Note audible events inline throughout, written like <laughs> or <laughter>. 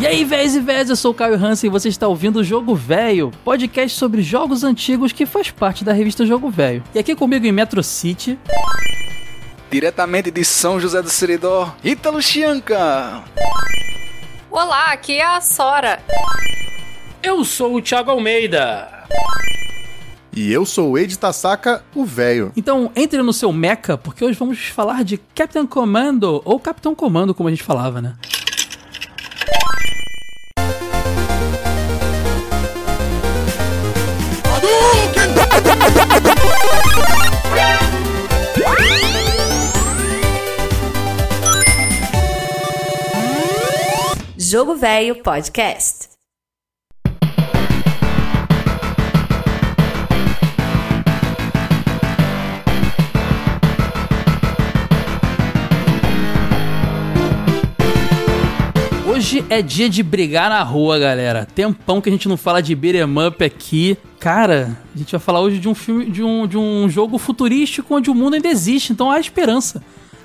E aí, véis e véis, eu sou o Caio Hansen e você está ouvindo o Jogo Velho, podcast sobre jogos antigos que faz parte da revista Jogo Velho. E aqui comigo em Metro City, Diretamente de São José do Seridó, Ítalo Chianca. Olá, aqui é a Sora. Eu sou o Thiago Almeida. E eu sou o Ed Tasaka, o velho. Então, entre no seu mecha, porque hoje vamos falar de Captain Commando, ou Capitão Comando, como a gente falava, né? Jogo Velho Podcast. Hoje é dia de brigar na rua, galera. Tempão que a gente não fala de beat'em up aqui. Cara, a gente vai falar hoje de um filme, de um, de um jogo futurístico onde o mundo ainda existe, então há esperança.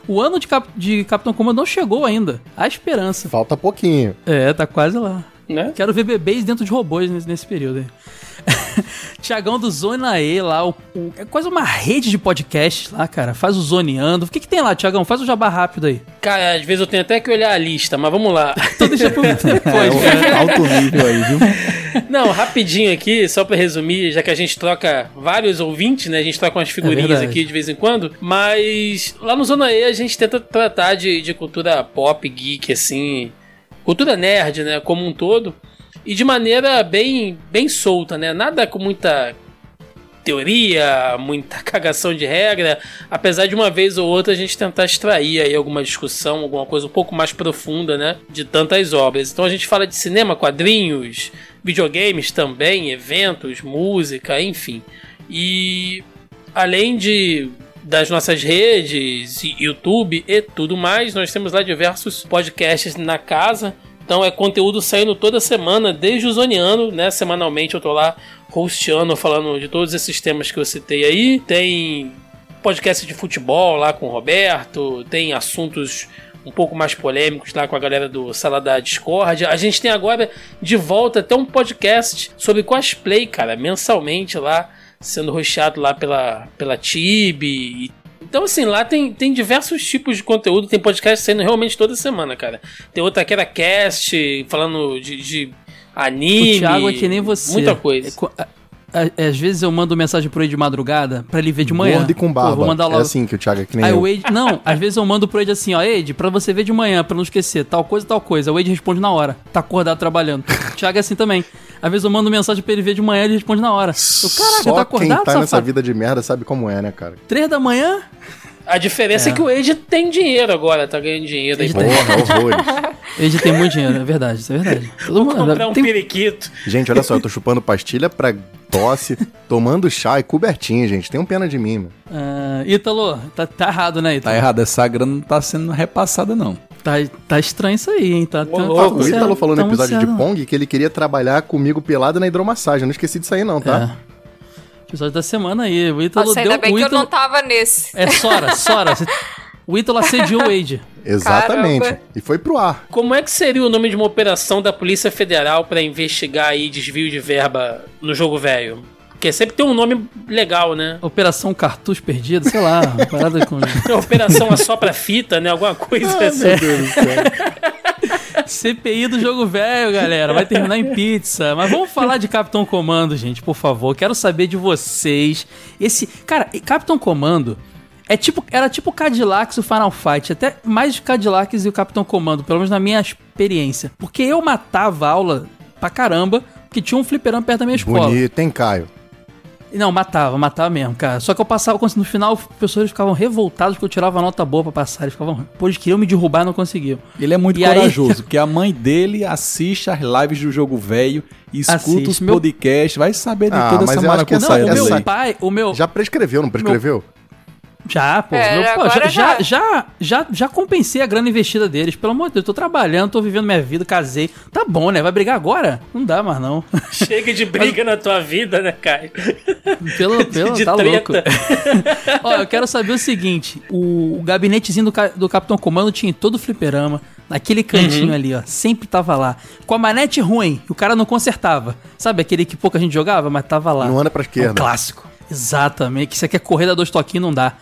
O ano de, Cap, de Capitão Comando não chegou ainda. Há esperança. Falta pouquinho. É, tá quase lá. Né? Quero ver bebês dentro de robôs nesse, nesse período aí. <laughs> Tiagão do Zona E lá, o, o- é quase uma rede de podcasts lá, cara. Faz o zoneando. O que, que tem lá, Tiagão? Faz o jabá rápido aí. Cara, às vezes eu tenho até que olhar a lista, mas vamos lá. <laughs> Então deixa pro <laughs> depois, É um alto nível aí, viu? Não, rapidinho aqui, só pra resumir, já que a gente troca vários ouvintes, né? A gente troca umas figurinhas verdade. aqui de vez em quando. Mas lá no Zona E a gente tenta tratar de, de cultura pop, geek, assim. Cultura nerd, né? Como um todo. E de maneira bem, bem solta, né? Nada com muita teoria, muita <laughs> cagação de regra, apesar de uma vez ou outra a gente tentar extrair aí alguma discussão, alguma coisa um pouco mais profunda, né, de tantas obras. Então a gente fala de cinema, quadrinhos, videogames também, eventos, música, enfim. E além de das nossas redes, YouTube e tudo mais, nós temos lá diversos podcasts na casa. Então é conteúdo saindo toda semana, desde o Zoniano, né? Semanalmente eu tô lá hosteando, falando de todos esses temas que eu citei aí. Tem podcast de futebol lá com o Roberto, tem assuntos um pouco mais polêmicos lá com a galera do Sala da Discord. A gente tem agora de volta até um podcast sobre cosplay, cara, mensalmente lá, sendo rosteado lá pela, pela Tibi. Então, assim, lá tem, tem diversos tipos de conteúdo, tem podcast saindo realmente toda semana, cara. Tem outra que era cast, falando de, de anime. O Thiago é que nem você. Muita coisa. É às vezes eu mando mensagem pro ele de madrugada pra ele ver de manhã. Gordo e com Pô, barba. vou mandar logo. É assim que o Thiago é que nem Aí eu. o Wade. Não, às vezes eu mando pro Wade assim, ó, Wade, pra você ver de manhã, pra não esquecer, tal coisa, tal coisa. O Wade responde na hora. Tá acordado trabalhando. O Thiago é assim também. Às vezes eu mando mensagem pra ele ver de manhã ele responde na hora. Eu, caraca, Só tá quem acordado, tá nessa safado? vida de merda sabe como é, né, cara? Três da manhã? A diferença é. que o Age tem dinheiro agora, tá ganhando dinheiro. aí. Age tem- Porra, horrores. <laughs> Wade tem muito dinheiro, é verdade, isso é verdade. Todo mundo Comprar um tem- periquito. Gente, olha só, eu tô <laughs> chupando pastilha pra tosse, tomando chá e cobertinho, gente. Tem um pena de mim, mano. Ah, Ítalo, tá, tá errado, né, Ítalo? Tá errado, essa grana não tá sendo repassada, não. Tá, tá estranho isso aí, hein? Tá, tá, louco. tá o Ítalo falou no tá episódio de. Pong que ele queria trabalhar comigo pelado na hidromassagem. Eu não esqueci disso aí, não, tá? É. Episódio da semana aí. O Ítalo Nossa, ainda deu. bem o que eu Ítalo... não tava nesse. É Sora, Sora. O Ítalo assediou o Wade. <laughs> Exatamente. Caramba. E foi pro ar. Como é que seria o nome de uma operação da Polícia Federal pra investigar aí desvio de verba no jogo velho? Porque sempre tem um nome legal, né? Operação Cartucho Perdido, sei lá. uma Parada com. <laughs> Operação Assopra Fita, né? Alguma coisa assim. É. <laughs> CPI do jogo velho, galera. Vai terminar em pizza. Mas vamos falar de Capitão Comando, gente, por favor. Quero saber de vocês. Esse. Cara, Capitão Comando. É tipo, era tipo o Cadillacs o Final Fight, até mais de Cadillacs e o Capitão Comando, pelo menos na minha experiência. Porque eu matava aula pra caramba, porque tinha um fliperama perto da minha escola. Bonito, hein, Caio? Não, matava, matava mesmo, cara. Só que eu passava, quando- no final, os professores ficavam revoltados porque eu tirava nota boa pra passar. Eles ficavam, pô, eles queriam me derrubar e não conseguiam. Ele é muito E aí- corajoso, <laughs> porque a mãe dele assiste as lives do jogo velho, escuta Assiste. os Meu- podcasts, vai saber de Ah, toda mas essa maracutaia essa- Não, o dessa meu aí. pai, o meu... Já prescreveu, não prescreveu? Já, pô. É, Meu- pô, já, já. já, já, já compensei a grana investida deles. Pelo amor de Deus, tô trabalhando, tô vivendo minha vida, casei. Tá bom, né? Vai brigar agora? Não dá mais, não. <laughs> Chega de briga na tua vida, né, Caio? Pelo, <laughs> pelo, De tá louco. treta. <laughs> Ó, eu quero saber o seguinte: o, o gabinetezinho do, do Capitão Comando tinha em todo o fliperama, naquele cantinho Uhum. ali, ó. Sempre tava lá. Com a manete ruim, o cara não consertava. Sabe aquele que pouca gente jogava, mas tava lá. Não anda pra É um esquerda. clássico. Exatamente. Que você quer correr da dois toquinhos, não dá.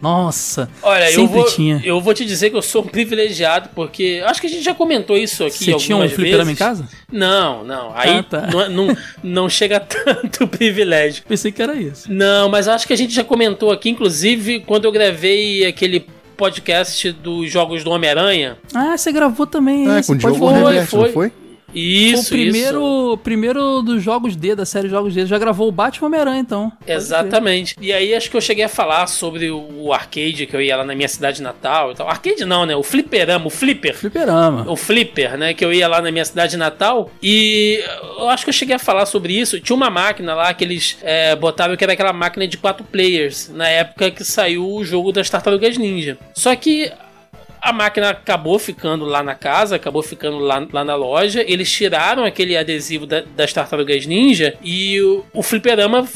Nossa. Olha, eu sempre vou, tinha. eu vou te dizer que eu sou um privilegiado, porque acho que a gente já comentou isso aqui Você tinha um fliperama vezes. em casa? Não, não. Aí Ah, tá. não, é- não, não chega a <laughs> tanto privilégio. Pensei que era isso. Não, mas acho que a gente já comentou aqui, inclusive, quando eu gravei aquele podcast dos jogos do Homem-Aranha. Ah, você gravou também É, com o Diogo foi, foi. não foi? Isso, o isso. primeiro, primeiro dos jogos D, da série Jogos D. Já gravou o Batman Homem-Aranha, então. Exatamente. E aí acho que eu cheguei a falar sobre o arcade que eu ia lá na minha cidade natal e tal. Arcade não, né? O fliperama, o flipper. Fliperama. O flipper, né? Que eu ia lá na minha cidade natal. E eu acho que eu cheguei a falar sobre isso. Tinha uma máquina lá que eles é, botavam que era aquela máquina de quatro players. Na época que saiu o jogo das Tartarugas Ninja. Só que a máquina acabou ficando lá na casa, acabou ficando lá, lá na loja. Eles tiraram aquele adesivo da- das Tartarugas Ninja e o, o fliperama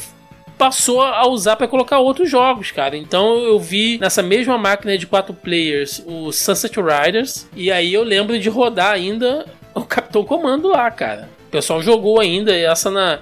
passou a usar para colocar outros jogos, cara. Então eu vi nessa mesma máquina de quatro players o Sunset Riders e aí eu lembro de rodar ainda o Capitão Comando lá, cara. O pessoal jogou ainda essa na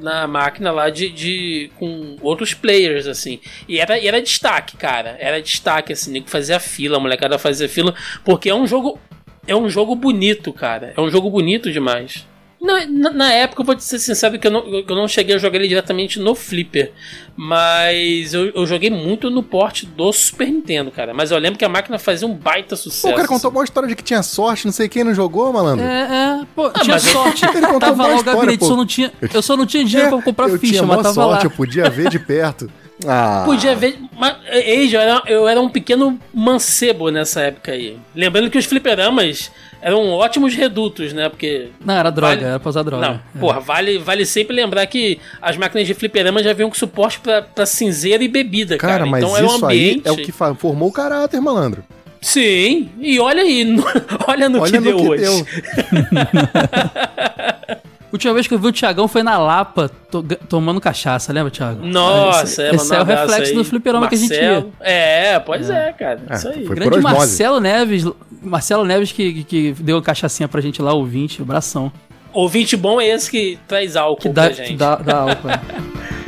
na máquina lá de, de com outros players assim. E era, e era destaque, cara. Era destaque assim, nego fazia fila, a molecada fazia fila, porque é um jogo é um jogo bonito, cara. É um jogo bonito demais. Na, na, na época, eu vou te ser sincero que eu não, eu não cheguei a jogar ele diretamente no Flipper. Mas eu, eu joguei muito no porte do Super Nintendo, cara. Mas eu lembro que a máquina fazia um baita sucesso. Pô, o cara contou assim. uma história de que tinha sorte, não sei quem não jogou, malandro. É, é. Pô, tinha mas eu- sorte. <laughs> Ele contou tava uma lá o gabinete, só não tinha, eu só não tinha dinheiro É, pra comprar eu ficha, tinha mas tava sorte, lá. eu podia ver de perto. <laughs> Ah, Podia ver. Mas, Age, eu era, eu era um pequeno mancebo nessa época aí. Lembrando que os fliperamas eram ótimos redutos, né? Porque. Não, era droga, Vale- era pra usar droga. Não, É. porra, vale, vale sempre lembrar que as máquinas de fliperama já vinham com suporte pra, pra cinzeira e bebida, cara. cara, mas então era um isso aí ambiente. é o que formou o caráter, malandro. Sim, e olha aí, no- <laughs> olha no Olha que no deu que hoje. deu. <laughs> <laughs> Última vez que eu vi o Thiagão foi na Lapa, to- tomando cachaça, lembra, Thiago? Nossa, esse, é, esse é o reflexo aí. do fliperama que a gente ia. Marcelo. É, pois é, cara. É, isso aí. foi- Grande. Marcelo Neves, Marcelo Neves que, que deu uma cachaçinha pra gente lá, ouvinte, abração. Ouvinte bom é esse que traz álcool Que dá, pra gente. que dá, dá álcool. <laughs>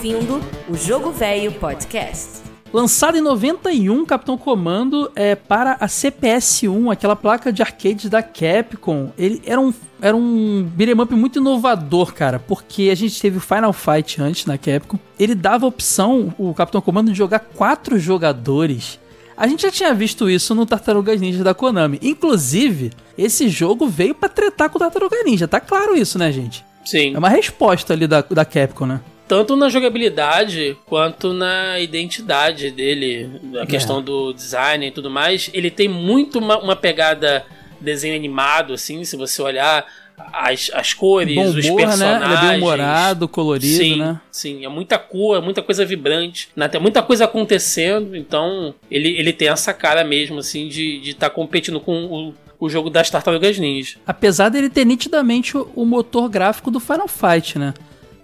ouvindo o Jogo Velho Podcast. Lançado em 91, Capitão Comando é para a CPS-1, aquela placa de arcades da Capcom. Ele era um, era um beat'em up muito inovador, cara, porque a gente teve o Final Fight antes na Capcom. Ele dava a opção, o Capitão Comando, de jogar quatro jogadores. A gente já tinha visto isso no Tartarugas Ninja da Konami. Inclusive, esse jogo veio pra tretar com o Tartaruga Ninja. Tá claro isso, né, gente? Sim. É uma resposta ali da, da Capcom, né? Tanto na jogabilidade quanto na identidade dele, a É. questão do design e tudo mais. Ele tem muito uma, uma pegada desenho animado, assim, se você olhar as, as cores, Bom os humor, né? personagens. Ele é bem humorado, colorido, sim, né? Sim, é muita cor, é muita coisa vibrante, né? tem muita coisa acontecendo, então ele, ele tem essa cara mesmo, assim, de estar competindo com o, o jogo das Tartarugas Ninja. Apesar dele ter nitidamente o, o motor gráfico do Final Fight, né?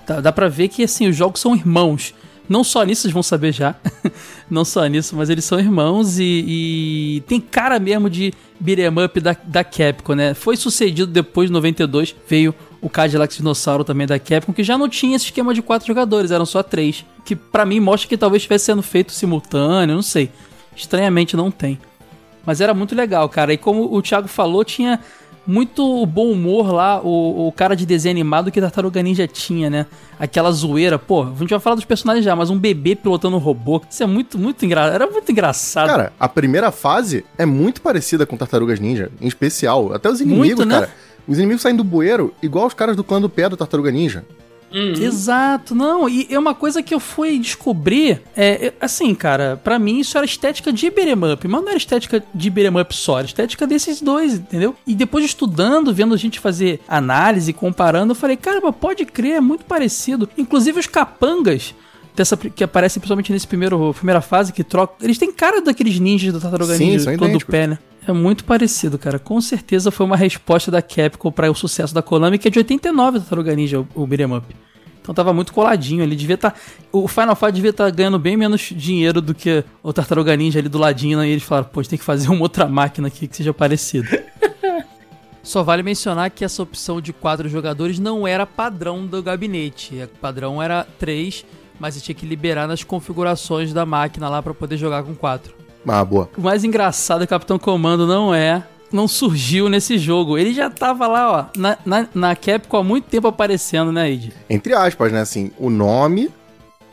Dá, dá pra ver que, assim, os jogos são irmãos. Não só nisso, vocês vão saber já. <laughs> Não só nisso, mas eles são irmãos e, e tem cara mesmo de beat'em up da, da Capcom, né? Foi sucedido depois, de 92, veio o Cadillac Dinossauro também da Capcom, que já não tinha esse esquema de quatro jogadores, eram só três. Que pra mim mostra que talvez estivesse sendo feito simultâneo, não sei. Estranhamente não tem. Mas era muito legal, cara. E como o Thiago falou, tinha muito bom humor lá, o, o cara de desenho animado que Tartaruga Ninja tinha, né? Aquela zoeira, pô, a gente vai falar dos personagens já, mas um bebê pilotando um robô, isso é muito, muito engraçado, era muito engraçado. Cara, a primeira fase é muito parecida com Tartarugas Ninja, em especial. Até os inimigos, Muito, né? cara. Os inimigos saem do bueiro igual os caras do clã do pé do Tartaruga Ninja. Exato, não, e é uma coisa que eu fui descobrir, é, assim, cara, pra mim isso era estética de beat'em up, mas não era estética de beat'em up só, era estética desses dois, entendeu? E depois estudando, vendo a gente fazer análise, comparando, eu falei, caramba, pode crer, é muito parecido. Inclusive os capangas, dessa, que aparecem principalmente nesse primeiro primeira fase, que troca, eles têm cara daqueles ninjas da Tartaruga Sim, Ninja, do idênticos. pé, né? É muito parecido, cara. Com certeza foi uma resposta da Capcom para o sucesso da Konami, que é de 89 da Tartaruga Ninja, o, o beat'em up. Então tava muito coladinho ali. Devia tá, o Final Fight devia estar ganhando bem menos dinheiro do que o Tartaruga Ninja ali do ladinho. né? E eles falaram, pô, a gente tem que fazer <laughs> uma outra máquina aqui que seja parecida. <laughs> Só vale mencionar que essa opção de quatro jogadores não era padrão do gabinete. O padrão era três, mas você tinha que liberar nas configurações da máquina lá para poder jogar com quatro. Ah, boa. O mais engraçado é que o Capitão Comando não é. Não surgiu nesse jogo. Ele já tava lá, ó, na, na, na Capcom há muito tempo aparecendo, né, Id? Entre aspas, né? Assim, o nome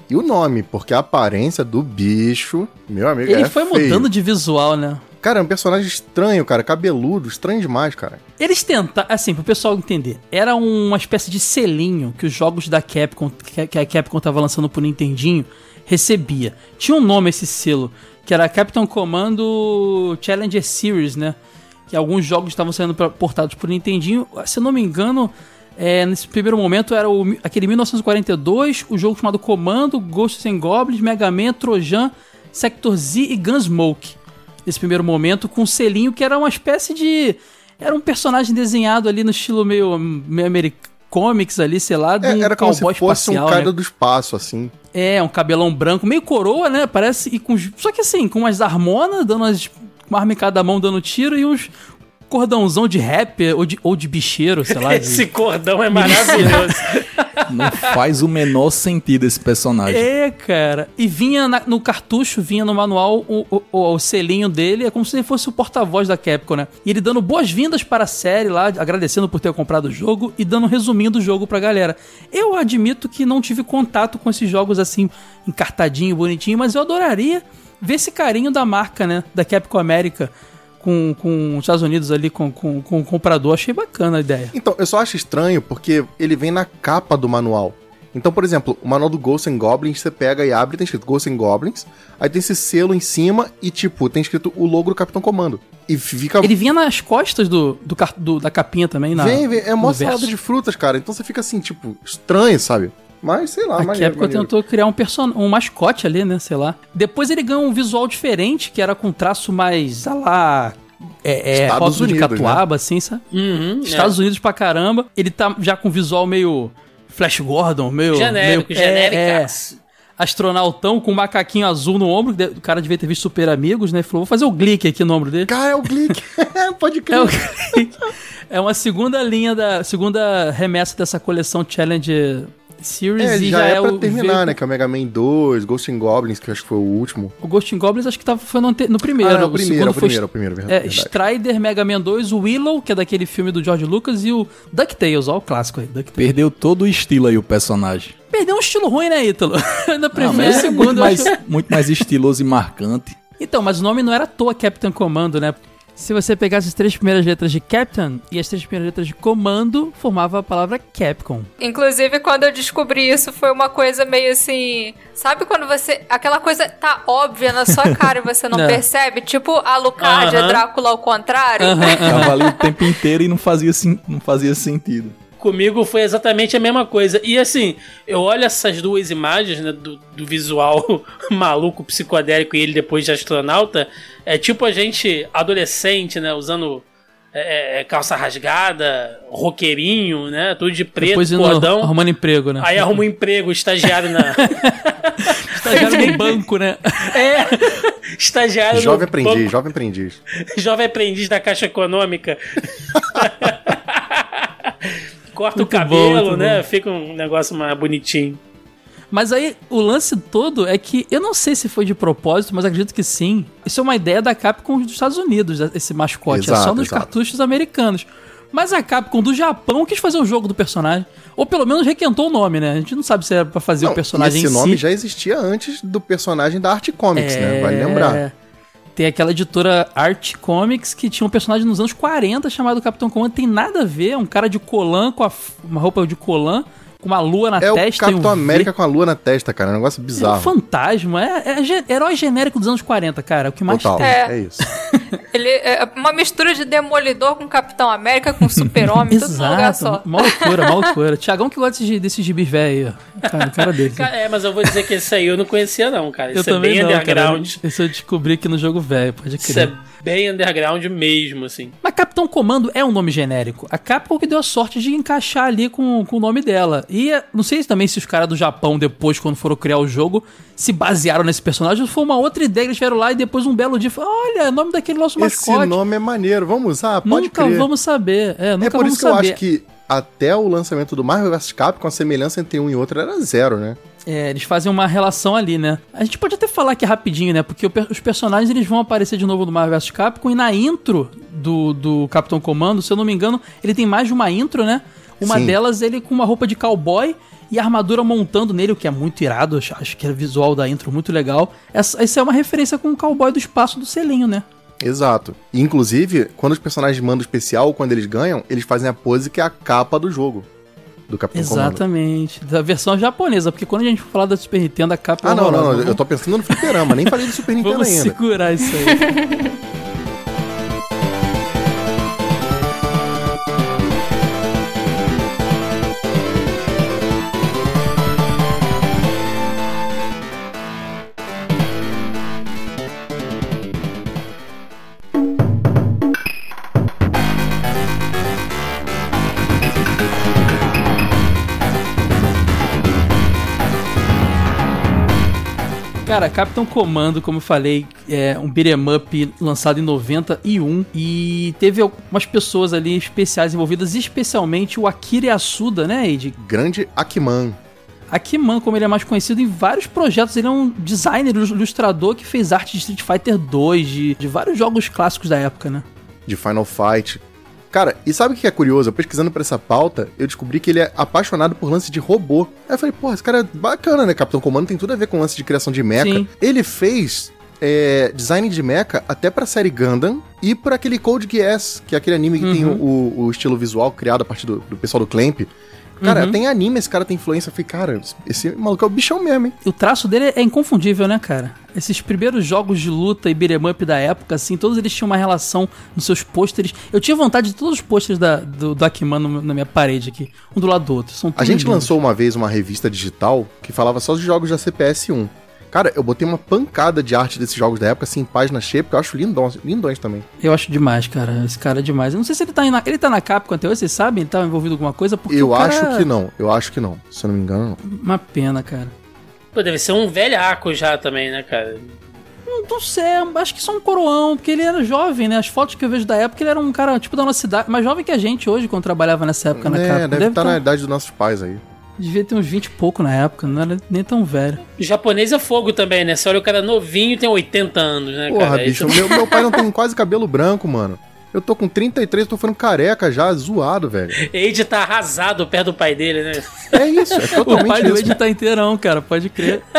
e o nome, porque a aparência do bicho, meu amigo, Ele é foi feio. mudando de visual, né? Cara, é um personagem estranho, cara, cabeludo, estranho demais, cara. Eles tentaram, assim, pro pessoal entender, era uma espécie de selinho que os jogos da Capcom, que a Capcom tava lançando pro Nintendinho, recebia. Tinha um nome esse selo, que era Captain Commando Challenger Series, né? Que alguns jogos estavam sendo portados pro Nintendinho. Se eu não me engano, é, nesse primeiro momento era o, aquele 1942, o jogo chamado Comando, Ghosts and Goblins, Mega Man, Trojan, Sector Z e Gunsmoke. Nesse primeiro momento, com um selinho que era uma espécie de. Era um personagem desenhado ali no estilo meio, meio americano. Comics ali, sei lá, de É, um era como se fosse espacial, um cara né? do espaço, assim. É, um cabelão branco, meio coroa, né? Parece. E com, só que assim, com umas harmonas, dando umas, uma arma em cada mão dando tiro e uns cordãozão de rap ou de, ou de bicheiro, sei lá. de- Esse cordão é maravilhoso. <laughs> Não faz o menor sentido esse personagem. É, cara. E vinha na- no cartucho, vinha no manual o, o- o- o selinho dele, é como se ele fosse o porta-voz da Capcom, né? E ele dando boas-vindas para a série lá, agradecendo por ter comprado o jogo e dando um resuminho do jogo pra galera. Eu admito que não tive contato com esses jogos assim, encartadinho, bonitinho, mas eu adoraria ver esse carinho da marca, né? Da Capcom América com, com os Estados Unidos ali, com, com, com o comprador. Achei bacana a ideia. Então, eu só acho estranho porque ele vem na capa do manual. Então, por exemplo, o manual do Ghosts and Goblins, você pega e abre, tem escrito Ghosts and Goblins, aí tem esse selo em cima e, tipo, tem escrito o logo do Capitão Comando. E fica... Ele vinha nas costas do, do, do- da capinha também, na, vem, vem, é mó salada de frutas, cara. Então você fica assim, tipo, estranho, sabe? Mas, sei lá, A maneiro, Capcom maneiro. tentou criar um, person... um mascote ali, né? Sei lá. Depois ele ganhou um visual diferente, que era com traço mais, sei lá. É, é Estados rótulo de Unidos, né? catuaba, assim, sabe? Uhum, Estados Unidos pra caramba. Ele tá já com visual meio Flash Gordon, meio. Genérico, meio, é, é, astronautão com um macaquinho azul no ombro. O cara devia ter visto Super Amigos, né? Falou, vou fazer o Glick aqui no ombro dele. Cara, é o Glick. <laughs> <laughs> Pode crer. É, o Glick. é uma segunda linha da. Segunda remessa dessa coleção Challenge Series É, e já, já, é, é, pra o. terminar, veio- né? Que é o Mega Man 2, Ghosts and Goblins, que eu acho que foi o último. O Ghost in Goblins acho que tava, foi no, ante- no primeiro. ah, não, o o primeiro, segundo o foi primeiro, o primeiro, É, verdade. Strider, Mega Man 2, o Willow, que é daquele filme do George Lucas, e o DuckTales, ó, o clássico aí, DuckTales. Perdeu todo o estilo aí o personagem. Perdeu um estilo ruim, né, Ítalo? <laughs> Não, e esse é segunda. muito mais, acho- muito mais estiloso e marcante. Então, mas o nome não era à toa Captain Commando, né? Se você pegasse as três primeiras letras de Captain e as três primeiras letras de Comando, formava a palavra Capcom. Inclusive, quando eu descobri isso, foi uma coisa meio assim. Sabe quando você. Aquela coisa tá óbvia na sua <laughs> cara e você não É. percebe? Tipo a Lucadia, Aham. Drácula ao contrário. Tava ali o tempo inteiro e não fazia, sen- não fazia sentido. Comigo foi exatamente a mesma coisa. E assim, eu olho essas duas imagens, né, do, do visual <laughs> maluco, psicodélico e ele depois de astronauta. É tipo a gente, adolescente, né, usando é, é, calça rasgada, roqueirinho, né, tudo de preto, Depois indo cordão. arrumando emprego, né? Aí arruma um emprego, estagiário na. <laughs> Estagiário no banco, né? é, estagiário Jovem no aprendiz, banco- jovem aprendiz. Jovem aprendiz da Caixa Econômica. <laughs> Corta Muito o cabelo, bom, né? bom. Fica um negócio mais bonitinho. Mas aí o lance todo é que eu não sei se foi de propósito, mas acredito que sim. Isso é uma ideia da Capcom dos Estados Unidos, esse mascote. é só Exato, nos exato. cartuchos americanos. Mas a Capcom do Japão quis fazer o jogo do personagem. Ou pelo menos requentou o nome, né? A gente não sabe se era pra fazer Não, o personagem esse em nome si. já existia antes do personagem da Art Comics, né? Vale É, lembrar. Tem aquela editora Art Comics que tinha um personagem nos anos 40 chamado Capitão Comando. Tem nada a ver, é um cara de colã com a uma roupa de colã, com uma lua na É o testa. e um Capitão América V. com a lua na testa, cara. É um negócio É um bizarro. fantasma, é, é herói genérico dos anos 40, cara. É o que mais Total. tem. É. É isso. <laughs> Ele é uma mistura de Demolidor com Capitão América com Super-Homem, tudo num lugar só. Uma loucura, uma loucura. Tiagão que gosta desses, desses gibis velho aí, ó. Cara, cara dele. Cara, é, mas eu vou dizer que esse aí eu não conhecia, não, cara. eu Isso é também bem não, cara. underground. Esse eu descobri aqui no jogo velho, pode Isso crer. é bem underground mesmo, assim. Mas Capitão Comando é um nome genérico. A Capcom que deu a sorte de encaixar ali com, com o nome dela. E eh, não sei também se os caras do Japão, depois, quando foram criar o jogo, se basearam nesse personagem ou foi uma outra ideia que eles tiveram lá e depois um belo dia falaram, olha, é o nome daquele nosso Esse mascote. nome é maneiro. Vamos usar? Pode nunca crer. vamos saber. É, nunca É por vamos isso que eu saber. acho que até o lançamento do Marvel vs Capcom, a semelhança entre um e outro era zero, né? É, eles fazem uma relação ali, né? A gente pode até falar aqui rapidinho, né? Porque os personagens eles vão aparecer de novo no Marvel vs Capcom e na intro do, do Capitão Comando, se eu não me engano, ele tem mais de uma intro, né? Uma Sim. delas ele com uma roupa de cowboy e a armadura montando nele, o que é muito irado. Acho, acho que é visual da intro muito legal. Essa, essa é uma referência com o cowboy do espaço do selinho, né? Exato. E, inclusive, quando os personagens mandam especial, quando eles ganham, eles fazem a pose que é a capa do jogo. Do Capitão Comando. Exatamente. Da versão japonesa, porque quando a gente for falar da Super Nintendo, a capa é Ah, não, não, horrorosa. não. Eu tô pensando no fliperama, nem falei do Super <laughs> Nintendo Vamos ainda. segurar isso aí. <laughs> Cara, Capitão Comando, como eu falei, é um beat'em up lançado em 91 e teve algumas pessoas ali especiais envolvidas, especialmente o Akira Yasuda, né, Eiji? Grande Akiman. Akiman, como ele é mais conhecido em vários projetos, ele é um designer, ilustrador que fez arte de Street Fighter 2, de, de vários jogos clássicos da época, né? de Final Fight. Cara, e sabe o que é curioso? Eu pesquisando pra essa pauta, eu descobri que ele é apaixonado por lance de robô. Aí eu falei, porra, esse cara é bacana, né? Capitão Comando tem tudo a ver com lance de criação de mecha. Sim. Ele fez é, design de mecha até pra série Gundam e por aquele Code Geass, que é aquele anime que tem o, o- o estilo visual criado a partir do, do pessoal do Clamp. Cara, Uhum. tem anime, esse cara tem influência. Eu falei, cara, esse maluco é o bichão mesmo, hein? O traço dele é inconfundível, né, cara? Esses primeiros jogos de luta e beat'em up da época, assim, todos eles tinham uma relação nos seus pôsteres. Eu tinha vontade de todos os pôsteres da- do, do Akiman no- na minha parede aqui, um do lado do outro. São A gente lindos. lançou uma vez uma revista digital que falava só de jogos da CPS1. Cara, eu botei uma pancada de arte desses jogos da época, assim, em página cheia, porque eu acho lindões, lindões também. Eu acho demais, cara. Esse cara é demais. Eu não sei se ele tá, na, ele tá na Capcom até hoje, vocês sabem? Ele tá envolvido com alguma coisa? Porque eu cara- acho que não, eu acho que não. Se eu não me engano, não. Uma pena, cara. Pô, deve ser um velhaco já também, né, cara? Não, sei, acho que só um coroão, porque ele era jovem, né? As fotos que eu vejo da época, ele era um cara, tipo, da nossa cidade, mais jovem que a gente hoje, quando trabalhava nessa época na é, Capcom. deve estar tá- na idade dos nossos pais aí. Devia ter uns 20 e pouco na época, não era nem tão velho. O japonês é fogo também, né? Você olha o cara novinho e tem 80 anos, né, Porra, cara? bicho, meu, meu pai não <laughs> tem quase cabelo branco, mano. Eu tô com 33, tô ficando careca já, zoado, velho. Eide tá arrasado perto do pai dele, né? É isso, é <laughs> O totalmente pai do isso. Ed tá inteirão, cara, pode crer. <laughs>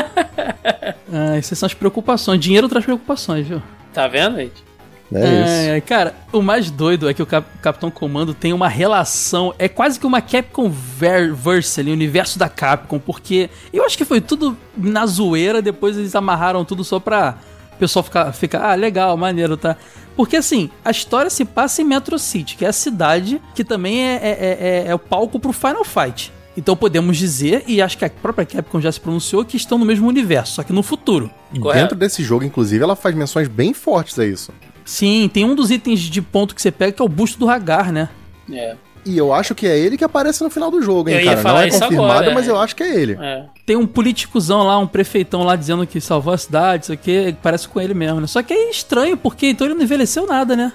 ah, essas são as preocupações. Dinheiro traz preocupações, viu? Tá vendo, Eide? É isso. É, cara, o mais doido é que o Cap- Capitão Comando tem uma relação, é quase que uma Capcom ver verse ali, o universo da Capcom, porque eu acho que foi tudo na zoeira, depois eles amarraram tudo só pra o pessoal ficar, ficar ah, legal, maneiro, tá? Porque assim, a história se passa em Metro City, que é a cidade que também é, é, é- é o palco pro Final Fight. Então podemos dizer, e acho que a própria Capcom já se pronunciou, que estão no mesmo universo, só que no futuro. Correto. Dentro desse jogo, inclusive, ela faz menções bem fortes a isso. Sim, tem um dos itens de ponto que você pega que é o busto do Hagar, né? É. E eu acho que é ele que aparece no final do jogo, hein, Eu ia cara. Não falar é isso confirmado, agora, mas é. eu acho que é ele. É. Tem um politicozão lá, um prefeitão lá dizendo que salvou a cidade, isso aqui, parece com ele mesmo, né? Só que é estranho, porque então ele não envelheceu nada, né?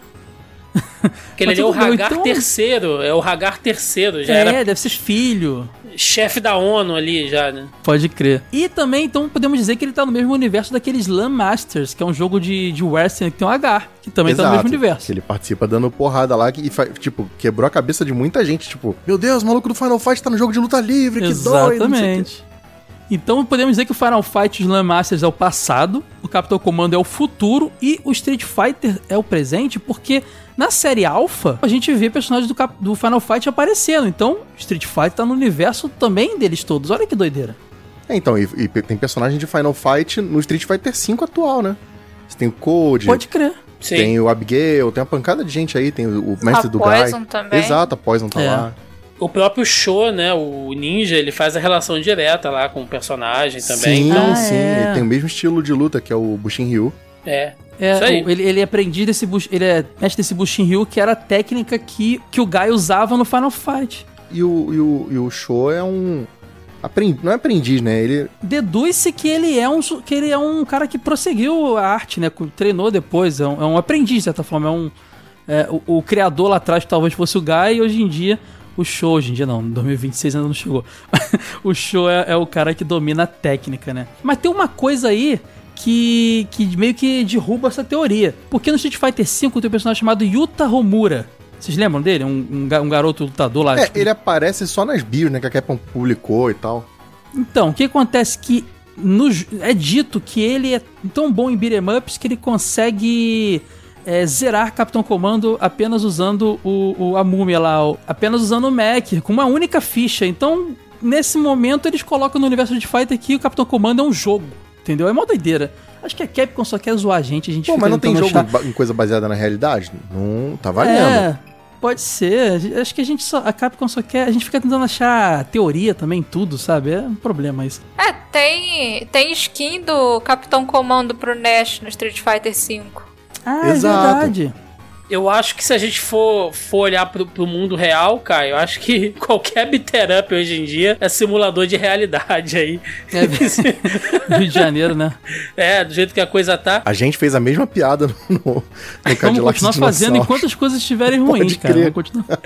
Mas ali é o Hagar então- terceiro, é o Hagar terceiro, já é, era deve ser filho. chefe da ONU ali já, né? Pode crer. E também, então, podemos dizer que ele tá no mesmo universo daquele Slam Masters, que é um jogo de, de wrestling que tem um H, que também tá no mesmo universo. Que ele participa dando porrada lá e tipo, quebrou a cabeça de muita gente. Tipo, meu Deus, o maluco do Final Fight tá no jogo de luta livre, que o quê. Exatamente. Então podemos dizer que o Final Fight Slam Masters é o passado, o Capitão Comando é o futuro e o Street Fighter é o presente, porque na série Alpha a gente vê personagens do, Cap- do Final Fight aparecendo. Então Street Fighter tá no universo também deles todos. Olha que doideira. É, então, e, e tem personagem de Final Fight no Street Fighter V atual, né? Você tem o Code, Pode crer. Sim. tem o Abigail, tem uma pancada de gente aí, tem o, o mestre A do Poison Guy. também. Exato, a Poison tá É. lá. O próprio Show, né? O Ninja, ele faz a relação direta lá com o personagem também. Sim, Então, Ah, sim. é. Ele tem o mesmo estilo de luta, que é o Bushin Ryu. é. É, o- ele, ele é aprendiz desse Bush- ele é mestre desse Bushin Ryu, que era a técnica que, que o Guy usava no Final Fight. E o, e o, e o Sho é um. Aprendiz, não é aprendiz, né? Ele. Deduz-se que ele é um que ele é um cara que prosseguiu a arte, né? Treinou depois, é um, é um aprendiz, de certa forma. É um, é, o, o criador lá atrás talvez fosse o Guy e hoje em dia o show, hoje em dia não, em 2026 ainda não chegou. <laughs> o show é, é o cara que domina a técnica, né? Mas tem uma coisa aí que, que meio que derruba essa teoria. Porque no Street Fighter V tem um personagem chamado Yuta Homura. Vocês lembram dele? Um, um, um garoto lutador lá. É, tipo, ele aparece só nas bios, né? Que a Capcom publicou e tal. então, o que acontece que no é dito que ele é tão bom em beat'em ups que ele consegue é, zerar Capitão Comando apenas usando o, o- a múmia lá, o- apenas usando o Mac, com uma única ficha. Então, nesse momento, eles colocam no universo de Fighter que o Capitão Comando é um jogo, entendeu? É uma doideira. Acho que a Capcom só quer zoar a gente, a gente Pô, fica mas não tem jogo achar- em coisa baseada na realidade? Não, tá valendo. É, pode ser. Acho que a gente só. A Capcom só quer. A gente fica tentando achar teoria também, tudo, sabe? É um problema isso. É, tem, tem skin do Capitão Comando pro NES no Street Fighter V. Ah, Exato. é verdade. Eu acho que se a gente for, for olhar pro, pro mundo real, Caio, eu acho que <laughs> qualquer beater up hoje em dia é simulador de realidade aí. É, <laughs> Rio de Janeiro, né? É, do jeito que a coisa tá. A gente fez a mesma piada no, no, no Vamos Cadillac continuar fazendo enquanto as coisas estiverem ruins, Pode cara. Vamos continuar.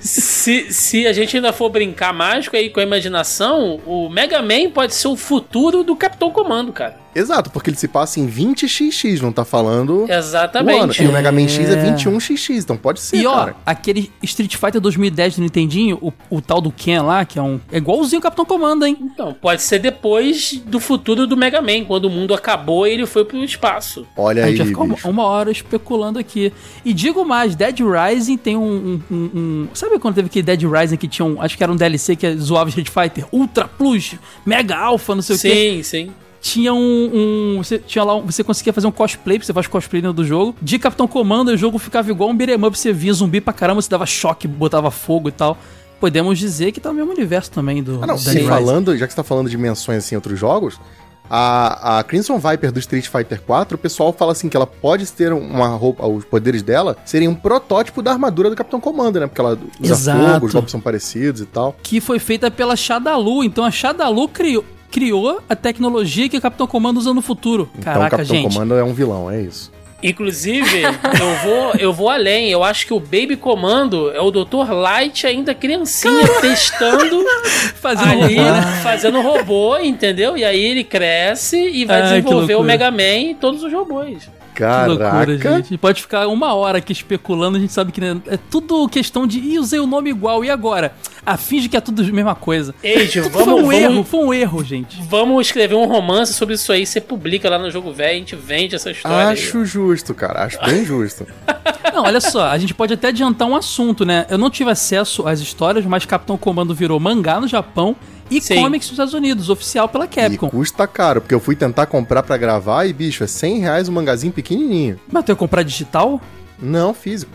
Se, se a gente ainda for brincar mágico aí com a imaginação, o Mega Man pode ser o futuro do Capitão Comando, cara. Exato, porque ele se passa em 20xx, não tá falando o ano. Exatamente. E o Mega Man X é É. 21xx, então pode ser, E ó, cara. aquele Street Fighter 2010 do Nintendinho, o, o tal do Ken lá, que é um. É igualzinho o Capitão Comando, hein? Então, pode ser depois do futuro do Mega Man, quando o mundo acabou e ele foi pro espaço. Olha A aí, gente vai ficar uma, bicho. uma hora especulando aqui. E digo mais, Dead Rising tem um, um- um- um- Sabe quando teve aquele Dead Rising que tinha um. Acho que era um DLC que zoava Street Fighter? Ultra Plus, Mega Alpha, não sei o quê. Sim, sim. Tinha um, um- você tinha lá um- você conseguia fazer um cosplay, você faz cosplay dentro do jogo. De Capitão Comando, o jogo ficava igual um beat'em up, você via zumbi pra caramba, você dava choque, botava fogo e tal. Podemos dizer que tá no mesmo universo também do Ah, não, Rising. falando, já que você tá falando de menções assim em outros jogos, a, a Crimson Viper do Street Fighter 4, o pessoal fala assim que ela pode ter uma roupa, os poderes dela seriam um protótipo da armadura do Capitão Comando, né? Porque ela usa Exato. fogo, os golpes são parecidos e tal. Que foi feita pela Shadalu, então a Shadalu criou criou a tecnologia que o Capitão Comando usa no futuro. Então o Caraca, Capitão gente. Comando é um vilão, é isso. Inclusive, eu vou, eu vou além. Eu acho que o Baby Comando é o Dr. Light ainda criancinha testando <laughs> Fazendo ali, robô, né? fazendo robô, entendeu? E aí ele cresce e vai Ai, desenvolver o. Mega Man e todos os robôs. Que loucura, Caraca. gente. A gente pode ficar uma hora aqui especulando, a gente sabe que né, é tudo questão de. Ih, usei o nome igual, e agora? Ah, finge que é tudo a mesma coisa. Age, Tudo vamos, foi um vamos, erro, foi um erro, gente. vamos escrever um romance sobre isso aí. Você publica lá no Jogo Velho, a gente vende essa história. aí. Acho justo, cara. Acho bem justo. <laughs> Não, olha só, a gente pode até adiantar um assunto, né? Eu não tive acesso às histórias, mas Capitão Comando virou mangá no Japão e Sim. comics nos Estados Unidos, oficial pela E Capcom. custa caro, porque eu fui tentar comprar pra gravar e, bicho, é 100 reais um mangazinho pequenininho. Mas tu ia comprar digital? Não, físico.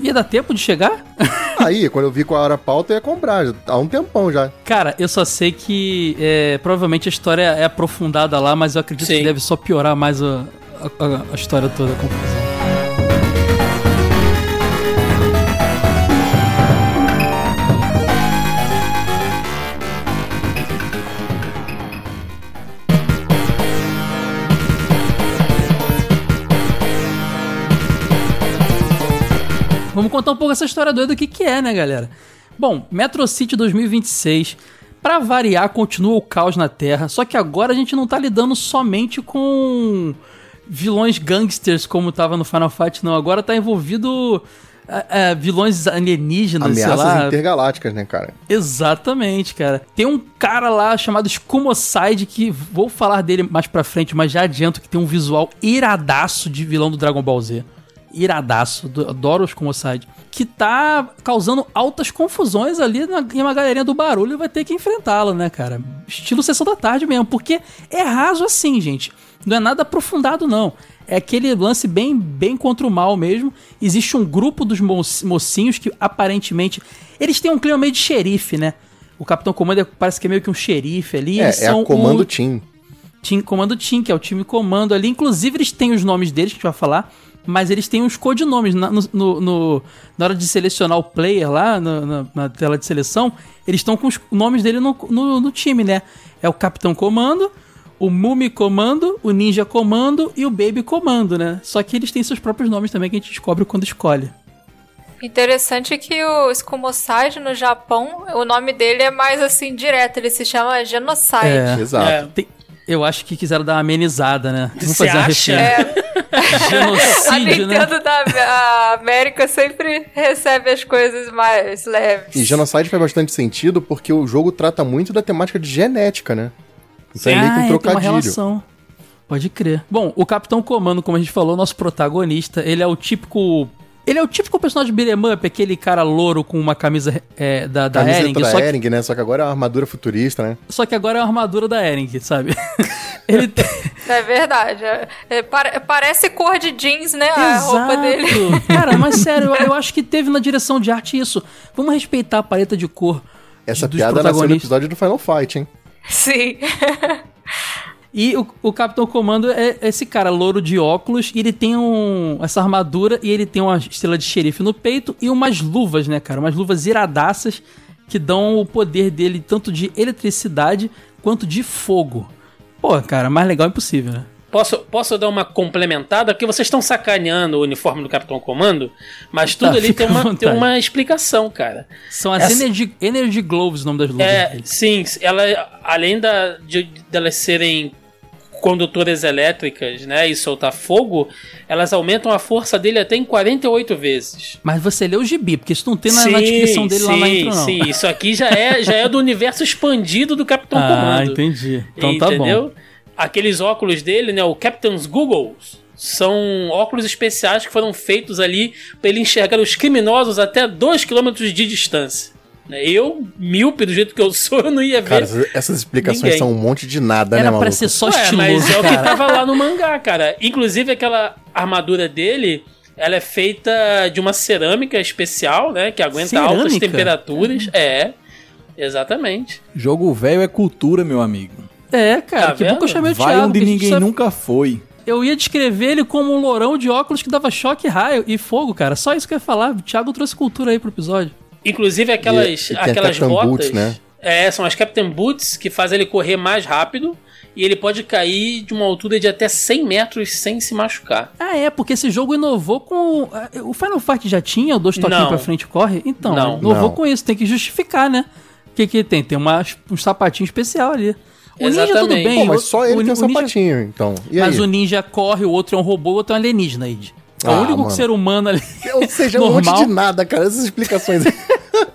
Ia dar tempo de chegar? <laughs> Aí, quando eu vi qual era a pauta, eu ia comprar. já- Há um tempão já. Cara, eu só sei que é, provavelmente a história é aprofundada lá, mas eu acredito Sim. que deve só piorar mais a, a- a história toda, a Vamos contar um pouco essa história doida do que, que é, né, galera? Bom, Metro City 2026. Pra variar, continua o caos na Terra, só que agora a gente não tá lidando somente com vilões gangsters como tava no Final Fight, não. Agora tá envolvido é, é, vilões alienígenas, sei Ameaças lá. intergalácticas, né, cara? Exatamente, cara. Tem um cara lá chamado Scumoside que vou falar dele mais pra frente, mas já adianto que tem um visual iradaço de vilão do Dragon Ball Z. Iradaço, do- adoro os Scumoside. Que tá causando altas confusões ali na, em uma galerinha do barulho e vai ter que enfrentá-lo, né, cara? Estilo Sessão da Tarde mesmo, porque é raso assim, gente. Não é nada aprofundado, não. É aquele lance bem, bem contra o mal mesmo. Existe um grupo dos mo- mocinhos que aparentemente. Eles têm um clima meio de xerife, né? O Capitão Comando é- parece que é meio que um xerife ali. É, é são Comando o Team. Team Comando Team, que é o time comando ali. Inclusive, eles têm os nomes deles, que a gente vai falar. Mas eles têm os codinomes. Na, no, no- no- na hora de selecionar o player lá, no- na, na tela de seleção, eles estão com os nomes dele no, no, no time, né? É o Capitão Comando, o Mumi Comando, o Ninja Comando e o Baby Comando, né? Só que eles têm seus próprios nomes também que a gente descobre quando escolhe. Interessante que o Scumoside no Japão, o nome dele é mais assim direto, ele se chama Genocide. É. Exato. É. Tem- eu acho que quiseram dar uma amenizada, né? Vamos Você fazer uma acha? <laughs> A Genocídio, né? Nintendo da a América sempre recebe as coisas mais leves. E Genocide faz bastante sentido porque o jogo trata muito da temática de genética, né? Então é meio que um Ah, tem uma trocadilho. relação. Pode crer. Bom, o Capitão Comando, como a gente falou, nosso protagonista, ele é o típico. Ele é o típico personagem de beat'em up, aquele cara louro com uma camisa é, da, da Ering, da Ering, né? Só que agora é uma armadura futurista, né? só que agora é uma armadura da Ering, sabe? <laughs> ele <laughs> tem... É verdade. é- é, pare- parece cor de jeans, né? A roupa dele. <laughs> Cara, mas sério, eu, eu acho que teve na direção de arte isso. Vamos respeitar a paleta de cor Essa dos piada nasceu no episódio do Final Fight, hein? Sim. E o, o Capitão Comando é esse cara louro de óculos, e ele tem um, essa armadura e ele tem uma estrela de xerife no peito e umas luvas, né, cara? Umas luvas iradaças que dão o poder dele tanto de eletricidade quanto de fogo. Pô, cara, mais legal é impossível, né? Posso, posso dar uma complementada? Porque vocês estão sacaneando o uniforme do Capitão Comando, mas tudo Tá, ali tem uma, tem uma explicação, cara. São as Essa- Energy, Energy Gloves, o nome das luvas É, sim, ela, além da, de, delas serem condutoras elétricas, né, e soltar fogo, elas aumentam a força dele até em 48 vezes. Mas você lê o gibi, porque isso não tem na, na descrição dele lá na sim, intro, não. sim, isso aqui já é, já é do universo expandido do Capitão ah, Comando. entendi. Então tá bom. Entendeu? Aqueles óculos dele, né, o Captain's Googles, são óculos especiais que foram feitos ali para ele enxergar os criminosos até 2 km de distância. Né, Eu, míope do jeito que eu sou, <laughs> eu não ia ver. Cara, essas, explicações Ninguém. são um monte de nada, né, Era maluco? pra ser só Ué, estiloso, mas é o que cara. tava lá no mangá, cara. Inclusive aquela armadura dele, ela é feita de uma cerâmica especial, né, que aguenta altas Cerâmica? temperaturas. É, exatamente. Jogo velho é cultura, meu amigo. É, cara, Tá que bom que eu chamei o Vai Thiago. onde ninguém sabe- nunca foi. Eu ia descrever ele como um lourão de óculos que dava choque, raio e fogo, cara. Só isso que eu ia falar. O Thiago trouxe cultura aí pro episódio. Inclusive aquelas, E- e aquelas Captain botas. Boots, né? É, são as Captain Boots que fazem ele correr mais rápido e ele pode cair de uma altura de até 100 metros sem se machucar. Ah, é, porque esse jogo inovou com. O Final Fight já tinha o dois toquinhos Não. pra frente e corre? Então, Não. inovou Não. com isso. Tem que justificar, né? O que, que tem? Tem uma, um sapatinho especial ali. O ninja tudo Exatamente. bem. Pô, mas só ele o, tem um o ninja- sapatinho, então. E Mas aí? o ninja corre, o outro é um robô, o outro é um alienígena, Ed. É o Ah, único mano. ser humano ali. <laughs> Ou seja, um monte normal. de nada, cara. Essas explicações. <laughs>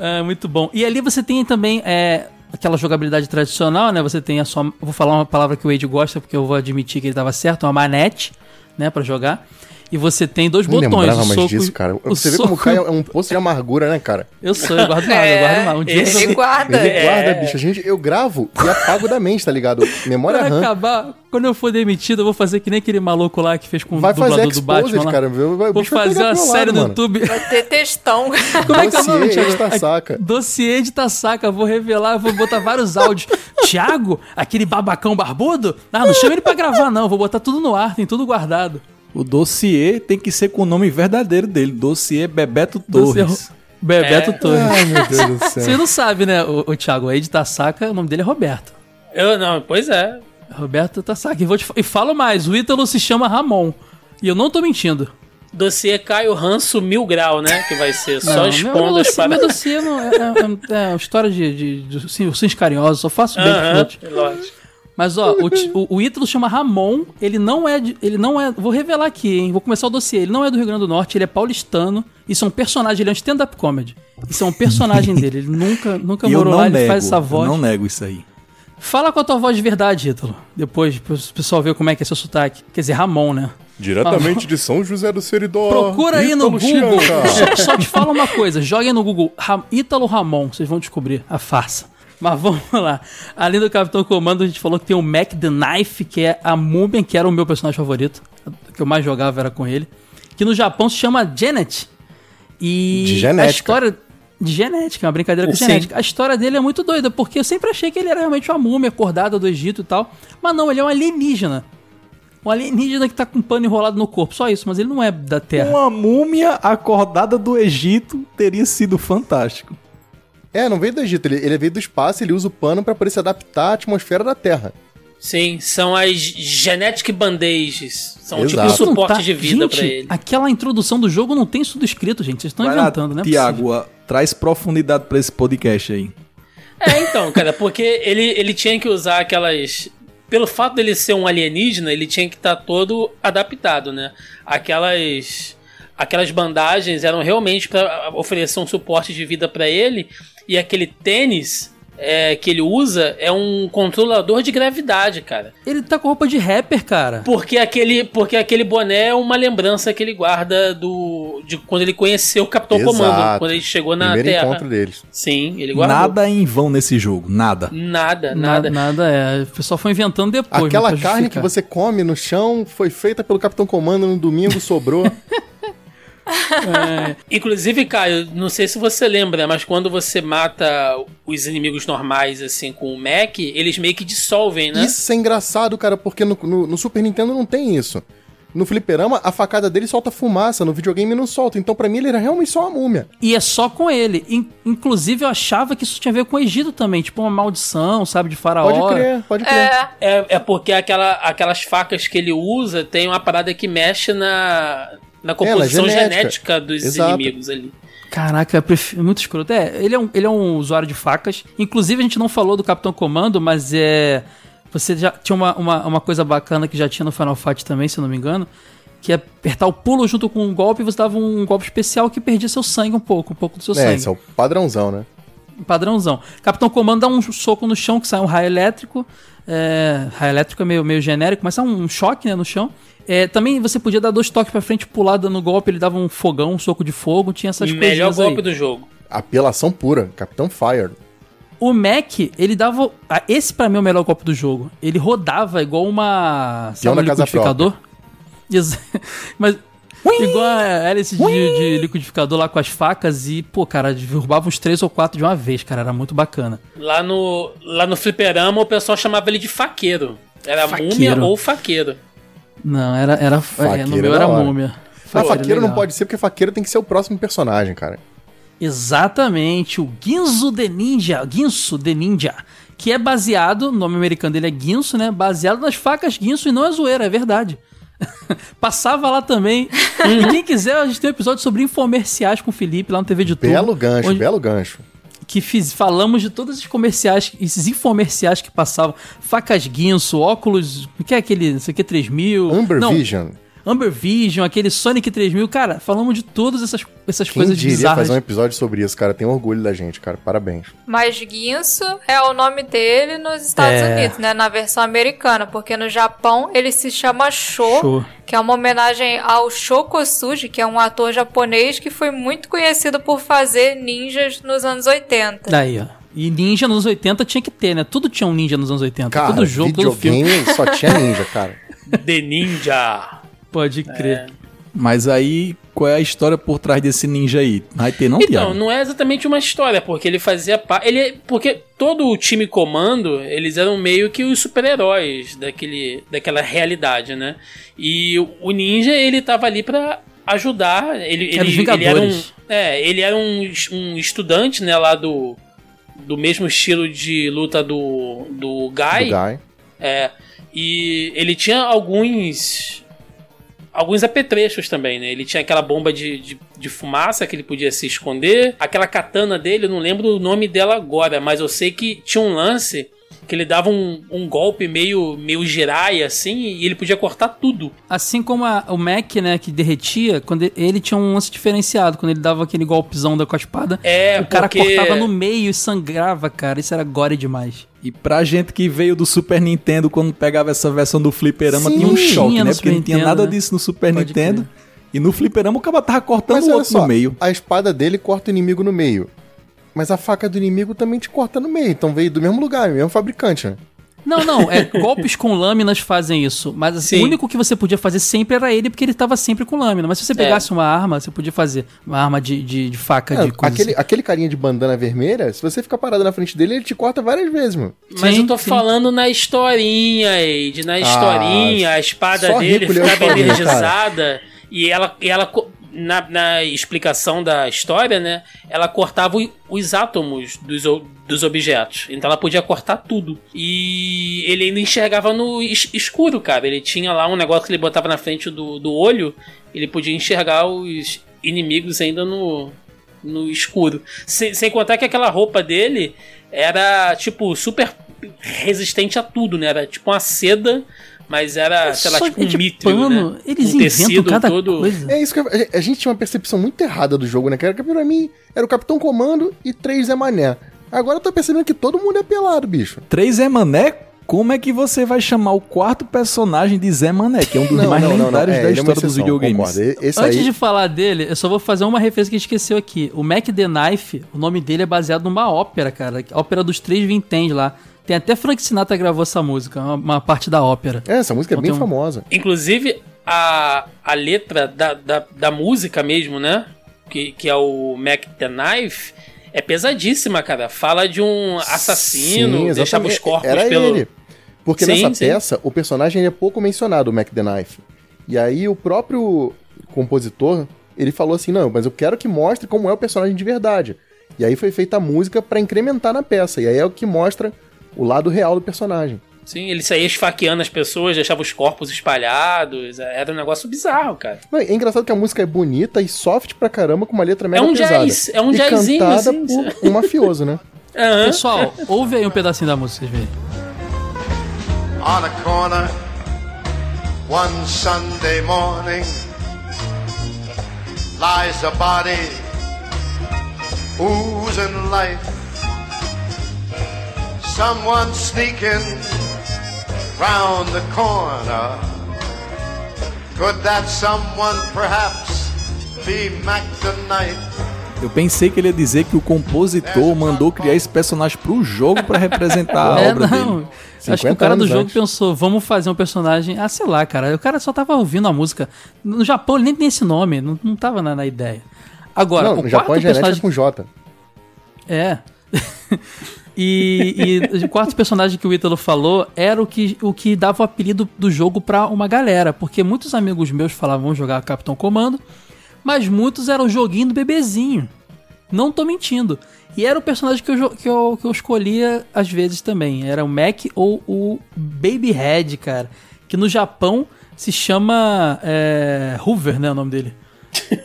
É, muito bom. E ali você tem também é, aquela jogabilidade tradicional, né? Você tem a sua. Vou falar uma palavra que o Wade gosta, porque eu vou admitir que ele estava certo, uma manete, né, pra jogar. E você tem dois Nem botões. lembrava o mais soco, disso, cara. o Você vê como o soco- Caio é um poço de amargura, né, cara? Eu sou, eu guardo nada, eu guardo nada. Um dia ele guarda. Ele É. guarda, bicho. A gente, eu gravo e apago da mente, tá ligado? Memória Quando RAM. acabar, quando eu for demitido, eu vou fazer que nem aquele maluco lá que fez com Vai o dublador fazer do Batman. Lá. cara. Vai- vai- o Vou fazer uma série no mano. YouTube. Vai ter textão. <laughs> Como é que é o nome, Dossiê Thiago? de Tassaca. Dossiê de Tassaca, vou revelar, vou botar vários áudios. <laughs> Thiago, aquele babacão barbudo? Ah, não chama ele pra gravar, não. Vou botar tudo no ar, tem tudo guardado. O dossiê tem que ser com o nome verdadeiro dele. Dossiê Bebeto Dossiê Torres. Bebeto É. Torres. Ai, meu Deus do céu. Você não sabe, né, o, o Thiago? Aí de Tassaca, o nome dele é Roberto. Eu não, pois é. Roberto Tassaca. E, vou te, e falo mais, o Ítalo se chama Ramon. E eu não tô mentindo. dossiê Caio Ranço Mil Grau, né? Que vai ser só Não, expondo meu as dossiê, meu dossiê não é, é, é, é uma história de, de, de, de ursinhos carinhosos, só faço bem Aham, outros. lógico. Mas ó, o, o, o Ítalo chama Ramon, ele não é de, ele não é, vou revelar aqui, hein, vou começar o dossiê, ele não é do Rio Grande do Norte, ele é paulistano, isso é um personagem, ele é um stand-up comedy. Isso é um personagem <laughs> dele, ele nunca, nunca E eu morou lá, ele nego, faz essa eu voz. não nego isso aí. Fala com a tua voz de verdade, Ítalo, depois, pro pessoal ver como é que é seu sotaque. Quer dizer, Ramon, né? Diretamente de São José do Seridó. Procura aí no Google. Chianca. Só, <laughs> só te fala uma coisa: joguem no Google Ra Ítalo Ramon, vocês vão descobrir a farsa. Mas vamos lá. Além do Capitão Comando, a gente falou que tem o Mac the Knife, que é a múmia, que era o meu personagem favorito. Que eu mais jogava era com ele. Que no Japão se chama Janet. E De a genética. história. De genética, é uma brincadeira com Sim. genética. A história dele é muito doida, porque eu sempre achei que ele era realmente uma múmia acordada do Egito e tal. Mas não, ele é um alienígena. Um alienígena que tá com um pano enrolado no corpo, só isso, mas ele não é da Terra. Uma múmia acordada do Egito teria sido fantástico. É, não veio do Egito, ele, ele veio do espaço, ele usa o pano pra poder se adaptar à atmosfera da Terra. Sim, são as genetic bandages. São tipo Exato. um Não suporte tá- de vida gente, pra ele. Aquela introdução do jogo não tem isso escrito, gente. Vocês estão Vai lá, inventando, né? Tiago, traz profundidade pra esse podcast aí. É, então, cara, porque ele, ele tinha que usar aquelas. Pelo fato dele ser um alienígena, ele tinha que estar todo adaptado, né? Aquelas. Aquelas bandagens eram realmente pra oferecer um suporte de vida pra ele. E aquele tênis é, que ele usa é um controlador de gravidade, cara. Ele tá com roupa de rapper, cara. Porque aquele, porque aquele boné é uma lembrança que ele guarda do de quando ele conheceu o Capitão Exato. Comando, quando ele chegou na Primeiro Terra. encontro deles. Sim, ele guardou. Nada é em vão nesse jogo, nada. Nada, Nada, nada. nada é. O pessoal foi inventando depois. Aquela carne que justificar. você come no chão foi feita pelo Capitão Comando no domingo, sobrou. <laughs> Inclusive, Caio, não sei se você lembra, mas quando você mata os inimigos normais, assim, com o Mac, eles meio que dissolvem, né? Isso é engraçado, cara, porque no, no- no Super Nintendo não tem isso. No fliperama, a facada dele solta fumaça, no videogame não solta. Então, pra mim, ele era realmente só uma múmia. E é só com ele. In- inclusive, eu achava que isso tinha a ver com o Egito também. Tipo, uma maldição, sabe, de faraó. Pode crer, pode crer. É, É, é porque aquela, aquelas facas que ele usa tem uma parada que mexe na, na composição genética. genética. dos Exato. inimigos ali. Caraca, eu prefiro, muito escroto. É, ele é, um, ele é um usuário de facas. Inclusive, a gente não falou do Capitão Comando, mas é. Você já tinha uma, uma, uma coisa bacana que já tinha no Final Fight também, se eu não me engano. Que é apertar o pulo junto com um golpe e você dava um golpe especial que perdia seu sangue um pouco, um pouco do seu É, sangue. esse é o padrãozão, né? Padrãozão. Capitão Comando dá um soco no chão que sai um raio elétrico. É, raio elétrico é meio, meio genérico, mas é um choque né, no chão. É, também você podia dar dois toques pra frente, pular dando golpe, ele dava um fogão, um soco de fogo, tinha essas coisas. Melhor golpe aí. do jogo. Apelação pura. Capitão Fire. O Mac, ele dava. ah, Esse pra mim é o melhor golpe do jogo. Ele rodava igual uma. Sabe, um liquidificador? <laughs> Mas. Igual a hélice de, de liquidificador lá com as facas e, pô, cara, derrubava uns três ou quatro de uma vez, cara. Era muito bacana. Lá no, lá no fliperama o pessoal chamava ele de faqueiro. Era Faqueiro. múmia ou faqueiro. Não, era. era é, no Faqueiro meu é era múmia. Mas Faqueiro é faqueiro não pode ser, porque faqueiro tem que ser o próximo personagem, cara. Exatamente, o Ginzo the Ninja, Ginso the Ninja, que é baseado, o nome americano dele é Ginso, né? Baseado nas facas Ginso e não é zoeira, é verdade. <laughs> Passava lá também. <laughs> e quem quiser, a gente tem um episódio sobre infomerciais com o Felipe lá no TV de Tubo. Belo gancho, onde- belo gancho. Que fiz, falamos de todos esses comerciais, esses infomerciais que passavam. Facas Guinso, óculos. O que é aquele? Isso aqui é 3000. Amber Não, Vision. Amber Vision, aquele Sonic 3000. Cara, falamos de todas essas, essas Quem coisas diria bizarras. fazer um episódio sobre isso, cara? Tem orgulho da gente, cara. Parabéns. mas Guinso é o nome dele nos Estados É. Unidos, né? Na versão americana, porque no Japão ele se chama Sho, Show. que é uma homenagem ao Sho Kosugi, que é um ator japonês que foi muito conhecido por fazer ninjas nos anos 80. Daí, ó. E ninja nos anos 80 tinha que ter, né? Tudo tinha um ninja nos anos 80. Cara, todo jogo, todo filme. só tinha ninja, cara. <laughs> The Ninja. Pode crer. Mas aí, qual é a história por trás desse ninja aí? Vai ter não, Então, não é exatamente uma história, porque ele fazia parte. Ele, porque todo o time comando, eles eram meio que os super-heróis daquele, daquela realidade, né? E o- ninja, ele tava ali pra ajudar. Ele, Era os ele, ele era um. É, ele era um, um estudante, né, lá do. Do mesmo estilo de luta do. Do Guy. Do Guy. É. E ele tinha alguns. Alguns apetrechos também, né? Ele tinha aquela bomba de, de, de fumaça que ele podia se esconder. Aquela katana dele, eu não lembro o nome dela agora, mas eu sei que tinha um lance que ele dava um, um golpe meio, meio giraia, assim, e ele podia cortar tudo. Assim como a- o Mac, né, que derretia, quando ele, tinha um lance diferenciado. Quando ele dava aquele golpezão da com a espada, É, o cara porque- cortava no meio e sangrava, cara. Isso era gore demais. E pra gente que veio do Super Nintendo, quando pegava essa versão do Fliperama, Sim. tinha um choque, Tinha né? Porque não tinha nada né? disso no Super Pode Nintendo. crer. E no Fliperama o cara tava cortando Mas o outro só, no meio. a espada dele corta o inimigo no meio. Mas a faca do inimigo também te corta no meio. Então veio do mesmo lugar, mesmo fabricante, né? Não, não, é, golpes com lâminas fazem isso. Mas assim, Sim. o único que você podia fazer sempre era ele, porque ele tava sempre com lâmina. Mas se você pegasse uma arma, você podia fazer uma arma de, de, de faca, É, de coisa aquele, assim. aquele carinha de bandana vermelha, se você ficar parado na frente dele, ele te corta várias vezes, meu. Mas Sim, eu tô sim. falando na historinha, Eide. Na historinha, a espada dele ficava energizada e ela, e ela na, na explicação da história, né? Ela cortava os átomos dos, dos objetos. Então ela podia cortar tudo. E ele ainda enxergava no es- escuro, cara. Ele tinha lá um negócio que ele botava na frente do, do olho. Ele podia enxergar os inimigos ainda no, no escuro. Sem, sem contar que aquela roupa dele era, tipo, super resistente a tudo, né? Era tipo uma seda, mas era, sei lá, Só tipo um pano, né? Eles um inventam tecido cada todo... coisa. É isso que eu- a- gente tinha uma percepção muito errada do jogo, né? Que era que pra mim era o Capitão Comando e três Zé Mané. Agora eu tô percebendo que todo mundo é pelado, bicho. 3 é Mané? Como é que você vai chamar o quarto personagem de Zé Mané, que é um dos mais lendários É, da é história dos exceção, videogames? E- Esse Antes aí, de falar dele, eu só vou fazer uma referência que a gente esqueceu aqui. O Mac the Knife, o nome dele é baseado numa ópera, cara. A ópera dos três vinténs lá. Tem até Frank Sinatra gravou essa música, uma, parte da ópera. É, essa música é Então bem tem um- famosa. Inclusive, a, a letra da, da, da música mesmo, né? Que, que é o Mac the Knife, é pesadíssima, cara. Fala de um assassino, Sim, deixava os corpos Era pelo. ele. Porque Sim, nessa sim. peça, o personagem é pouco mencionado, o Mac the Knife. E aí o próprio compositor, ele falou assim, não, mas eu quero que mostre como é o personagem de verdade. E aí foi feita a música pra incrementar na peça. E aí é o que mostra o lado real do personagem. Sim, ele saía esfaqueando as pessoas, deixava os corpos espalhados. Era um negócio bizarro, cara. Não, É engraçado que a música é bonita e soft pra caramba, com uma letra mega um pesada. jazz, é um e jazzinho, cantada assim, por um mafioso, né? <laughs> Aham. Pessoal, ouve aí um pedacinho da música, vocês verem. on a corner one Sunday morning lies a body oozing life. Someone sneaking round the corner. Could that someone perhaps be Mac the Knife? Eu pensei que ele ia dizer que o compositor mandou criar esse personagem pro jogo pra representar a <laughs> é, obra não. dele. Acho que o 50 cara do jogo antes. pensou, vamos fazer um personagem. Ah, sei lá, cara. O cara só tava ouvindo a música. No Japão ele nem tem esse nome, não, não tava na, na ideia. Agora, Não, o no Japão é personagem. com J. É. <laughs> e, e o quarto personagem que o Ítalo falou era o que, o que dava o apelido do jogo pra uma galera. Porque muitos amigos meus falavam jogar Capitão Comando, mas muitos eram joguinho do bebezinho. Não tô mentindo. E era o personagem que eu, que eu, que eu escolhia às vezes também. Era o Mac ou o Baby Head, cara. Que no Japão se chama é, Hoover, né? O nome dele.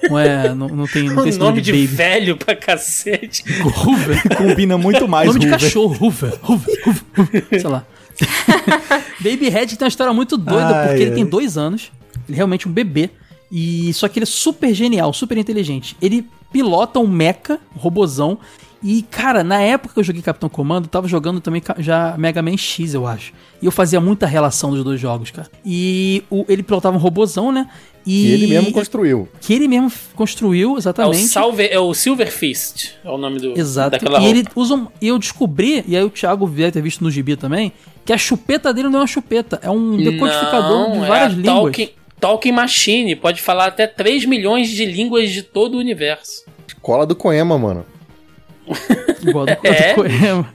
Não, é, não, não tem, não <laughs> tem esse nome de baby. velho pra cacete. Hoover. <laughs> Combina muito mais Nome de Hoover. cachorro, Hoover, Hoover, Hoover, Hoover, sei lá. <laughs> Baby Red tem uma história muito doida, Ai, porque ele tem dois anos, ele é realmente um bebê, e só que ele é super genial, super inteligente. Ele pilota um mecha, um robozão, e, cara, na época que eu joguei Capitão Comando, eu tava jogando também já Mega Man X, eu acho. E eu fazia muita relação dos dois jogos, cara. E o- ele pilotava um robozão, né? E, E ele mesmo construiu. Que ele mesmo construiu, É o, exatamente. Salve, é o Silver Fist, é o nome do, Exato. daquela E roupa. ele usa um, e eu descobri, e aí o Thiago deve ter visto no gibi também, que a chupeta dele não é uma chupeta, é um decodificador Não, de é várias a línguas. Talking, Talking Machine, pode falar até 3 milhões de línguas de todo o universo. Cola do Coema, mano. Igual do, É? do Koema.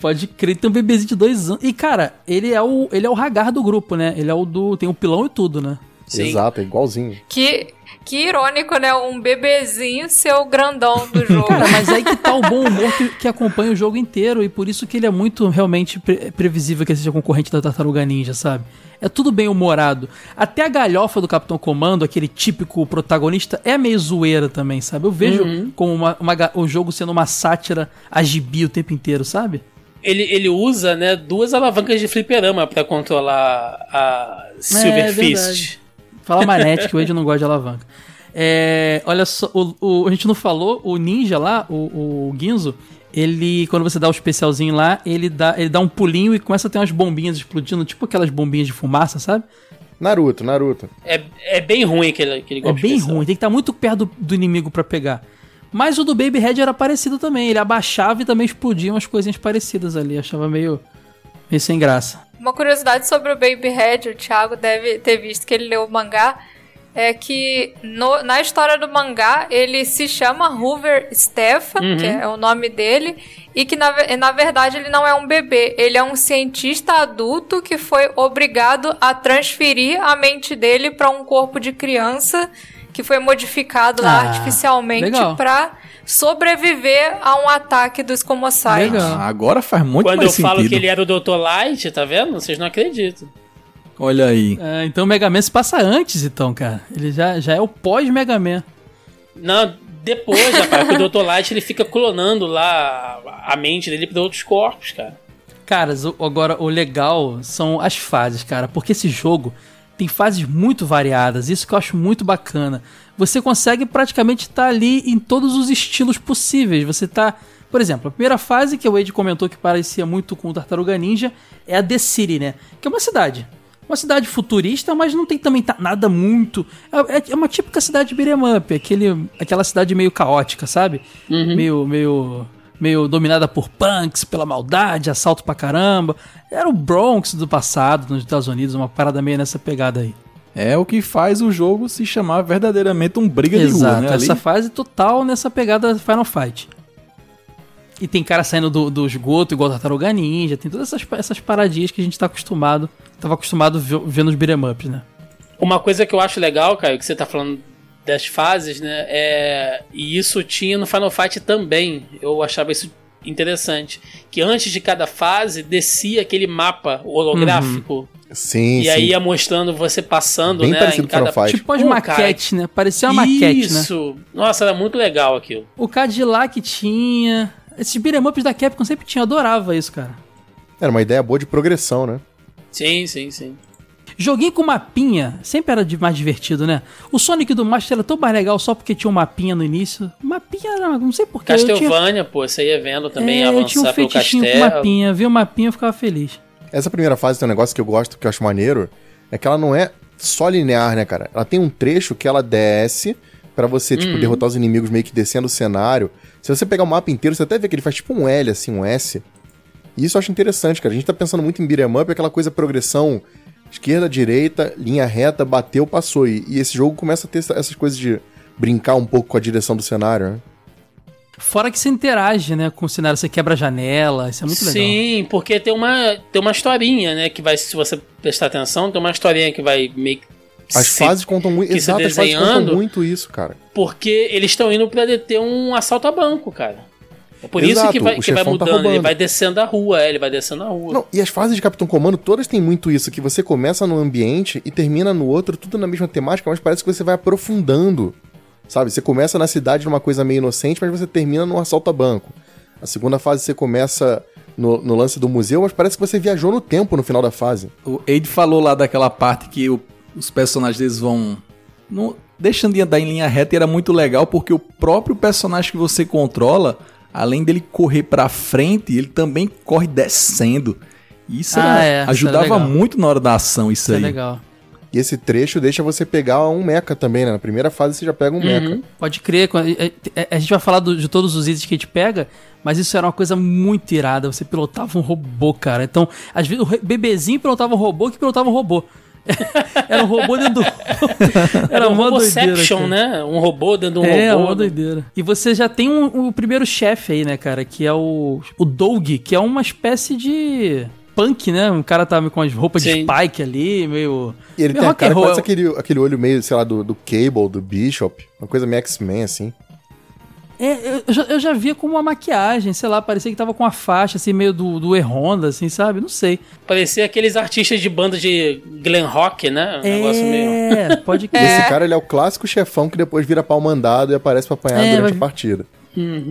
Pode crer, tem um bebezinho de dois anos. E, cara, ele é o ele é o Hagar do grupo, né? Ele é o do. Tem o pilão e tudo, né? Sim. Exato, é igualzinho. Que, que irônico, né? Um bebezinho ser o grandão do <laughs> jogo. Cara, mas aí que tá o bom humor que, que acompanha o jogo inteiro e por isso que ele é muito realmente pre- previsível que ele seja concorrente da Tartaruga Ninja, sabe? É tudo bem humorado. Até a galhofa do Capitão Comando, aquele típico protagonista, é meio zoeira também, sabe? Eu vejo como uma, uma o jogo sendo uma sátira a gibi o tempo inteiro, sabe? Ele, ele usa, né, duas alavancas de fliperama pra controlar a Silver É, Fist. verdade. Fala manete, que o Ed não gosta de alavanca. É, olha só, o, o- a gente não falou, o ninja lá, o, o Ginzo, ele, quando você dá o especialzinho lá, ele dá, ele dá um pulinho e começa a ter umas bombinhas explodindo, tipo aquelas bombinhas de fumaça, sabe? Naruto, Naruto. É, é bem ruim aquele, aquele É golpe bem especial. ruim, tem que estar muito perto do, do inimigo pra pegar. Mas o do Baby Head era parecido também, ele abaixava e também explodia umas coisinhas parecidas ali, achava meio, meio sem graça. Uma curiosidade sobre o Baby Head, o Thiago deve ter visto que ele leu o mangá, é que no- na história do mangá ele se chama Hoover Stefan, que é o nome dele, e que na, na verdade ele não é um bebê, ele é um cientista adulto que foi obrigado a transferir a mente dele para um corpo de criança que foi modificado lá Ah, artificialmente legal. para sobreviver a um ataque dos. Legal. Ah, agora faz muito Quando eu mais falo sentido. que ele era o Dr. Light, tá vendo? Vocês não acreditam. Olha aí. É, então o Mega Man se passa antes, então, cara. Ele já, já é o pós-Mega Man. Não, depois, rapaz, o Dr. Light ele fica clonando lá a mente dele pra outros corpos, cara. Caras, agora o legal são as fases, cara, porque esse jogo tem fases muito variadas, isso que eu acho muito bacana. Você consegue praticamente estar ali em todos os estilos possíveis. Você tá, por exemplo, a primeira fase que o Wade comentou que parecia muito com o Tartaruga Ninja é a The City, né? Que é uma cidade. Uma cidade futurista, mas não tem também tá- nada muito. É, é- é uma típica cidade beat'em up, aquele, aquela cidade meio caótica, sabe? Meio, meio, meio dominada por punks, pela maldade, assalto pra caramba. Era o Bronx do passado, nos Estados Unidos, uma parada meio nessa pegada aí. É o que faz o jogo se chamar verdadeiramente um briga de Exato, rua, né? Ali, essa fase total nessa pegada Final Fight. E tem cara saindo do, do esgoto, igual Tartaruga Ninja, tem todas essas, essas paradinhas que a gente tá acostumado, tava acostumado a ver, ver nos beat'em ups, né? Uma coisa que eu acho legal, Caio, que você tá falando das fases, né? É... E isso tinha no Final Fight também. Eu achava isso interessante. Que antes de cada fase descia aquele mapa holográfico. Sim, E sim. aí ia mostrando você passando, Bem né? parecido em com Final Fight. Tipo as Pô, maquetes, né? Parecia uma maquete, né? Isso! Nossa, era muito legal aquilo. O Cadillac tinha. Esses beat'em ups da Capcom sempre tinha, adorava isso, cara. Era uma ideia boa de progressão, né? Sim, sim, sim. Joguinho com mapinha sempre era de- mais divertido, né? O Sonic do Master era tão mais legal só porque tinha um mapinha no início. Mapinha era, não sei porquê. eu tinha- Castlevania, pô, você ia vendo também é, eu tinha um avançar pelo fetichinho com mapinha. Via o mapinha eu ficava feliz. Essa primeira fase tem um negócio que eu gosto, que eu acho maneiro, é que ela não é só linear, né, cara? Ela tem um trecho que ela desce pra você, tipo, derrotar os inimigos meio que descendo o cenário. Se você pegar o mapa inteiro, você até vê que ele faz tipo um L, assim, um S. E isso eu acho interessante, cara. A gente tá pensando muito em beat'em up, aquela coisa progressão esquerda, direita, linha reta, bateu, passou. E, e esse jogo começa a ter essa- essas coisas de brincar um pouco com a direção do cenário, né? Fora que você interage, né, com o cenário, você quebra a janela, isso é muito legal. Sim, porque tem uma, tem uma historinha, né? Que vai, se você prestar atenção, tem uma historinha que vai meio que. As se- fases contam muito. Exato, as fases contam muito isso, cara. Porque eles estão indo pra deter um assalto a banco, cara. É por isso Exato, que vai, que vai tá mudando. ele roubando. vai descendo a rua, é, ele vai descendo a rua. Não, e as fases de Capitão Comando todas têm muito isso, que você começa num ambiente e termina no outro, tudo na mesma temática, mas parece que você vai aprofundando. Sabe? Você começa na cidade numa coisa meio inocente, mas você termina num assalto a banco. A segunda fase você começa no, no lance do museu, mas parece que você viajou no tempo no final da fase. O Aide falou lá daquela parte que o- os personagens deles vão. Não, deixando de andar em linha reta e era muito legal porque o próprio personagem que você controla, além dele correr pra frente, ele também corre descendo. Isso Ah, era- é, isso ajudava legal. muito na hora da ação, isso, Isso é aí. legal. E esse trecho deixa você pegar um mecha também, né? Na primeira fase você já pega um mecha. Pode crer, é- é- a gente vai falar do- de todos os itens que a gente pega, mas isso era uma coisa muito irada. Você pilotava um robô, cara. Então, às vezes o bebezinho pilotava um robô que pilotava um robô. <laughs> era um robô dentro do. <laughs> Era um uma doideira, Roboception, né? Um robô dentro de um É, robô. uma doideira. E você já tem um- o primeiro chefe aí, né, cara? Que é o, o Doug, que é uma espécie de. punk, né? Um cara tá com as roupas de Sim. spike ali, meio. E ele meio tem a cara aquele, aquele olho meio, sei lá, do, do Cable, do Bishop. Uma coisa meio X-Men, assim. É, eu já, eu já via como uma maquiagem, sei lá, parecia que tava com uma faixa assim, meio do, do E-Honda, assim, sabe? Não sei. Parecia aqueles artistas de banda de glam rock, né? Um negócio meio... É, <laughs> pode E crer. esse cara, ele é o clássico chefão que depois vira pau mandado e aparece pra apanhar É, durante vai- a partida.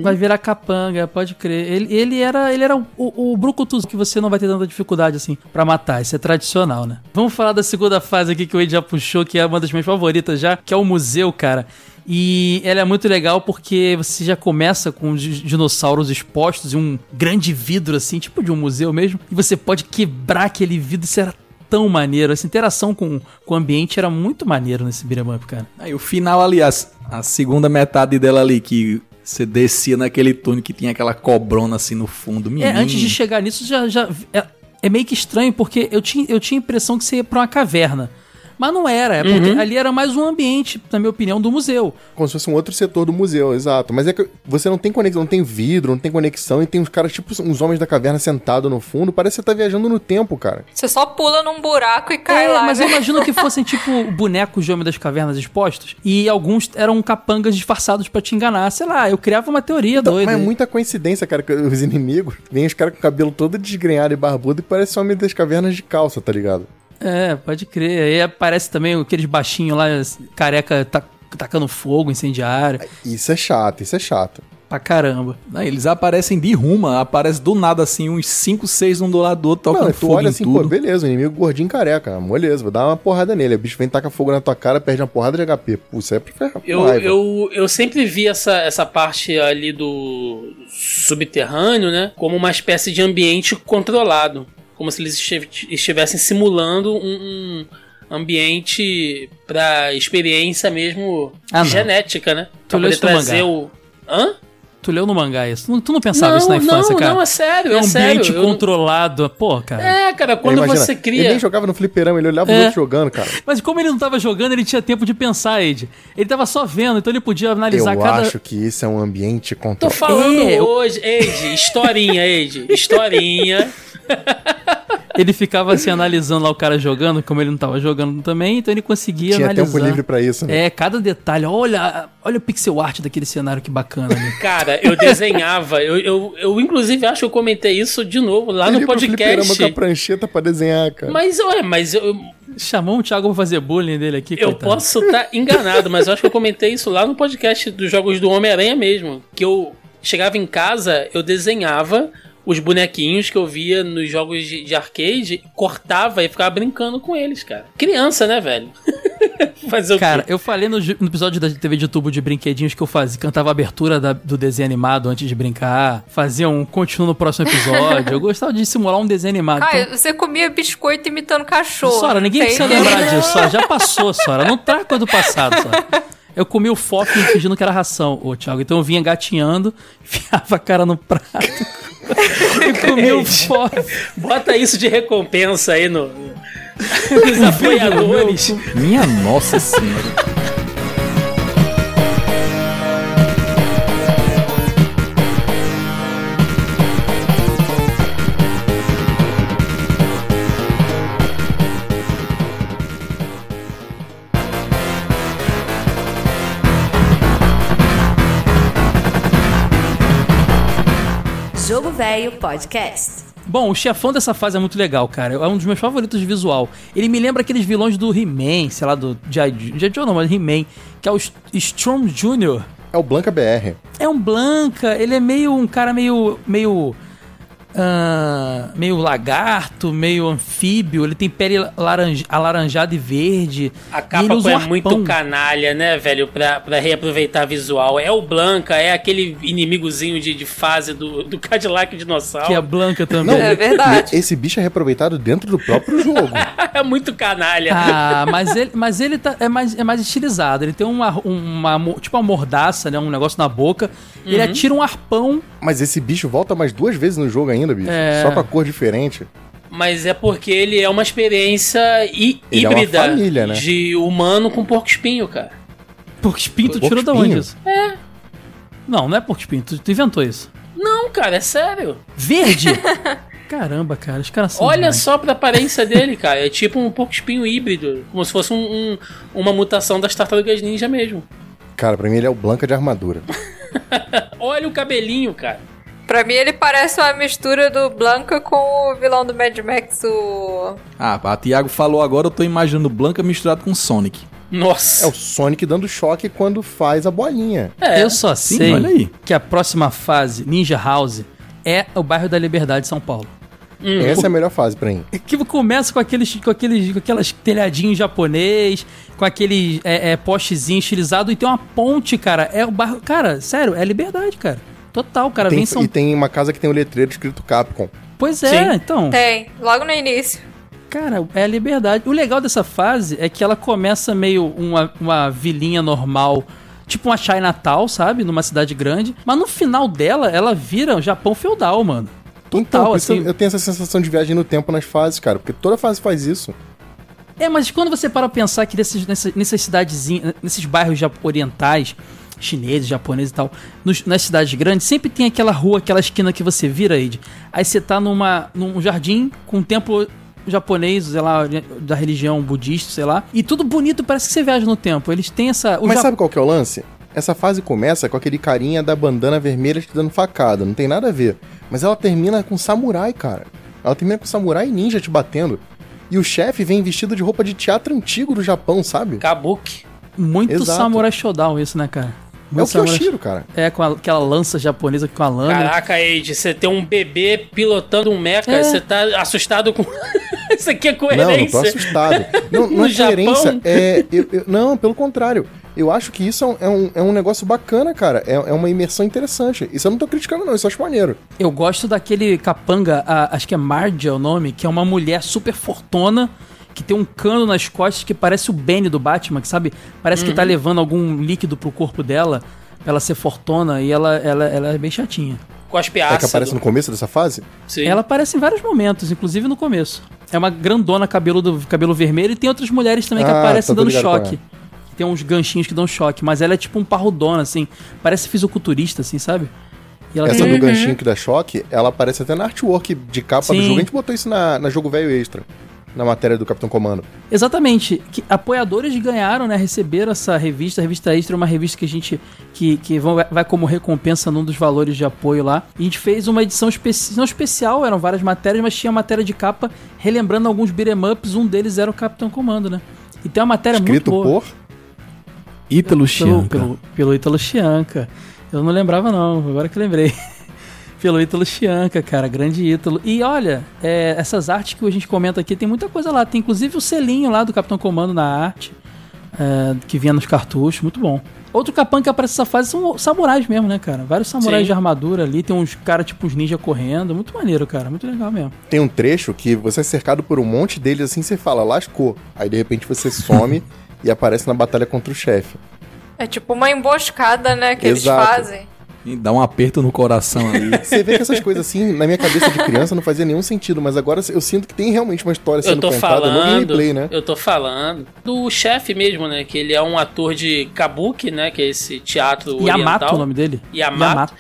Vai virar capanga, pode crer. Ele, ele era, ele era o, o, o Brucutus que você não vai ter tanta dificuldade assim pra matar. Isso é tradicional, né? Vamos falar da segunda fase aqui que o Ed já puxou, que é uma das minhas favoritas já, que é o museu, cara. E ela é muito legal porque você já começa com os di- dinossauros expostos e um grande vidro assim, tipo de um museu mesmo, e você pode quebrar aquele vidro, isso era tão maneiro. Essa interação com, com o ambiente era muito maneiro nesse beat'em up, cara. Aí o final ali, a, a segunda metade dela ali, que você descia naquele túnel que tinha aquela cobrona assim no fundo. Menino. É, antes de chegar nisso, já, já é, é meio que estranho, porque eu tinha, eu tinha a impressão que você ia pra uma caverna. Mas não era, é porque ali era mais um ambiente, na minha opinião, do museu. Como se fosse um outro setor do museu, exato. Mas é que você não tem conexão, não tem vidro, não tem conexão, e tem uns caras, tipo, uns homens da caverna sentados no fundo. Parece que você tá viajando no tempo, cara. Você só pula num buraco e cai É, lá, mas né? eu imagino que <laughs> fossem tipo bonecos de Homem das Cavernas expostos. E alguns eram capangas disfarçados pra te enganar. Sei lá, eu criava uma teoria Então, doida. mas é muita coincidência, cara, que os inimigos vêm os caras com o cabelo todo desgrenhado e barbudo e parece homem das cavernas de calça, tá ligado? É, pode crer. Aí aparece também aqueles baixinhos lá, careca, ta- tacando fogo, incendiário. Isso é chato, isso é chato. Pra caramba. Não, eles aparecem de ruma, aparece do nada assim, uns 5, 6 um do lado do outro, tocando Não, tu fogo olha em assim, tudo. pô, beleza, o inimigo gordinho careca, moleza, vou dar uma porrada nele. O bicho vem taca fogo na tua cara, perde uma porrada de HP. Pô, isso é pra ferrar Eu, eu, eu sempre vi essa, essa parte ali do subterrâneo, né? Como uma espécie de ambiente controlado. Como se eles estive- estivessem simulando um, um ambiente pra experiência mesmo Ah, não. genética, né? Tu Pra leu poder trazer mangá? o. Hã? Tu leu no mangá isso? Tu, tu não pensava não, isso na infância, não, cara? não, é sério, é é, um sério. ambiente Eu- controlado. Pô, cara. É, cara, quando Imagina, você Ele cria. nem jogava no fliperama, ele olhava É. os outros jogando, cara. Mas como ele não tava jogando, ele tinha tempo de pensar, Ed. Ele tava só vendo, então ele podia analisar eu cada. acho que isso é um ambiente Tô controlado. falando É, eu- hoje, Eide, historinha, Eide, historinha. <laughs> <laughs> Ele ficava assim analisando lá o cara jogando, como ele não tava jogando também, então ele conseguia Tinha analisar. tempo livre pra isso, né? É, cada detalhe. Olha, olha o pixel art daquele cenário que bacana. Né? <laughs> Cara, eu desenhava, eu, eu, eu inclusive acho que eu comentei isso de novo lá Ele no podcast. com a prancheta pra desenhar, cara. Mas, olha, mas eu, Chamou o Thiago pra fazer bullying dele aqui, eu coitado. posso estar enganado, mas eu acho que eu comentei isso lá no podcast dos jogos do Homem-Aranha mesmo. Que eu chegava em casa, eu desenhava os bonequinhos que eu via nos jogos de, de arcade, cortava e ficava brincando com eles, cara. Criança, né, velho? <laughs> Fazer o Cara, quê? eu falei no, no episódio da TV de tubo de brinquedinhos que eu fazia, cantava a abertura da- do desenho animado antes de brincar, fazia um continuo no próximo episódio. eu gostava de simular um desenho animado. Caio, Então- você comia biscoito imitando cachorro. Sora, ninguém precisa lembrar disso, Sora. Já <laughs> passou, Sora. Não traga do passado, Sora. Eu comi o fof fingindo que era ração, ô Thiago. Então eu vinha gatinhando, <laughs> enfiava a cara no prato <laughs> e comia o fof. Bota isso de recompensa aí no, <laughs> nos apoiadores. Minha nossa senhora. Jogo Velho Podcast. Bom, o chefão dessa fase é muito legal, cara. É um dos meus favoritos de visual. Ele me lembra aqueles vilões do He-Man, sei lá, do G.I. Joe não, mas He-Man, que é o St- Storm Jr. É o Blanca BR. É um Blanca, ele é meio um cara meio meio ah, meio lagarto, meio anfíbio, ele tem pele laranja, alaranjada e verde. A ele capa é arpão. muito canalha, né, velho? Pra, pra reaproveitar visual. É o Blanca, é aquele inimigozinho de, de fase do, do Cadillac Dinossauro. Que é Blanca também. É verdade. Esse bicho é reaproveitado dentro do próprio jogo. <laughs> É muito canalha. Ah, mas ele, mas ele tá, é, mais, é mais estilizado. Ele tem uma, uma, tipo uma mordaça, né? Um negócio na boca. Ele Uhum. atira um arpão. Mas esse bicho volta mais duas vezes no jogo ainda, bicho. É. Só com a cor diferente. Mas é porque ele é uma experiência hí- Ele é uma híbrida família, né? de humano com porco espinho, cara. Porco espinho, tu Porco tirou da onde isso? É. Não, não é porco espinho, tu, tu inventou isso. Não, cara, é sério. Verde? <laughs> Caramba, cara, os caras são. Olha demais. só pra aparência dele, cara. É tipo um porco espinho híbrido. Como se fosse um- um- uma mutação das tartarugas ninja mesmo. Cara, pra mim ele é o Blanca de armadura. <laughs> Olha o cabelinho, cara. Pra mim, ele parece uma mistura do Blanca com o vilão do Mad Max, o. Ah, a Thiago falou agora, eu tô imaginando Blanca misturado com Sonic. Nossa. É o Sonic dando choque quando faz a bolinha. É. Eu só Sim, sei olha aí. que a próxima fase, Ninja House, é o bairro da Liberdade, São Paulo. Essa é a melhor fase pra mim. <laughs> Que começa com aqueles, com aqueles, com aquelas telhadinhos japonês, com aquele é, é, postezinho estilizado e tem uma ponte, cara. É o bairro, cara, sério, é liberdade, cara. Total, cara. Tem- vem São E tem uma casa que tem o letreiro escrito Capcom. Pois é, Sim. então. Tem, logo no início. Cara, é a liberdade. O legal dessa fase é que ela começa meio uma, uma vilinha normal, tipo uma Chinatown, sabe? Numa cidade grande. Mas no final dela, ela vira o Japão feudal, mano. Então, Total, isso assim. eu tenho essa sensação de viagem no tempo nas fases, cara. Porque toda fase faz isso. É, mas quando você para pra pensar que nesses, nessas, nessas cidadezinhas, nesses bairros orientais, chineses, japoneses e tal, nos- nas cidades grandes, sempre tem aquela rua, aquela esquina que você vira, Ed. Aí você tá numa, num jardim com um templo japonês, sei lá, da religião budista, sei lá, e tudo bonito, parece que você viaja no tempo. Eles têm essa... o Mas Ja- sabe qual que é o lance? Essa fase começa com aquele carinha da bandana vermelha te dando facada. Não tem nada a ver. Mas ela termina com samurai, cara. Ela termina com samurai ninja te batendo. E o chefe vem vestido de roupa de teatro antigo do Japão, sabe? Kabuki. Muito Exato. Samurai Shodown isso, né, cara? É o Kyoshiro, cara. É, com a- aquela lança japonesa com a lâmina. Caraca, Age, você tem um bebê pilotando um mecha, É. você tá assustado com. <laughs> Isso aqui é Não, não coerência. tô assustado. Não, <laughs> No não é coerência. Japão? É, eu- eu- não, pelo contrário. Eu acho que isso é um, é um, é um negócio bacana, cara. É, é uma imersão interessante. Isso eu não tô criticando, não. Isso eu acho maneiro. Eu gosto daquele capanga, a- acho que é Marge é o nome, que é uma mulher super fortona, que tem um cano nas costas que parece o Benny do Batman, que sabe? Parece Uhum. que tá levando algum líquido pro corpo dela, pra ela ser fortona, e ela, ela, ela é bem chatinha. Cospe É que ácido. aparece no começo dessa fase? Sim. Ela aparece em vários momentos, inclusive no começo. É uma grandona cabelo, do, cabelo vermelho e tem outras mulheres também que Ah, aparecem tô dando ligado qual choque. Tem uns ganchinhos que dão choque, mas ela é tipo um parrudona, assim. Parece fisiculturista, assim, sabe? E ela Essa tem- do ganchinho que dá choque, ela aparece até na artwork de capa do Sim. jogo. A gente botou isso na, na jogo velho extra. Na matéria do Capitão Comando. Exatamente. Que apoiadores ganharam, né? Receberam essa revista. A revista Extra é uma revista que a gente. que, que vão- vai como recompensa num dos valores de apoio lá. E a gente fez uma edição especi não especial, eram várias matérias, mas tinha matéria de capa relembrando alguns beat'em ups. Um deles era o Capitão Comando, né? E tem uma matéria Escrito muito boa. por. Ítalo Pelo, Chianca. pelo, pelo Ítalo Chianca. Eu não lembrava, não, agora que lembrei. Pelo Ítalo Chianca, cara, grande Ítalo. E olha, é, essas artes que a gente comenta aqui, tem muita coisa lá. Tem inclusive o selinho lá do Capitão Comando na arte, é, que vinha nos cartuchos, muito bom. Outro capanga que aparece nessa fase são samurais mesmo, né, cara? Vários samurais Sim. de armadura ali, tem uns caras tipo uns ninja correndo. Muito maneiro, cara, muito legal mesmo. Tem um trecho que você é cercado por um monte deles assim, você fala, lascou. Aí de repente você <laughs> some e aparece na batalha contra o chefe. É tipo uma emboscada, né, que Exato. eles fazem. Dá um aperto no coração ali. <laughs> Você vê que essas coisas assim, na minha cabeça de criança, não fazia nenhum sentido, mas agora eu sinto que tem realmente uma história Eu sendo tô contada no falando, gameplay, né? eu tô falando do chefe mesmo, né? Que ele é um ator de kabuki, né? Que é esse teatro Yamato oriental. o nome dele? Yamato.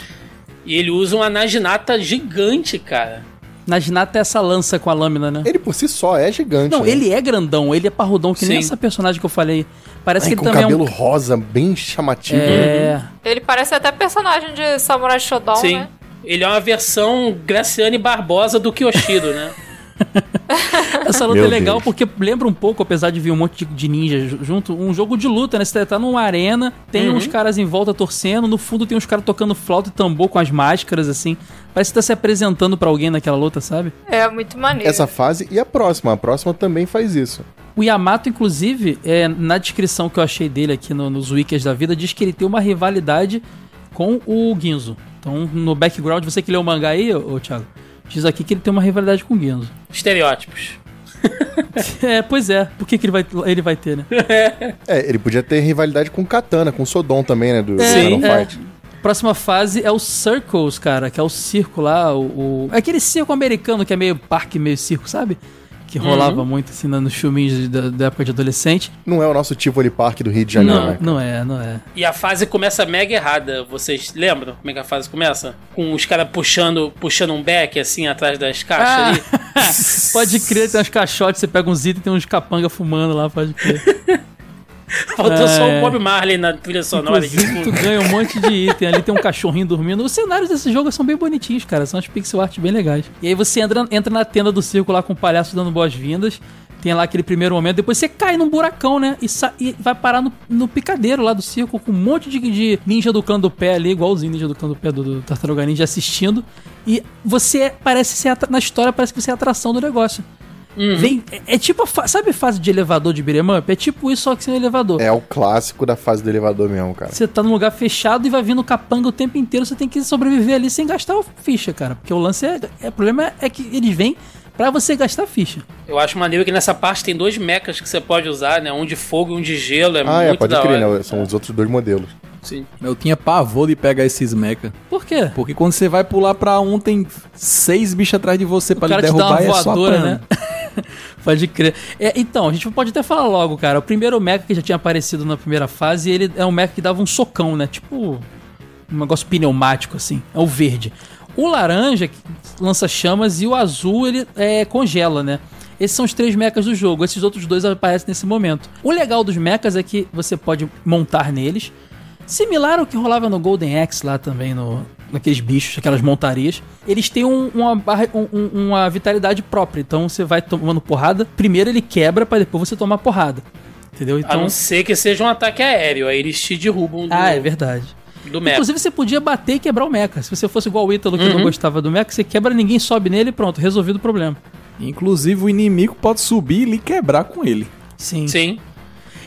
E ele usa uma naginata gigante, cara. Naginata é essa lança com a lâmina, né? Ele por si só é gigante. Não, né? ele é grandão, ele é parrudão, que nem Sim. essa personagem que eu falei. Parece Ai, que ele com também cabelo é um. rosa, bem chamativo. né? É. Ele parece até personagem de Samurai Shodown, Sim. né? Ele é uma versão Graciane Barbosa do Kyoshiro, né? <laughs> <laughs> Essa luta Meu é legal Deus. porque lembra um pouco, apesar de vir um monte de, ninja ju- junto, um jogo de luta, né? Você tá numa arena, tem Uhum. uns caras em volta torcendo, no fundo tem uns caras tocando flauta e tambor com as máscaras, assim. Parece que tá se apresentando pra alguém naquela luta, sabe? É muito maneiro. Essa fase e a próxima. A próxima também faz isso. O Yamato, inclusive, é, na descrição que eu achei dele aqui no- nos wikis da vida, diz que ele tem uma rivalidade com o Ginzo. Então, no background, você que leu o mangá aí, ô, ô Thiago, diz aqui que ele tem uma rivalidade com o Ginzo. Estereótipos. <laughs> É, pois é. Por que, que ele, vai, ele vai ter, né? <laughs> É, ele podia ter rivalidade com o Katana, com o Sodom também, né? Do Sim, Final é. Fight. Próxima fase é o Circles, cara, que é o circo lá, o, o- é aquele circo americano que é meio parque, meio circo, sabe? Que rolava muito assim nos filminhos da, da época de adolescente. Não é o nosso Tivoli Park do Rio de Janeiro, Não, né? não é, não é. E a fase começa mega errada. Vocês lembram como é que a fase começa? Com os caras puxando, puxando um back assim atrás das caixas Ah, ali. <laughs> pode crer, tem uns caixotes, você pega uns itens e tem uns capanga fumando lá, pode crer. <laughs> <laughs> Faltou só É. o Bob Marley na trilha sonora. Inclusive, tu ganha um monte de item. Ali tem um cachorrinho dormindo. Os cenários desse jogo são bem bonitinhos, cara. São as pixel art bem legais. E aí você entra, entra na tenda do circo lá com o palhaço dando boas-vindas. Tem lá aquele primeiro momento. Depois você cai num buracão, né? E, e vai parar no, no picadeiro lá do circo com um monte de, de ninja do clã do pé ali, igualzinho ninja do clã do pé do, do Tartaruga Ninja assistindo. E você parece ser. Na história, parece que você é a atração do negócio. Vem, é, é tipo, a sabe a fase de elevador de beat'em up? É tipo isso, só que sem elevador. É o clássico da fase do elevador mesmo, cara. Você tá num lugar fechado e vai vindo capanga o tempo inteiro, você tem que sobreviver ali sem gastar ficha, cara. Porque o lance é. é o problema é que eles vêm pra você gastar ficha. Eu acho maneiro que nessa parte tem dois mechas que você pode usar, né? Um de fogo e um de gelo. É Ah, é, muito pode da crer, hora. né? São os outros dois modelos. Sim. Eu tinha pavor de pegar esses mecha. Por quê? Porque quando você vai pular pra um, tem seis bichos atrás de você lhe cara te dá uma derrubar e é só voadora, né? <laughs> <laughs> Pode crer. É, então, a gente pode até falar logo, cara. O primeiro mecha que já tinha aparecido na primeira fase, ele é um mecha que dava um socão, né? Tipo um negócio pneumático, assim. É o verde. O laranja lança chamas e o azul ele é, congela, né? Esses são os três mechas do jogo. Esses outros dois aparecem nesse momento. O legal dos mechas é que você pode montar neles. Similar ao que rolava no Golden Axe lá também, no, naqueles bichos, aquelas montarias. Eles têm um- uma, barra- um- um- uma vitalidade própria. Então você vai tomando porrada. Primeiro ele quebra pra depois você tomar porrada. Entendeu? A Então. não ser que seja um ataque aéreo, aí eles te derrubam do, Ah, é verdade. do mecha. Inclusive você podia bater e quebrar o mecha. Se você fosse igual o Ítalo que Uhum. não gostava do mecha, você quebra, ninguém sobe nele e pronto, resolvido o problema. Inclusive o inimigo pode subir e lhe quebrar com ele. Sim. Sim.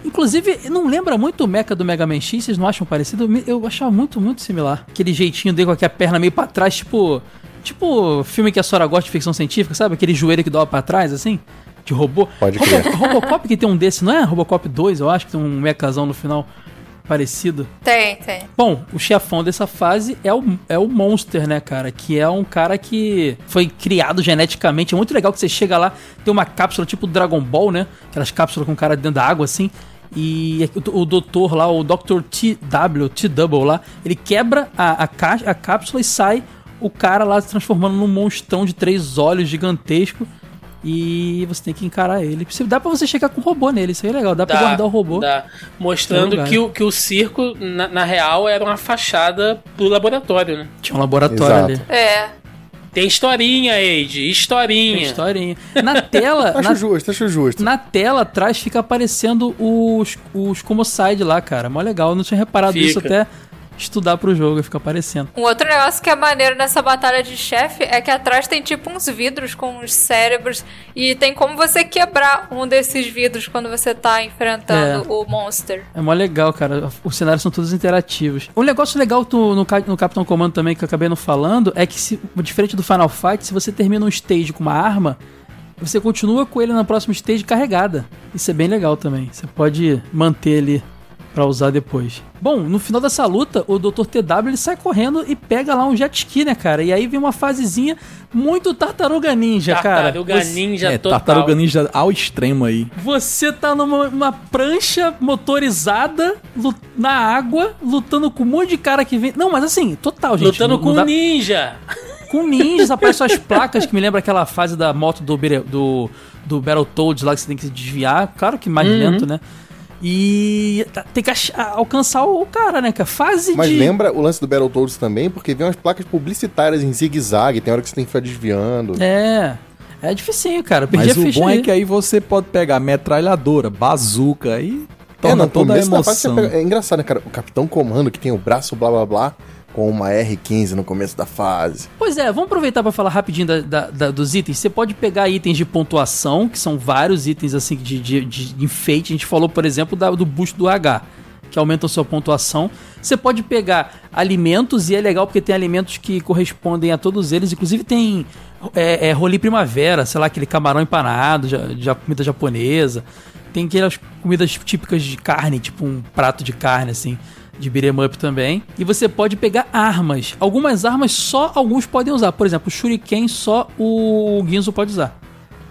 Inclusive, não lembra muito o mecha do Mega Man X? Vocês não acham parecido? Eu achava muito, muito similar. Aquele jeitinho dele com aquela perna meio pra trás, tipo. Tipo filme que a Sora gosta de ficção científica, sabe? Aquele joelho que dobra pra trás, assim? De robô. Pode Robo- crer. Robocop que tem um desse, não é? Robocop 2, eu acho que tem um mechazão no final parecido. Tem, tem. Bom, o chefão dessa fase é o, é o Monster, né, cara? Que é um cara que foi criado geneticamente. É muito legal que você chega lá, tem uma cápsula tipo Dragon Ball, né? Aquelas cápsulas com o cara dentro da água, assim. E o, o doutor lá, o Dr. TW, T-Double lá, ele quebra a, a, caixa, a cápsula e sai o cara lá se transformando num monstrão de três olhos gigantesco. E você tem que encarar ele. Dá pra você chegar com o robô nele, isso aí é legal. Dá, pra guardar o robô. dá. Mostrando lugar. que o, que o circo, na, na real, era uma fachada pro laboratório, né? Tinha um laboratório Exato. ali. É. Tem historinha, Eide, historinha. Tem historinha. Na tela, <laughs> Acho na, justo, acho justo. na tela atrás fica aparecendo os, os Comocide lá, cara. Mó legal. Eu não tinha reparado Fica. isso até estudar pro jogo e fica aparecendo. Um outro negócio que é maneiro nessa batalha de chefe é que atrás tem tipo uns vidros com os cérebros e tem como você quebrar um desses vidros quando você tá enfrentando É. o monster. É mó legal, cara. Os cenários são todos interativos. Um negócio legal do- no, no Capitão Comando também, que eu acabei não falando, é que, se, diferente do Final Fight, se você termina um stage com uma arma, você continua com ele na próxima stage carregada. Isso é bem legal também. Você pode manter ele pra usar depois. Bom, no final dessa luta, o Dr. TW ele sai correndo e pega lá um jet ski, né, cara? E aí vem uma fasezinha muito tartaruga ninja, cara. Tartaruga Você- Ninja é, total. tartaruga ninja ao extremo aí. você tá numa uma prancha motorizada na água, lutando com um monte de cara que vem. Não, mas assim, total, gente. Lutando não- com não o dá- ninja. com ninjas, aparecem <laughs> as placas que me lembra aquela fase da moto do, do, do Battletoads lá que você tem que se desviar. Claro que mais Uhum. lento, né? E tá- tem que alcançar o cara, né, cara? Fase Mas de. lembra o lance do Battletoads também, porque vem umas placas publicitárias em zigue-zague, tem hora que você tem que ficar desviando. É. É dificinho, cara. Perdi Mas a o ficha bom ali. é que aí você pode pegar metralhadora, bazuca e torna no toda a emoção. pega- É engraçado, né, cara? O Capitão Comando, que tem o braço blá blá blá, com uma R15 no começo da fase. Pois é, vamos aproveitar para falar rapidinho da- da- da- dos itens. Você pode pegar itens de pontuação, que são vários itens assim de, de, de enfeite. A gente falou, por exemplo, da- do boost do H, que aumenta a sua pontuação. Você pode pegar alimentos, e é legal porque tem alimentos que correspondem a todos eles. Inclusive tem é, é, rolim primavera, sei lá, aquele camarão empanado, já, já comida japonesa. Tem aquelas comidas típicas de carne, tipo um prato de carne, assim, de beat'em up também. E você pode pegar armas. Algumas armas só alguns podem usar. Por exemplo, o shuriken só o Ginzo pode usar.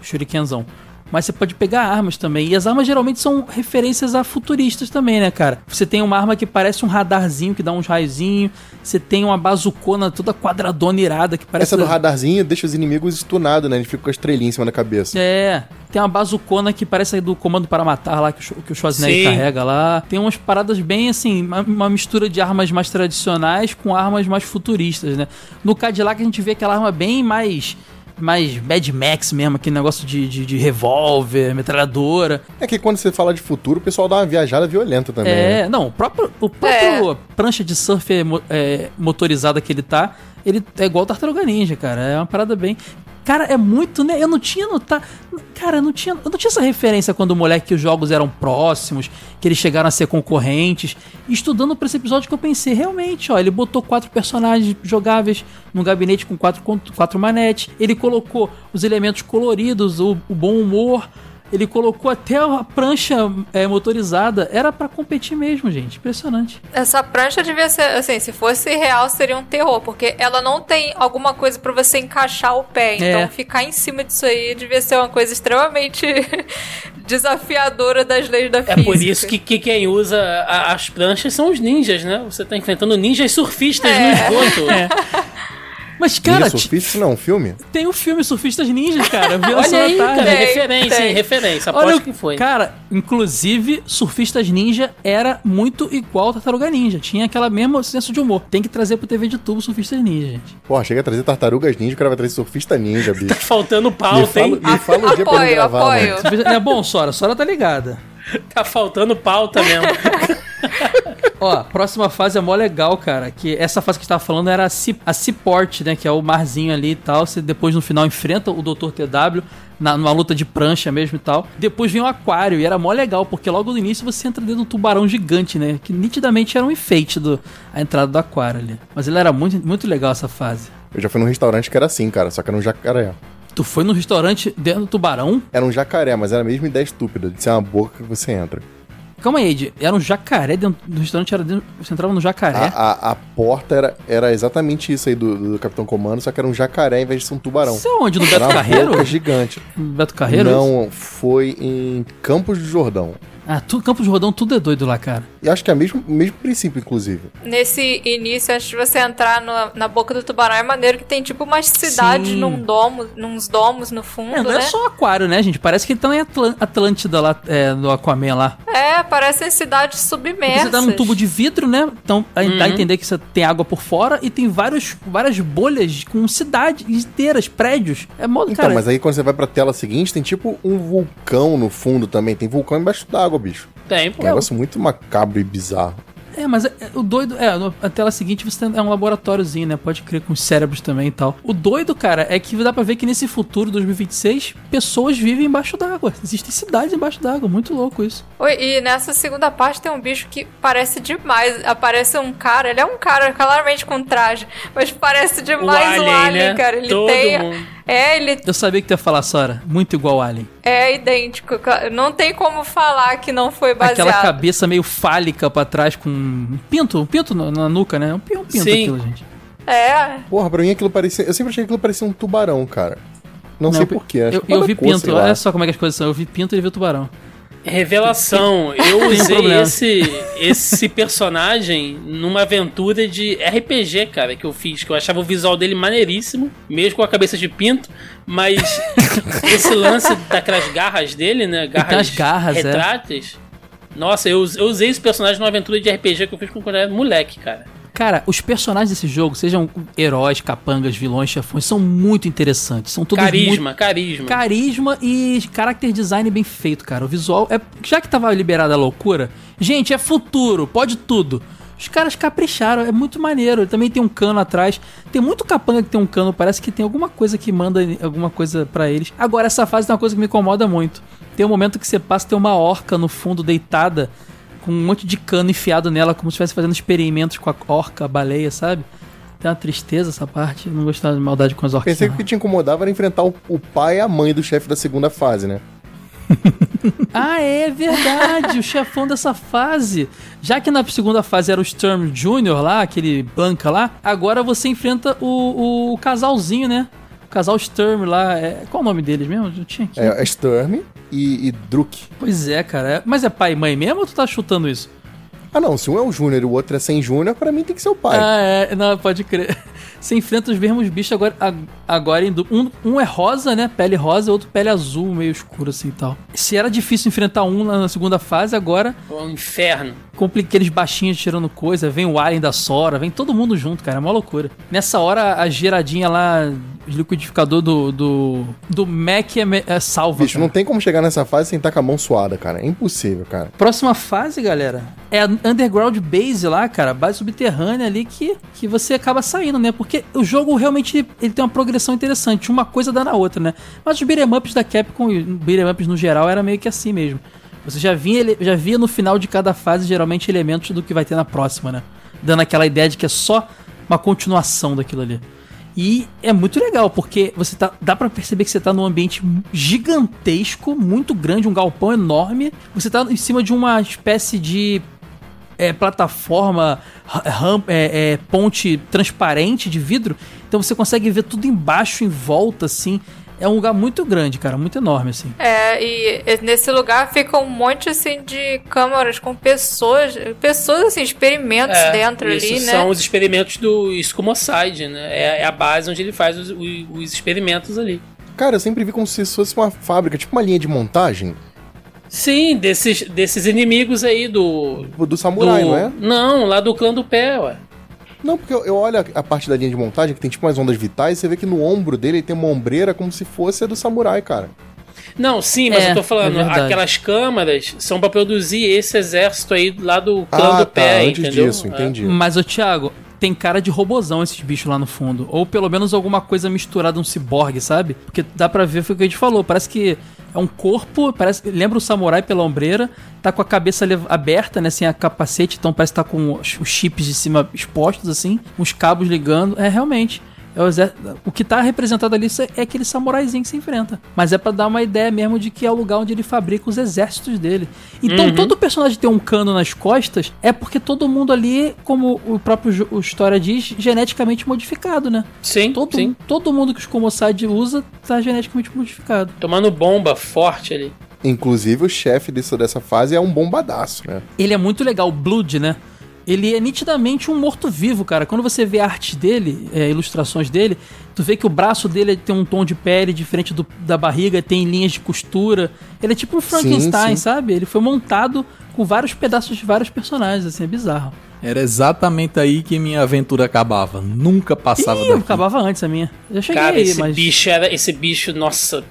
Shurikenzão. Mas você pode pegar armas também. E as armas geralmente são referências a futuristas também, né, cara? Você tem uma arma que parece um radarzinho que dá uns raiozinhos. Você tem uma bazucona toda quadradona irada que parece. Essa do radarzinho deixa os inimigos estunados, né? Ele fica com a estrelinha em cima da cabeça. É, tem uma bazucona que parece a do Comando para Matar lá, que o Sch- que o Schwarzenegger Sim. carrega lá. Tem umas paradas bem assim, uma, uma mistura de armas mais tradicionais com armas mais futuristas, né? No Cadillac a gente vê aquela arma bem mais. Mais Mad Max mesmo, aquele negócio de, de, de revólver, metralhadora. É que quando você fala de futuro, o pessoal dá uma viajada violenta também. né? É, não, o próprio, o próprio prancha de surf é, é, motorizada que ele tá, ele é igual o Tartaruga Ninja, cara. É uma parada bem. Cara, é muito, né? Eu não tinha notado. Cara, eu não tinha, eu não tinha essa referência quando o moleque que os jogos eram próximos, que eles chegaram a ser concorrentes. Estudando pra esse episódio que eu pensei, realmente, ó, ele botou quatro personagens jogáveis num gabinete com quatro, quatro manetes. Ele colocou os elementos coloridos, o, o bom humor. Ele colocou até a prancha é, motorizada. Era pra competir mesmo, gente. Impressionante. Essa prancha devia ser, assim, se fosse real seria um terror, porque ela não tem alguma coisa pra você encaixar o pé. Então É. ficar em cima disso aí devia ser uma coisa extremamente <laughs> desafiadora das leis da É física. por isso que, que quem usa a- as pranchas são os ninjas, né? Você tá enfrentando ninjas surfistas no esgoto. <laughs> Mas, Ninja cara, t- Surfista não um filme? tem o filme Surfistas Ninjas, cara. <laughs> Viu Olha aí, cara, Tem, referência, tem. hein? Referência. Olha, Aposto o- que foi. Cara, inclusive, Surfistas Ninja era muito igual Tartaruga Ninja. Tinha aquela mesma senso de humor. Tem que trazer pro TV de tubo Surfistas Ninja, gente. Porra, chega a trazer tartarugas ninja, o cara vai trazer surfista ninja, <laughs> bicho. Faltando Me pauta, fala, hein? me fala o dia pra ele Apoio, gravar, apoio. mano. É bom, Sora. Sora tá ligada. <laughs> Tá faltando pauta mesmo. <laughs> Ó, próxima fase é mó legal, cara. Que essa fase que a gente tava falando era a, a Seaport, né? Que é o marzinho ali e tal. Você depois no final enfrenta o Dr. TW na, numa luta de prancha mesmo e tal. Depois vem o aquário e era mó legal, porque logo no início você entra dentro de um tubarão gigante, né? Que nitidamente era um enfeite do, a entrada do aquário ali. Mas ele era muito, muito legal essa fase. Eu já fui num restaurante que era assim, cara, só que era um jacaré. Tu foi no restaurante dentro do tubarão? Era um jacaré, mas era a mesma ideia estúpida, de ser uma boca que você entra. Calma aí, Ed. Era um jacaré dentro do restaurante, era dentro, você entrava no jacaré. A, a, a porta era, era exatamente isso aí do, do Capitão Comando, só que era um jacaré em vez de ser um tubarão. Isso é onde? No Era Beto uma Carreiro? boca gigante. No Beto Carreiro? Não, foi em Campos do Jordão. Ah, tu, Campos de Rodão, tudo é doido lá, cara. E acho que é o mesmo, mesmo princípio, inclusive. Nesse início, antes de você entrar no- na boca do tubarão, é maneiro que tem tipo uma cidade Sim. num domo, nos domos no fundo, É, não né? é só aquário, né, gente? Parece que ele tá em Atlan- Atlântida lá, é, no Aquaman lá. É, parecem cidades Porque submersas. você tá num tubo de vidro, né? Então a- dá a entender que você tem água por fora e tem vários, várias bolhas com cidades inteiras, prédios. É modo, Então, cara. mas aí quando você vai pra tela seguinte, tem tipo um vulcão no fundo também. Tem vulcão embaixo d'água, bicho. Tem, Um pô. negócio muito macabro e bizarro. É, mas é- é- o doido. É, a tela seguinte você tem, é um laboratóriozinho, né? Pode crer com os cérebros também e tal. O doido, cara, é que dá pra ver que nesse futuro 2026, pessoas vivem embaixo d'água. Existem cidades embaixo d'água. Muito louco isso. Oi, e nessa segunda parte tem um bicho que parece demais. Aparece um cara, ele é um cara claramente com traje, mas parece demais o Alien, Alien, né? cara. Ele Todo tem. mundo. É, ele Eu sabia que tu ia falar, Sora. Muito igual ao Alien. é idêntico. Não tem como falar que não foi baseado. Aquela cabeça meio fálica pra trás com um pinto, um pinto na, na nuca, né? Um um pinto Sim. aquilo, gente. É, Porra, pra mim aquilo parecia. Eu sempre achei que aquilo parecia um tubarão, cara. Não, sei porquê. acho Eu, eu vi cor, pinto, olha só como é que as coisas são. Eu vi pinto e viu tubarão. Revelação. <laughs> Eu um usei esse, esse personagem numa aventura de RPG, cara, que eu fiz, que eu achava o visual dele maneiríssimo, mesmo com a cabeça de pinto, mas <laughs> esse lance daquelas garras dele, né? Garras, as garras, é. Nossa, eu, eu usei esse personagem numa aventura de RPG que eu fiz com quando era moleque, cara. Cara, os personagens desse jogo, sejam heróis, capangas, vilões, chefões, são muito interessantes. São todos Carisma, muito... carisma. Carisma e character design bem feito, cara. O visual é. Já que tava liberada a loucura, gente, é futuro, pode tudo. Os caras capricharam, é muito maneiro. Também tem um cano atrás. Tem muito capanga que tem um cano, parece que tem alguma coisa que manda alguma coisa pra eles. Agora, essa fase tem uma coisa que me incomoda muito. Tem um momento que você passa, tem uma orca no fundo deitada, com um monte de cano enfiado nela, como se estivesse fazendo experimentos com a orca, a baleia, sabe? Tem uma tristeza essa parte. Eu não gostava de maldade com as orcas. Pensei que o que te incomodava era enfrentar o, o pai e a mãe do chefe da segunda fase, né? <laughs> Ah, é verdade, o chefão dessa fase. Já que na segunda fase era o Storm Jr. lá, aquele banca lá, agora você enfrenta o, o casalzinho, né? O casal Sturm lá. É... Qual o nome deles mesmo? Eu tinha aqui. É, é Sturm e, e Druk. Pois é, cara. É- Mas é pai e mãe mesmo ou tu tá chutando isso? Ah, não. Se um é o Júnior e o outro é sem Júnior, pra mim tem que ser o pai. Ah, é. Não, pode crer. Você enfrenta os mesmos bichos agora, agora em um, um é rosa, né? Pele rosa, outro pele azul, meio escuro assim e tal. Se era difícil enfrentar um na segunda fase, agora É um inferno. Complica aqueles baixinhos tirando coisa, vem o Alien da Sora, vem todo mundo junto, cara, é uma loucura. Nessa hora, a geradinha lá, o liquidificador do, do, do Mac é, me- é salva. Bicho, cara. não tem como chegar nessa fase sem estar com a mão suada, cara. É impossível, cara. Próxima fase, galera, é a Underground Base lá, cara, base subterrânea ali que, que você acaba saindo, né? Porque o jogo realmente ele tem uma progressão interessante, uma coisa dá na outra, né? Mas os beat'em ups da Capcom, e beat'em ups no geral, era meio que assim mesmo. Você já via, já via no final de cada fase, geralmente, elementos do que vai ter na próxima, né? Dando aquela ideia de que é só uma continuação daquilo ali. E é muito legal, porque você tá. Dá pra perceber que você tá num ambiente gigantesco, muito grande, um galpão enorme. Você tá em cima de uma espécie de é, plataforma, ra- ram- é, é, ponte transparente de vidro. Então você consegue ver tudo embaixo, em volta, assim. É um lugar muito grande, cara, muito enorme, assim. É, e nesse lugar fica um monte assim de câmaras com pessoas, pessoas assim, experimentos É, dentro isso ali, né? são os experimentos do Escomocide, né? É, é a base onde ele faz os, os- os experimentos ali. Cara, eu sempre vi como se isso fosse uma fábrica, tipo uma linha de montagem Sim, desses, desses inimigos aí do. tipo, do samurai, do- não é? Não, lá do clã do pé, ué. Não, porque eu, eu olho a, a parte da linha de montagem, que tem tipo umas ondas vitais, e você vê que no ombro dele ele tem uma ombreira como se fosse a do samurai, cara. Não, sim, mas É, eu tô falando, é aquelas câmaras são pra produzir esse exército aí lá do clã Ah, do tá, pé, antes entendeu? disso, É. entendi. Mas, ô Thiago, tem cara de robozão esses bichos lá no fundo. Ou pelo menos alguma coisa misturada, um ciborgue, sabe? Porque dá pra ver, foi o que a gente falou. Parece que é um corpo, parece lembra o samurai pela ombreira, tá com a cabeça aberta, né? Sem a capacete, então parece que tá com os os chips de cima expostos, assim, uns cabos ligando. É, realmente. É o, o que tá representado ali é aquele samuraizinho que se enfrenta. Mas é pra dar uma ideia mesmo de que é o lugar onde ele fabrica os exércitos dele. Então, todo personagem tem um cano nas costas é porque todo mundo ali, como o próprio o história diz, geneticamente modificado, né? Sim, Todo, sim. todo mundo que os Comoside usa tá geneticamente modificado. Tomando bomba forte ali. Inclusive, o chefe dessa, dessa fase é um bombadaço, né? Ele é muito legal, o Blood, né? Ele é nitidamente um morto-vivo, cara. Quando você vê a arte dele, é, ilustrações dele, tu vê que o braço dele tem um tom de pele diferente do- da barriga, tem linhas de costura. Ele é tipo um Frankenstein, sim. sabe? Ele foi montado com vários pedaços de vários personagens, assim, é bizarro. Era exatamente aí que minha aventura acabava. Nunca passava Ih, eu daqui. acabava antes a minha. Eu cheguei Cara, aí, esse mas... bicho era. Esse bicho, nossa.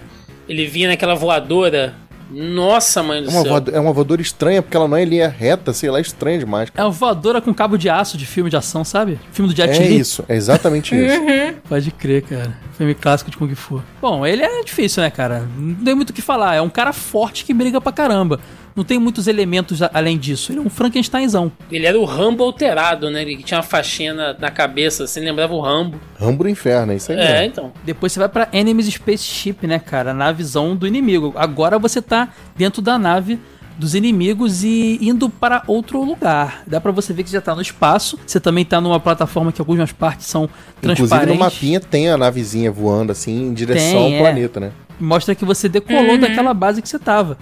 Ele vinha naquela voadora. Nossa, mãe do É uma, céu. voadora, é uma voadora estranha, porque ela não é linha reta, sei lá, é estranha demais. É uma voadora com cabo de aço de filme de ação, sabe? Filme do Jet É isso, é exatamente <laughs> isso. Pode crer, cara. Filme clássico de Kung Fu. Bom, ele é difícil, né, cara? Não tem muito o que falar. É um cara forte que briga pra caramba. Não tem muitos elementos além disso. Ele é um Frankensteinzão. Ele era o Rambo alterado, né? Ele tinha uma faixinha na, cabeça, assim, lembrava o Rambo. Rambo do inferno, é isso aí. É, mesmo. então. Depois você vai pra Enemies Spaceship, né, cara? Na visão do inimigo. Agora você tá dentro da nave dos inimigos e indo para outro lugar. Dá pra você ver que você já tá no espaço. Você também tá numa plataforma que algumas partes são Inclusive transparentes. no mapinha tem a navezinha voando assim em direção Tem, ao é. planeta, né? mostra que você decolou daquela base que você tava.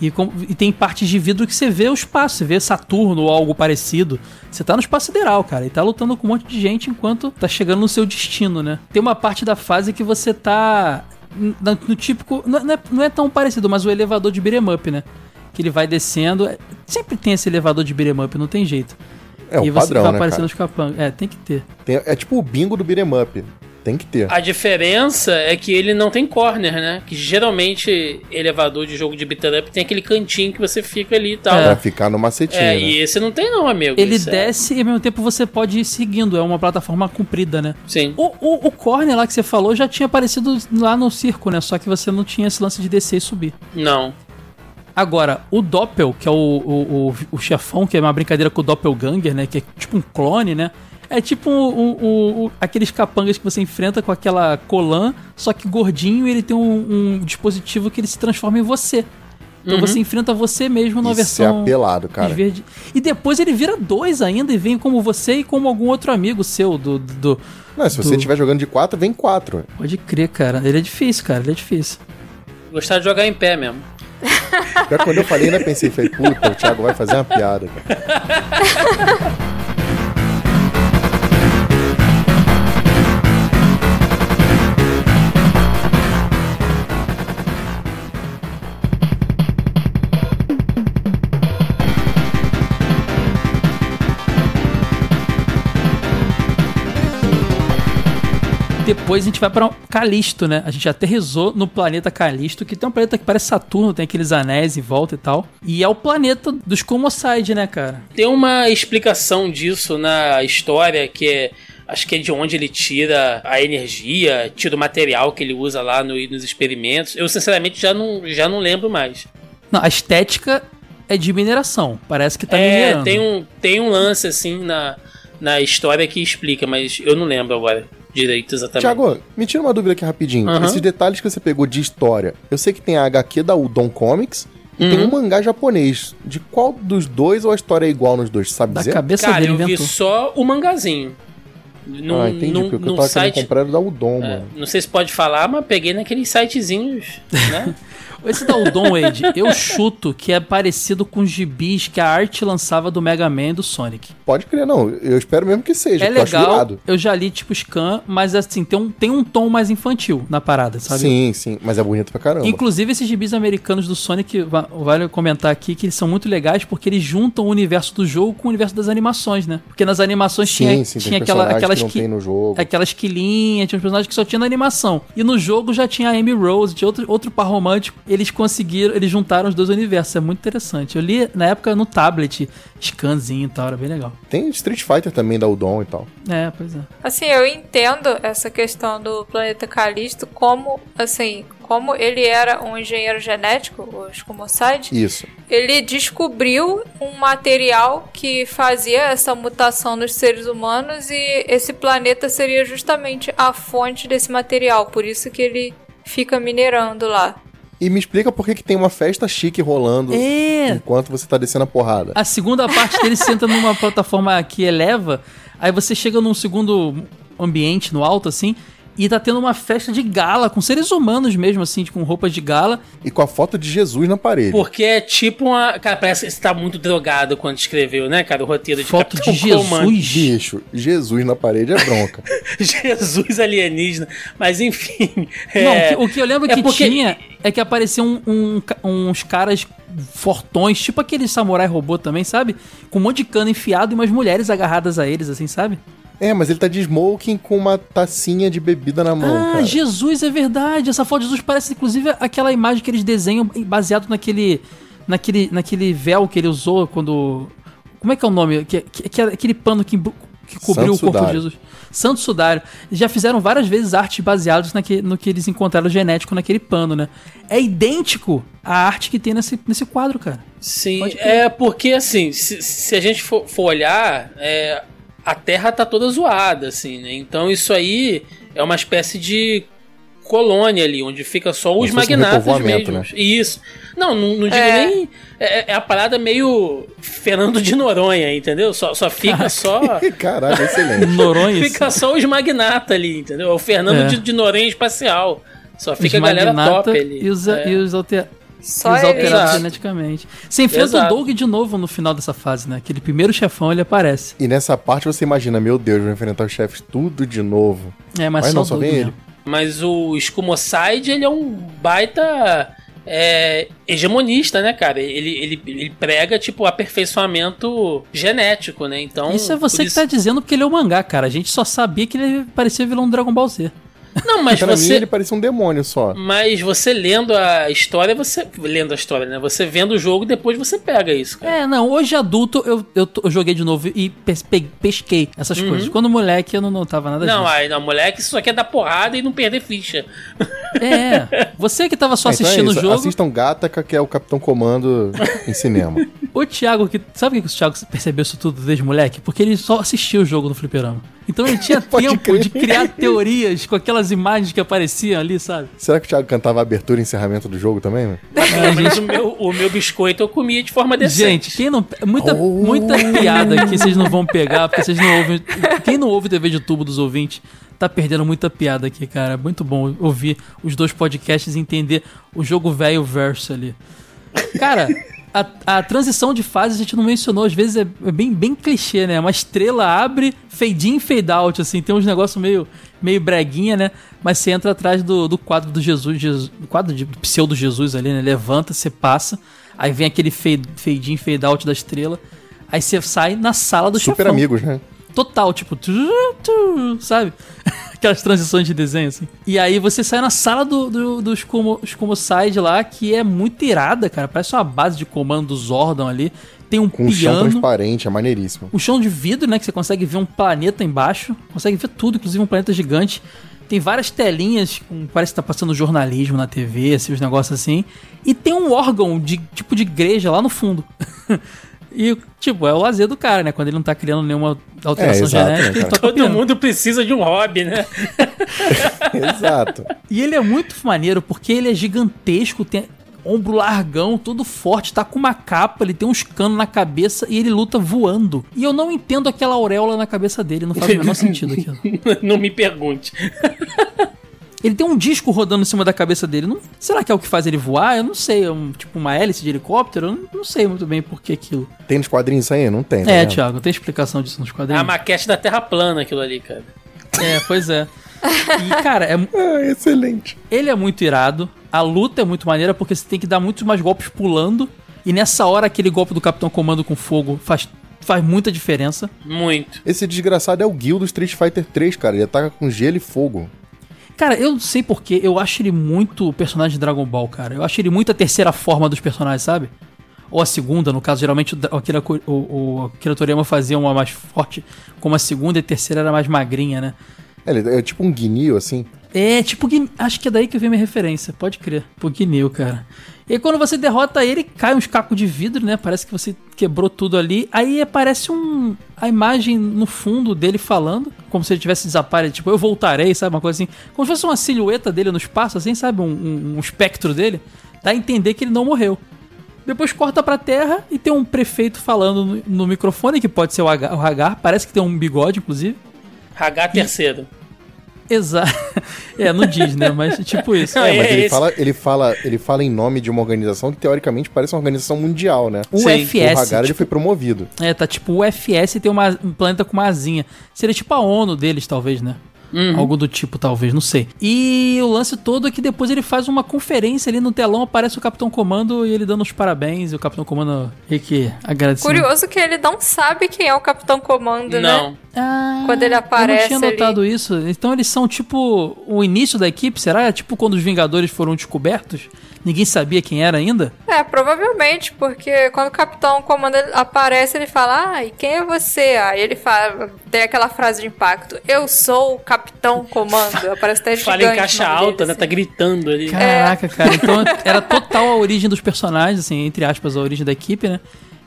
E, com- e tem partes de vidro que você vê o espaço, você vê Saturno ou algo parecido. Você tá no espaço sideral, cara, e tá lutando com um monte de gente enquanto tá chegando no seu destino, né? Tem uma parte da fase que você tá no, no típico. Não é, não é tão parecido, mas o elevador de beat'em up, né? Que ele vai descendo. É- Sempre tem esse elevador de beat'em up, não tem jeito. É o e você padrão, vai né, aparecendo cara? os capangas. É, tem que ter. Tem- é tipo o bingo do beat'em up. Tem que ter. A diferença é que ele não tem corner, né? Que geralmente elevador de jogo de beat'em up tem aquele cantinho que você fica ali e tal. Pra É, ficar no macetinho, né? e esse não tem não, amigo. Ele é- desce e ao mesmo tempo você pode ir seguindo. É uma plataforma comprida, né? Sim. O, o, o corner lá que você falou já tinha aparecido lá no circo, né? Só que você não tinha esse lance de descer e subir. Não. Agora, o Doppel, que é o, o, o, o chefão, que é uma brincadeira com o Doppelganger, né? Que é tipo um clone, né? É tipo um, um- um- um- aqueles capangas que você enfrenta com aquela colã, só que gordinho e ele tem um, um dispositivo que ele se transforma em você. Então você enfrenta você mesmo numa Isso é versão apelado, cara. verde. E depois ele vira dois ainda e vem como você e como algum outro amigo seu do. do, do- Não, se você do- estiver jogando de quatro, vem quatro. Pode crer, cara. Ele é difícil, cara. Ele é difícil. Gostar de jogar em pé mesmo. Já quando eu falei, ainda pensei, falei, puta, o Thiago vai fazer uma piada, cara. <laughs> Depois a gente vai pra Calisto, né? A gente aterrizou no planeta Calisto, que tem um planeta que parece Saturno, tem aqueles anéis em volta e tal. E é o planeta dos Comocide, né, cara? Tem uma explicação disso na história que é. Acho que é de onde ele tira a energia, tira o material que ele usa lá no- nos experimentos. Eu, sinceramente, já não, já não lembro mais. Não, a estética é de mineração. Parece que tá é, minerando. tem um, tem um lance assim na, na história que explica, mas eu não lembro agora direito exatamente. Thiago, me tira uma dúvida aqui rapidinho. Aham. Esses detalhes que você pegou de história, eu sei que tem a HQ da Udon Comics e tem Uhum. um mangá japonês. De qual dos dois ou a história é igual nos dois, sabe Da dizer? cabeça Cara, dele eu vi inventou. só o mangazinho. Num, ah, entendi, num- porque o que eu tava site. querendo comprar era da Udon, É, mano. não sei se pode falar, mas peguei naqueles sitezinhos, <laughs> né? Esse da Udon Wade, eu chuto que é parecido com os gibis que a arte lançava do Mega Man e do Sonic. Pode crer, não. Eu espero mesmo que seja, é eu legal, irado. eu já li tipo Scan, mas assim, tem um, tem um tom mais infantil na parada, sabe? Sim, sim, mas é bonito pra caramba. Inclusive, esses gibis americanos do Sonic, va- vale comentar aqui que eles são muito legais porque eles juntam o universo do jogo com o universo das animações, né? Porque nas animações Sim, tinha, sim, tinha aquela, aquelas que não que- tem no jogo. aquelas quilinhas, tinha uns personagens que só tinha na animação. E no jogo já tinha a Amy Rose, tinha outro, outro par romântico. Eles conseguiram, eles juntaram os dois universos. É muito interessante. Eu li na época no tablet, scanzinho e tal, era bem legal. Tem Street Fighter também da Udon e tal. É, pois é. Assim, eu entendo essa questão do planeta Calisto como, assim, como ele era um engenheiro genético, o Skumoside, Isso. ele descobriu um material que fazia essa mutação nos seres humanos e esse planeta seria justamente a fonte desse material, por isso que ele fica minerando lá. E me explica por que, que tem uma festa chique rolando É. enquanto você tá descendo a porrada. A segunda parte dele senta numa plataforma que eleva, aí você chega num segundo ambiente no alto, assim, e tá tendo uma festa de gala, com seres humanos mesmo, assim, com roupas de gala. E com a foto de Jesus na parede. Porque é tipo uma. Cara, parece que você tá muito drogado quando escreveu, né, cara? O roteiro de Foto Capitão de Jesus. Bicho, Jesus na parede é bronca. <laughs> Jesus alienígena. Mas enfim. Não, é- o que- o que eu lembro é que porque- tinha é que apareciam um- um uns caras fortões, tipo aquele samurai robô também, sabe? Com um monte de cano enfiado e umas mulheres agarradas a eles, assim, sabe? É, mas ele tá de smoking com uma tacinha de bebida na mão, ah, cara. Jesus, é verdade. Essa foto de Jesus parece, inclusive, aquela imagem que eles desenham baseado naquele, naquele, naquele véu que ele usou quando... Como é que é o nome? Que, que, que é aquele pano que, que cobriu Santo o corpo Sudário. de Jesus. Santo Sudário. Já fizeram várias vezes artes baseadas naque, no que eles encontraram genético naquele pano, né? É idêntico à arte que tem nesse, nesse quadro, cara. Sim, é porque assim, se, se a gente for, for olhar, é, a Terra tá toda zoada, assim, né? Então isso aí é uma espécie de colônia ali, onde fica só os um magnatas repovoamento, mesmos. Isso. Não, não, não digo É. nem. É, é a parada meio Fernando de Noronha, entendeu? Só, só fica só. <laughs> Caralho, excelente. <laughs> Noronha. Fica só os magnatas ali, entendeu? É o Fernando É. de, de Noronha espacial. Só os fica a galera top ali. E os, É. e os, alter, Só os ele. alterados Exato. geneticamente. Você enfrenta Exato. o Doug de novo no final dessa fase, né? Aquele primeiro chefão, ele aparece. E nessa parte você imagina, meu Deus, vou enfrentar os chefes tudo de novo. É, mas, Mas só não, o só Doug vem mesmo. ele. Mas o Escumocide, ele é um baita é, hegemonista, né, cara? Ele, ele, ele prega, tipo, aperfeiçoamento genético, né? Então. Isso é você que tá dizendo porque ele é o mangá, cara. A gente só sabia que ele parecia vilão do Dragon Ball Z. Não, mas pra mim você. ele parecia um demônio só. Mas você lendo a história, você. Lendo a história, né? Você vendo o jogo, depois você pega isso, cara. É, não, hoje adulto eu, eu, eu joguei de novo e pes- pe- pesquei essas coisas. Quando moleque eu não notava nada Uhum. Não, disso. aí não, moleque, isso só quer dar porrada e não perder ficha. É, <laughs> você que tava só Ah, então é assistindo isso, o jogo. Assistam Gataca, que é o Capitão Comando em cinema. <laughs> O Thiago, que, sabe por que o Thiago percebeu isso tudo desde moleque? Porque ele só assistia o jogo no fliperama. Então ele tinha <laughs> tempo crer. de criar teorias com aquelas imagens que apareciam ali, sabe? Será que o Thiago cantava a abertura e encerramento do jogo também, né? Mas o meu, o meu biscoito eu comia de forma decente. Gente, quem não. Muita, Oh. muita piada que vocês não vão pegar, porque vocês não ouvem. Quem não ouve TV de tubo dos ouvintes tá perdendo muita piada aqui, cara. É muito bom ouvir os dois podcasts e entender o jogo velho verso ali. Cara. A, a transição de fase a gente não mencionou, às vezes é, é bem, bem clichê, né? Uma estrela abre, fade in, fade out, assim, tem uns negócios meio, meio breguinha, né? Mas você entra atrás do, do quadro do Jesus, Jesus do quadro de pseudo Jesus ali, né? Levanta, você passa, aí vem aquele fade, fade in, fade out da estrela, aí você sai na sala do Super chefão. amigos, né? Total, tipo, tu, tu, sabe? <laughs> Aquelas transições de desenho, assim. E aí você sai na sala do, do, do Scumo, Side lá, que é muito irada, cara. Parece uma base de comando do Zordon ali. Tem um Com um chão piano. transparente, é maneiríssimo. O chão de vidro, né? Que você consegue ver um planeta embaixo. Consegue ver tudo, inclusive um planeta gigante. Tem várias telinhas, com- parece que tá passando jornalismo na TV, os negócios assim. E tem um órgão de tipo de igreja lá no fundo. <laughs> e, tipo, é o lazer do cara, né? Quando ele não tá criando nenhuma alteração É, exato, genética, né, toca Todo piano. mundo precisa de um hobby, né? <laughs> Exato. E ele é muito maneiro porque ele é gigantesco, tem ombro largão, todo forte, tá com uma capa, ele tem uns canos na cabeça e ele luta voando. E eu não entendo aquela auréola na cabeça dele, não faz o menor <laughs> sentido aquilo. Não me pergunte. Ele tem um disco rodando em cima da cabeça dele. Não, será que é o que faz ele voar? Eu não sei. É um, tipo uma hélice de helicóptero? Eu não, não sei muito bem por que aquilo. Tem nos quadrinhos isso aí? Não tem, tá É? Thiago, tem explicação disso nos É a quadrinhos. maquete da Terra plana aquilo ali, cara. É, pois é. E, cara, é, Ah, <laughs> excelente. ele é muito irado. A luta é muito maneira porque você tem que dar muitos mais golpes pulando. E nessa hora, aquele golpe do Capitão Comando com fogo faz, faz muita diferença. Muito. Esse desgraçado é o Gil do Street Fighter 3, cara. Ele ataca com gelo e fogo. Cara, eu não sei porquê, eu acho ele muito personagem de Dragon Ball, cara. Eu acho ele muito a terceira forma dos personagens, sabe? Ou a segunda, no caso, geralmente o, Akira, o, o Akira Toriyama fazia uma mais forte, como a segunda e a terceira era mais magrinha, né? Ele é tipo um guinil, assim. É, tipo, acho que é daí que vem minha referência, pode crer. Guineu, cara. E quando você derrota ele, cai uns cacos de vidro, né? Parece que você quebrou tudo ali. Aí aparece um. a imagem no fundo dele falando, como se ele tivesse desaparecido. Tipo, eu voltarei, sabe? Uma coisa assim. Como se fosse uma silhueta dele no espaço, assim, sabe? Um, um, um espectro dele. Dá a entender que ele não morreu. Depois corta pra terra e tem um prefeito falando no, no microfone, que pode ser o Hagar, Hagar. Parece que tem um bigode, inclusive. H terceiro. Exato. <laughs> É, não diz, né? Mas tipo isso. É, mas é ele, esse. fala, ele, fala, ele fala em nome de uma organização que teoricamente parece uma organização mundial, né? O Sim, o FS. Hagar ele tipo, foi promovido. é, tá tipo o FS e tem uma, um planeta com uma asinha. Seria tipo a ONU deles, talvez, né? Algo do tipo, talvez, não sei. E o lance todo é que depois ele faz uma conferência ali no telão, aparece o Capitão Comando e ele dando os parabéns, e o Capitão Comando meio que agradecendo. Curioso que ele não sabe quem é o Capitão Comando, né? Não. Ah, Quando ele Eu aparece não tinha notado isso. Então eles são tipo o início da equipe, será? É tipo quando os Vingadores foram descobertos? Ninguém sabia quem era ainda? É, provavelmente, porque quando o Capitão Comando ele aparece, ele fala, ah, e quem é você? Aí ele fala, tem aquela frase de impacto, eu sou o Capitão Comando. Aparece até <laughs> Fala em gigante caixa alta, dele, né? assim. Tá gritando ali. Caraca, cara. Então era total a origem dos personagens, assim, entre aspas, a origem da equipe, né?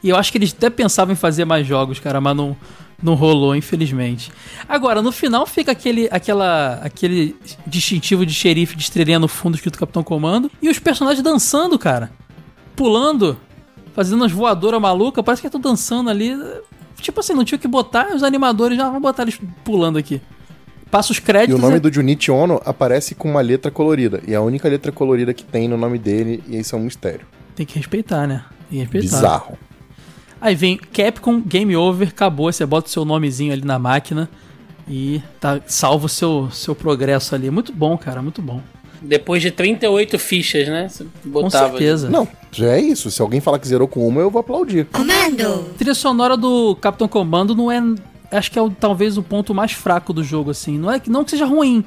E eu acho que eles até pensavam em fazer mais jogos, cara, mas não, não rolou, infelizmente. Agora, no final fica aquele, aquela, aquele distintivo de xerife de estrelinha no fundo escrito Capitão Comando. E os personagens dançando, cara. Pulando, fazendo umas voadoras malucas. Parece que tô dançando ali. Tipo assim, não tinha o que botar, os animadores já vão botar eles pulando aqui. Passa os E créditos. o nome é- do Junichi Ono aparece com uma letra colorida. E é a única letra colorida que tem no nome dele, e isso é um mistério. Tem que respeitar, né? Tem que respeitar. Bizarro. Aí vem Capcom, Game Over, acabou. Você bota o seu nomezinho ali na máquina e tá, salva o seu, seu progresso ali. Muito bom, cara, muito bom. Depois de 38 fichas, né? Você Com botava. ali. certeza. Não, já é isso. Se alguém falar que zerou com uma, eu vou aplaudir. A trilha sonora do Capitão Comando não é. Acho que é o- talvez o ponto mais fraco do jogo, assim. Não é que não que seja ruim,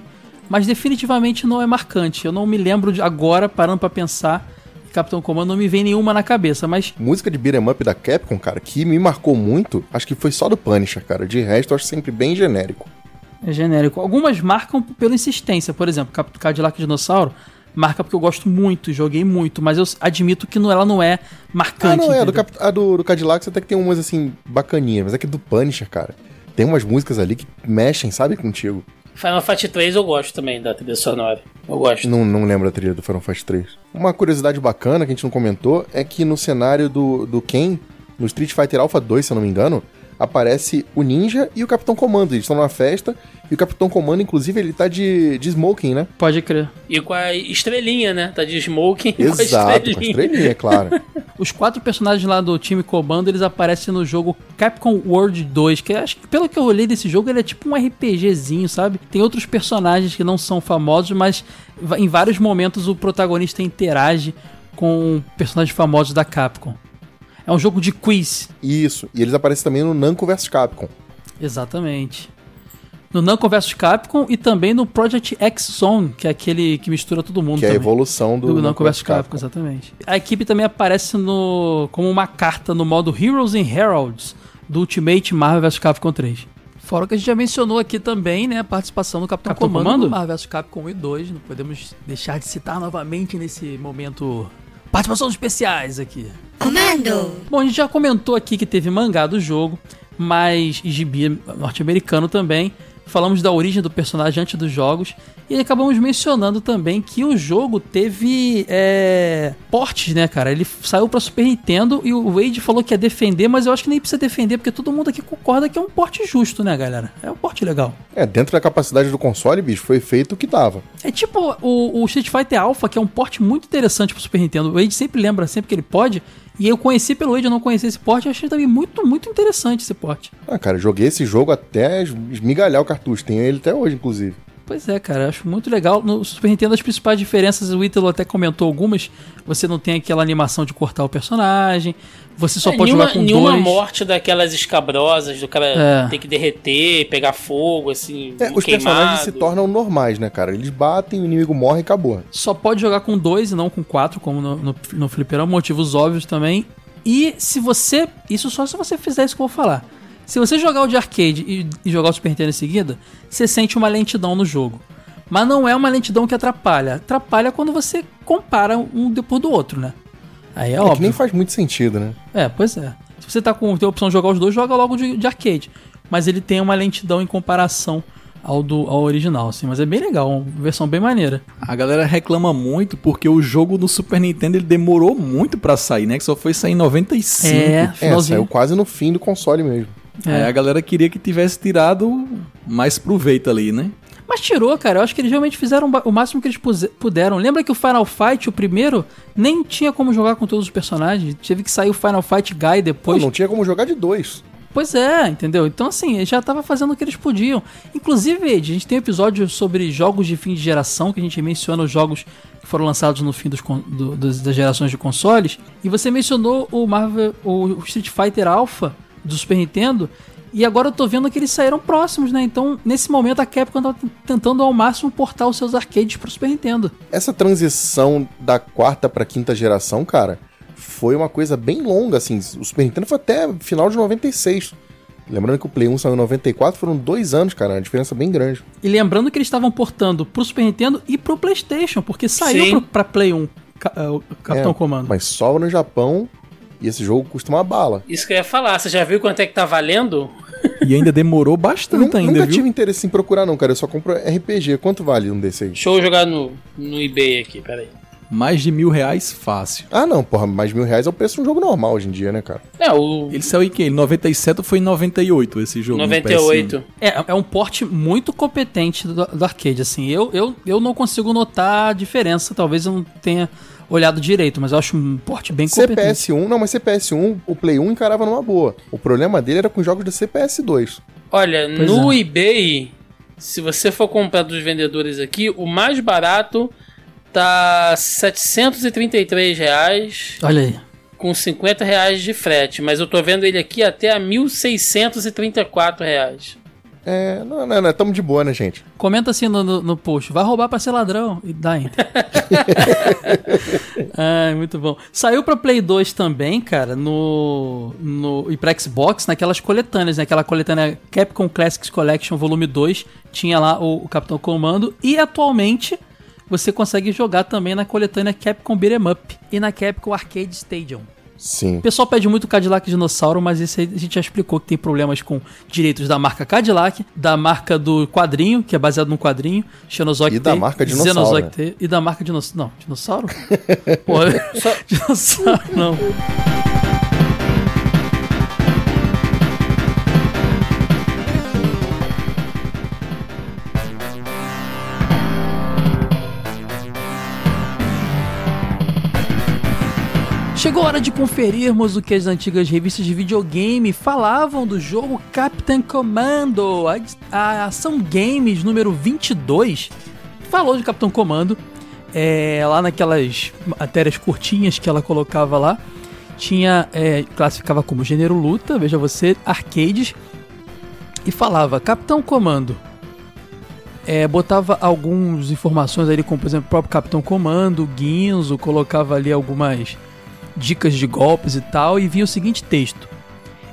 mas definitivamente não é marcante. Eu não me lembro de agora, parando pra pensar, Capitão Comando não me vem nenhuma na cabeça, mas Música de beat'em up da Capcom, cara, que me marcou muito, acho que foi só do Punisher, cara. De resto, eu acho sempre bem genérico. É genérico. Algumas marcam pela insistência. Por exemplo, Cadillac Dinossauro marca porque eu gosto muito, joguei muito, mas eu admito que não, ela não é Ah, marcante. não, é. Do, entendeu? Cap- a do, do Cadillac até que tem umas assim, bacaninhas, mas é que do Punisher, cara. Tem umas músicas ali que mexem, sabe, contigo. Final Fight 3 eu gosto também da trilha sonora. Eu gosto. Não, não lembro a trilha do Final Fight 3. Uma curiosidade bacana que a gente não comentou é que no cenário do, do Ken, no Street Fighter Alpha 2, se eu não me engano, aparece o Ninja e o Capitão Comando. Eles estão numa festa e o Capitão Comando, inclusive, ele tá de, de smoking, né? Pode crer. E com a estrelinha, né? Tá de smoking e com a Exato, com a estrelinha, é claro. <laughs> Os quatro personagens lá do time Comando, eles aparecem no jogo Capcom World 2, que acho que pelo que eu olhei desse jogo, ele é tipo um RPGzinho, sabe? Tem outros personagens que não são famosos, mas em vários momentos o protagonista interage com personagens famosos da Capcom. É um jogo de quiz. Isso. E eles aparecem também no Namco vs Capcom. Exatamente. No Namco vs Capcom e também no Project X Zone, que é aquele que mistura todo mundo Que é a também. evolução do, do Namco vs Capcom, exatamente. A equipe também aparece no como uma carta no modo Heroes and Heralds do Ultimate Marvel vs Capcom 3. Fora o que a gente já mencionou aqui também, né, a participação do Capitão, Capitão Comando, Comando? do Marvel vs Capcom 1 e 2, não podemos deixar de citar novamente nesse momento participações especiais aqui. Comando! Bom, a gente já comentou aqui que teve mangá do jogo, mas gibi norte-americano também. Falamos da origem do personagem antes dos jogos. E acabamos mencionando também que o jogo teve é, portes, né, cara? Ele saiu pra Super Nintendo e o Wade falou que ia defender, mas eu acho que nem precisa defender, porque todo mundo aqui concorda que é um porte justo, né, galera? É um porte legal. É, dentro da capacidade do console, bicho, foi feito o que dava. É tipo o, o Street Fighter Alpha, que é um porte muito interessante pro Super Nintendo. O Wade sempre lembra, sempre que ele pode. E eu conheci pelo Wade, eu não conhecia esse porte. Achei também muito, muito interessante esse porte. Ah, cara, joguei esse jogo até esmigalhar o cartucho. Tenho ele até hoje, inclusive. Pois é, cara, eu acho muito legal. No Super Nintendo, as principais diferenças, o Ítalo até comentou algumas. Você não tem aquela animação de cortar o personagem. Você só É, pode nenhuma, jogar com nenhuma dois. morte daquelas escabrosas, do cara É. ter que derreter, pegar fogo, assim, É, os queimado. personagens se tornam normais, né, cara? Eles batem, o inimigo morre e acabou. Só pode jogar com dois e não com quatro, como no, no, no fliperama, motivos óbvios também. E se você. Isso só se você fizer isso que eu vou falar. Se você jogar o de arcade e, e jogar o Super Nintendo em seguida, você sente uma lentidão no jogo. Mas não é uma lentidão que atrapalha. Atrapalha quando você compara um depois do outro, né? Aí é, É, óbvio. que nem faz muito sentido, né? É, pois é. Se você tá com tem a opção de jogar os dois, joga logo de, de arcade. Mas ele tem uma lentidão em comparação ao, do, ao original, assim. Mas é bem legal, uma versão bem maneira. A galera reclama muito porque o jogo no Super Nintendo ele demorou muito pra sair, né? Que só foi sair em 95. É, É, saiu quase no fim do console mesmo. Aí a galera queria que tivesse tirado mais proveito ali, né? Mas tirou, cara. Eu acho que eles realmente fizeram o máximo que eles puderam. Lembra que o Final Fight, o primeiro, nem tinha como jogar com todos os personagens. Teve que sair o Final Fight Guy Pô, depois. não tinha como jogar de dois. Pois é, entendeu? Então, assim, eles já tava fazendo o que eles podiam. Inclusive, Ed, a gente tem um episódio sobre jogos de fim de geração, que a gente menciona os jogos que foram lançados no fim dos, do- das, das gerações de consoles. E você mencionou o Marvel, o Street Fighter Alpha do Super Nintendo. E agora eu tô vendo que eles saíram próximos, né? Então, nesse momento, a Capcom tá tentando ao máximo portar os seus arcades pro Super Nintendo. Essa transição da quarta pra quinta geração, cara, foi uma coisa bem longa, assim. O Super Nintendo foi até final de 96. Lembrando que o Play 1 saiu em 94, foram dois anos, cara, uma diferença bem grande. E lembrando que eles estavam portando pro Super Nintendo e pro PlayStation, porque saiu Sim. pro, pra Play 1 ca- é, o Capitão É, Comando. Mas só no Japão, e esse jogo custa uma bala. Isso que eu ia falar, você já viu quanto é que tá valendo? E ainda demorou bastante nunca, ainda, nunca viu? tive interesse em procurar, não, cara. Eu só compro RPG. Quanto vale um desse aí? Deixa eu jogar no, no eBay aqui, peraí. Mais de mil reais fácil. Ah, não, porra, mais mil reais é o preço de um jogo normal hoje em dia, né, cara? É, o Ele saiu em que? Em 97 ou foi em 98 esse jogo? no 98. PS1? É, é um porte muito competente do, do arcade, assim. Eu, eu, eu não consigo notar a diferença, talvez eu não tenha olhado direito, mas eu acho um porte bem competente. CPS1, não, mas CPS1, o Play 1 encarava numa boa. O problema dele era com os jogos do CPS2. Olha, Pois no é. eBay, se você for comprar dos vendedores aqui, o mais barato tá 733 reais Olha aí. com 50 reais de frete, mas eu tô vendo ele aqui até a 1.634 reais. É, não, não, não, tamo de boa, né, gente? Comenta assim no, no, no post, vai roubar pra ser ladrão. E dá enter. <laughs> Ai, muito bom. Saiu pra Play 2 também, cara, no, no, e pra Xbox, naquelas coletâneas, né? Aquela coletânea Capcom Classics Collection Volume 2, tinha lá o, o Capitão Comando, e atualmente você consegue jogar também na coletânea Capcom Beat'em Up e na Capcom Arcade Stadium. Sim. O pessoal pede muito Cadillac Dinossauro, mas esse aí a gente já explicou que tem problemas com direitos da marca Cadillac, da marca do quadrinho, que é baseado num quadrinho, Xenozoic E da T, marca Dinossauro, Xenozoic né? T, e da marca Dinossauro. Não, Dinossauro? <laughs> Pô, <laughs> Dinossauro não. Chegou a hora de conferirmos o que as antigas revistas de videogame falavam do jogo Captain Commando. A, a ação games número 22 falou de Capitão Comando. É, lá naquelas matérias curtinhas que ela colocava lá, tinha é, classificava como gênero luta, veja você, arcades, e falava Capitão Comando. É, botava algumas informações ali, como por exemplo o próprio Capitão Comando, Guinzo, colocava ali algumas dicas de golpes e tal, e vinha o seguinte texto: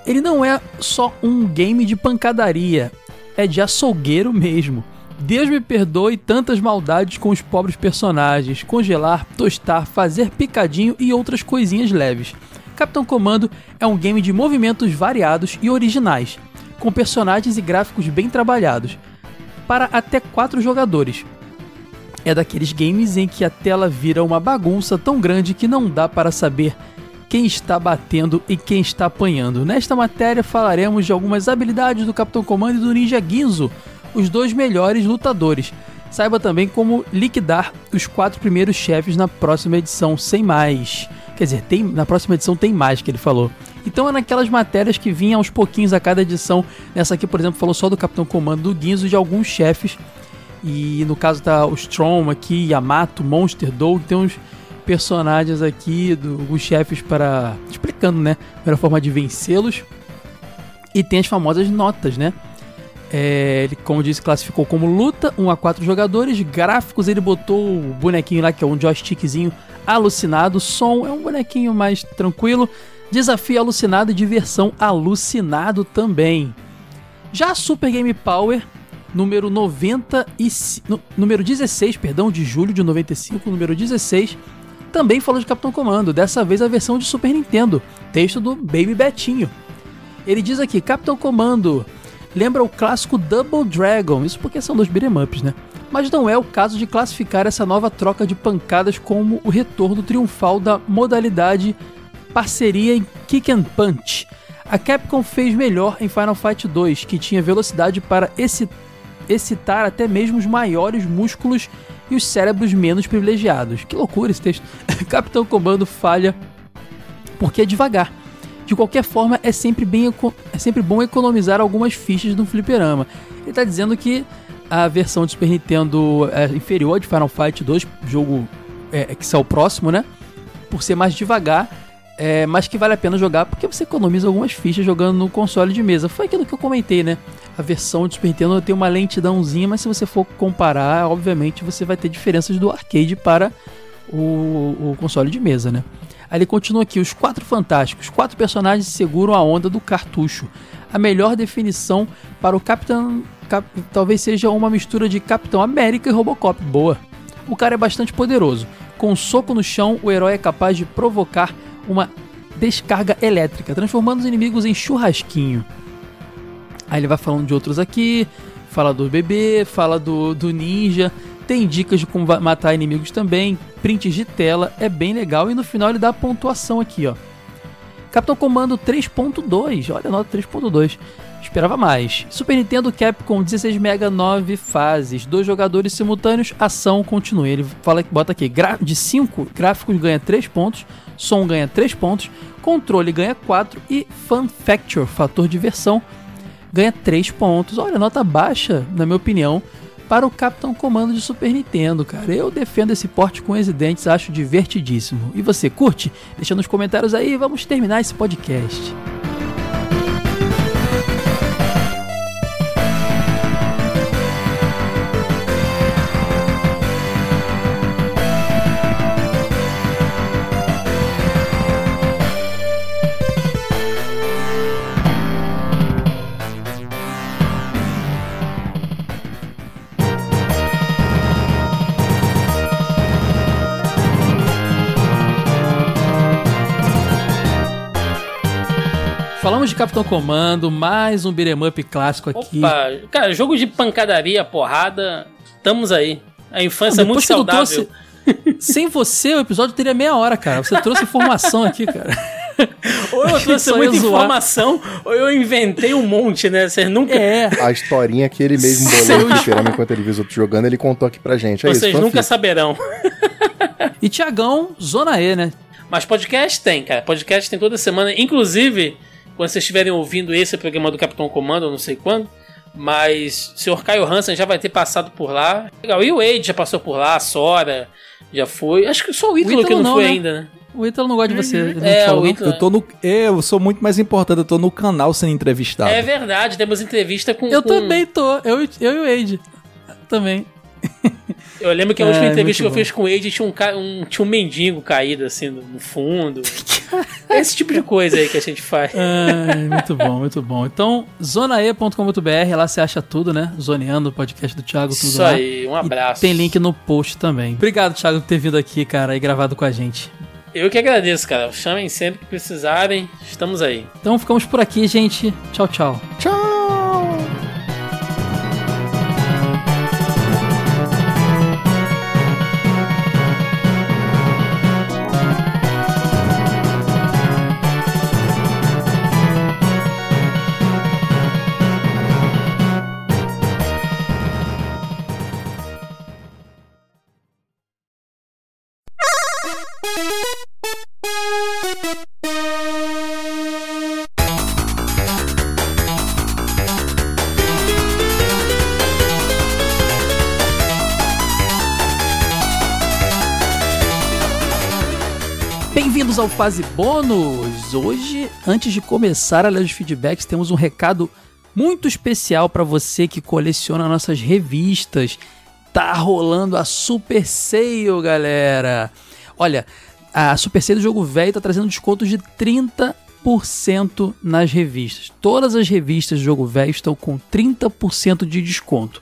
Ele não é só um game de pancadaria, é de açougueiro mesmo. Deus me perdoe tantas maldades com os pobres personagens, congelar, tostar, fazer picadinho e outras coisinhas leves. Capitão Comando é um game de movimentos variados e originais, com personagens e gráficos bem trabalhados, para até quatro jogadores. É daqueles games em que a tela vira uma bagunça tão grande que não dá para saber quem está batendo e quem está apanhando. Nesta matéria falaremos de algumas habilidades do Capitão Comando e do Ninja Ginzo, os dois melhores lutadores. Saiba também como liquidar os quatro primeiros chefes na próxima edição, sem mais. Quer dizer, tem, na próxima edição tem mais que ele falou. Então é naquelas matérias que vinham aos pouquinhos a cada edição. Nessa aqui, por exemplo, falou só do Capitão Comando do Ginzo e de alguns chefes. E no caso tá o Strom aqui, Yamato, Monster, Dog, tem uns personagens aqui, do, alguns chefes para. explicando, né? A melhor forma de vencê-los. E tem as famosas notas, né? É, ele, como disse, classificou como luta, 1 a 4 jogadores. Gráficos, ele botou o bonequinho lá, que é um joystickzinho alucinado. Som é um bonequinho mais tranquilo. Desafio alucinado e diversão alucinado também. Já Super Game Power, número 90 e, número 16, perdão, de julho de 95, número 16, também falou de Capitão Comando, dessa vez a versão de Super Nintendo, texto do Baby Betinho. Ele diz aqui, Capitão Comando lembra o clássico Double Dragon, isso porque são dois beat'em ups, né? Mas não é o caso de classificar essa nova troca de pancadas como o retorno triunfal da modalidade parceria em Kick and Punch. A Capcom fez melhor em Final Fight 2, que tinha velocidade para exci- excitar até mesmo os maiores músculos e os cérebros menos privilegiados. Que loucura esse texto. <laughs> Capitão Comando falha porque é devagar. De qualquer forma, é sempre, bem, é sempre bom economizar algumas fichas no fliperama. Ele está dizendo que a versão de Super Nintendo é inferior de Final Fight 2, jogo é, que é o próximo, né? Por ser mais devagar, é, mas que vale a pena jogar porque você economiza algumas fichas jogando no console de mesa. Foi aquilo que eu comentei, né? A versão de Super Nintendo tem uma lentidãozinha, mas se você for comparar, obviamente você vai ter diferenças do arcade para o, o console de mesa, né? Aí ele continua aqui: os quatro fantásticos, quatro personagens seguram a onda do cartucho. A melhor definição para o Capitão. Cap- talvez seja uma mistura de Capitão América e Robocop. Boa. O cara é bastante poderoso. Com um soco no chão, o herói é capaz de provocar uma descarga elétrica, transformando os inimigos em churrasquinho. Aí ele vai falando de outros aqui, fala do bebê, fala do, do ninja, tem dicas de como matar inimigos também, prints de tela, é bem legal e no final ele dá a pontuação aqui, ó. Capitão Comando 3.2, olha a nota 3.2. Esperava mais. Super Nintendo Capcom 16 Mega 9 fases, dois jogadores simultâneos, ação continua. Ele fala que bota aqui, de 5 gráficos ganha 3 pontos, som ganha 3 pontos, controle ganha 4 e Fun Factor, fator diversão, ganha 3 pontos. Olha, nota baixa, na minha opinião, para o Capitão Comando de Super Nintendo, cara. Eu defendo esse porte com os dentes, acho divertidíssimo. E você curte? Deixa nos comentários aí, vamos terminar esse podcast. Falamos de Capitão Comando, mais um beat'em up clássico aqui. Opa, cara, jogo de pancadaria, porrada, estamos aí. A infância é muito saudável. trouxe- Sem você, o episódio teria meia hora, cara. Você trouxe informação aqui, cara. <laughs> Ou eu trouxe muita zoar. informação, ou eu inventei um monte, né? Vocês nunca, É. A historinha que ele mesmo bolou no fliperama enquanto ele viu os outros jogando, ele contou aqui pra gente. É vocês isso, nunca fanfic. saberão. E Tiagão, Zona E, né? Mas podcast tem, cara. Podcast tem toda semana. Inclusive, quando vocês estiverem ouvindo esse programa do Capitão Comando, eu não sei quando. Mas o Sr. Caio Hansen já vai ter passado por lá. Legal. E o Wade já passou por lá, a Sora já foi. Acho que só o Ítalo, Ítalo que não, não, foi né? ainda, né? O Ítalo não gosta de você. não É, o? Ítalo. Eu tô no. Eu sou muito mais importante, eu tô no canal sendo entrevistado. É verdade, temos entrevista com. Eu com- também tô. Eu, e- eu e o Wade. Também. <laughs> Eu lembro que a última É, entrevista que eu fiz com o Wade tinha um, um- tinha um mendigo caído assim no, fundo. <laughs> Esse tipo de coisa aí que a gente faz. Ai, muito bom, muito bom. Então, zonae.com.br, lá você acha tudo, né? Zoneando o podcast do Thiago, tudo Isso lá. aí, um E abraço. tem link no post também. Obrigado, Thiago, por ter vindo aqui, cara, e gravado com a gente. Eu que agradeço, cara. Chamem sempre que precisarem. Estamos aí. Então ficamos por aqui, gente. Tchau, tchau. Bem-vindos ao Fase Bônus! Hoje, antes de começar a ler os feedbacks, temos um recado muito especial para você que coleciona nossas revistas. Tá rolando a Super Sale, galera! Olha, a Super Sale do Jogo Velho tá trazendo descontos de 30% nas revistas. Todas as revistas do Jogo Velho estão com 30% de desconto.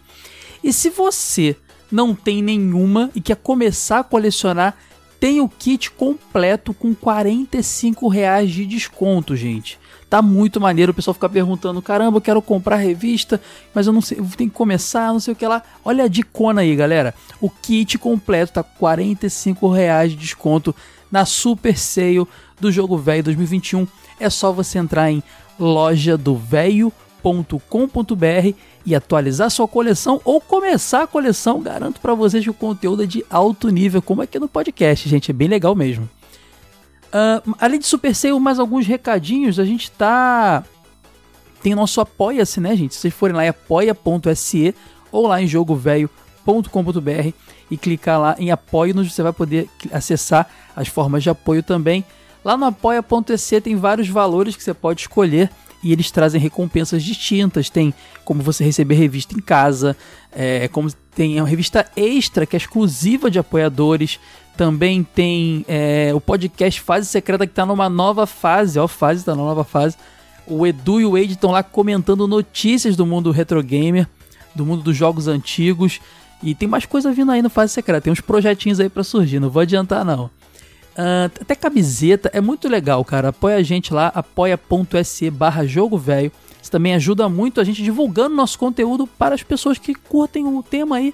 E se você não tem nenhuma e quer começar a colecionar, tem o kit completo com 45 reais de desconto, gente. Tá muito maneiro. O pessoal fica perguntando: caramba, eu quero comprar revista, mas eu não sei, eu tenho que começar, não sei o que lá. Olha a dicona aí, galera. O kit completo tá com 45 reais de desconto na Super Sale do Jogo Velho 2021. É só você entrar em loja do e atualizar sua coleção ou começar a coleção. Garanto para vocês que o conteúdo é de alto nível, como aqui no podcast, gente. É bem legal mesmo. Ah, além de Super Sale, mais alguns recadinhos. A gente tá. Tem nosso Apoia-se, né, gente? Se vocês forem lá em apoia.se ou lá em jogovelho.com.br e clicar lá em apoio-nos, você vai poder acessar as formas de apoio também. Lá no apoia.se tem vários valores que você pode escolher e eles trazem recompensas distintas. Tem como você receber revista em casa, é, como tem uma revista extra que é exclusiva de apoiadores. Também tem é, o podcast Fase Secreta que está numa nova fase, ó, fase está numa nova fase. O Edu e o Wade estão lá comentando notícias do mundo retro gamer, do mundo dos jogos antigos. E tem mais coisa vindo aí no Fase Secreta. Tem uns projetinhos aí para surgir, não vou adiantar não. Ah, até camiseta, é muito legal, cara. Apoia a gente lá, apoia.se barra jogo velho. Isso também ajuda muito a gente divulgando nosso conteúdo para as pessoas que curtem o tema aí.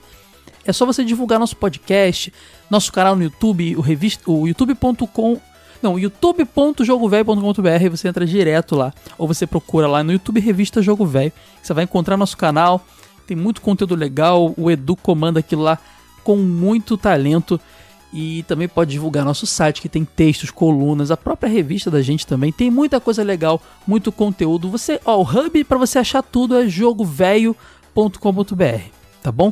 É só você divulgar nosso podcast, nosso canal no YouTube, o revista, o youtube.com, não, youtube.jogovelho.com.br, você entra direto lá, ou você procura lá no YouTube Revista Jogo Velho, você vai encontrar nosso canal. Tem muito conteúdo legal, o Edu comanda aquilo lá com muito talento. E também pode divulgar nosso site que tem textos, colunas, a própria revista da gente também. Tem muita coisa legal, muito conteúdo. Você, ó, o hub para você achar tudo é jogovelho.com.br, tá bom?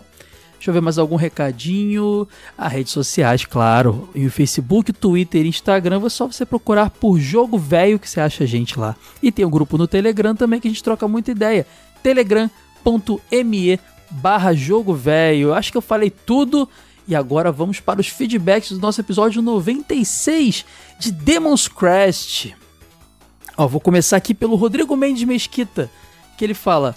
Deixa eu ver mais algum recadinho. As redes sociais, claro. E o Facebook, Twitter Instagram. É só você procurar por Jogo Velho que você acha a gente lá. E tem um grupo no Telegram também que a gente troca muita ideia. telegram.me barra Jogo Velho. Acho que eu falei tudo. E agora vamos para os feedbacks do nosso episódio 96 de Demon's Crest. Ó, vou começar aqui pelo Rodrigo Mendes Mesquita, que ele fala: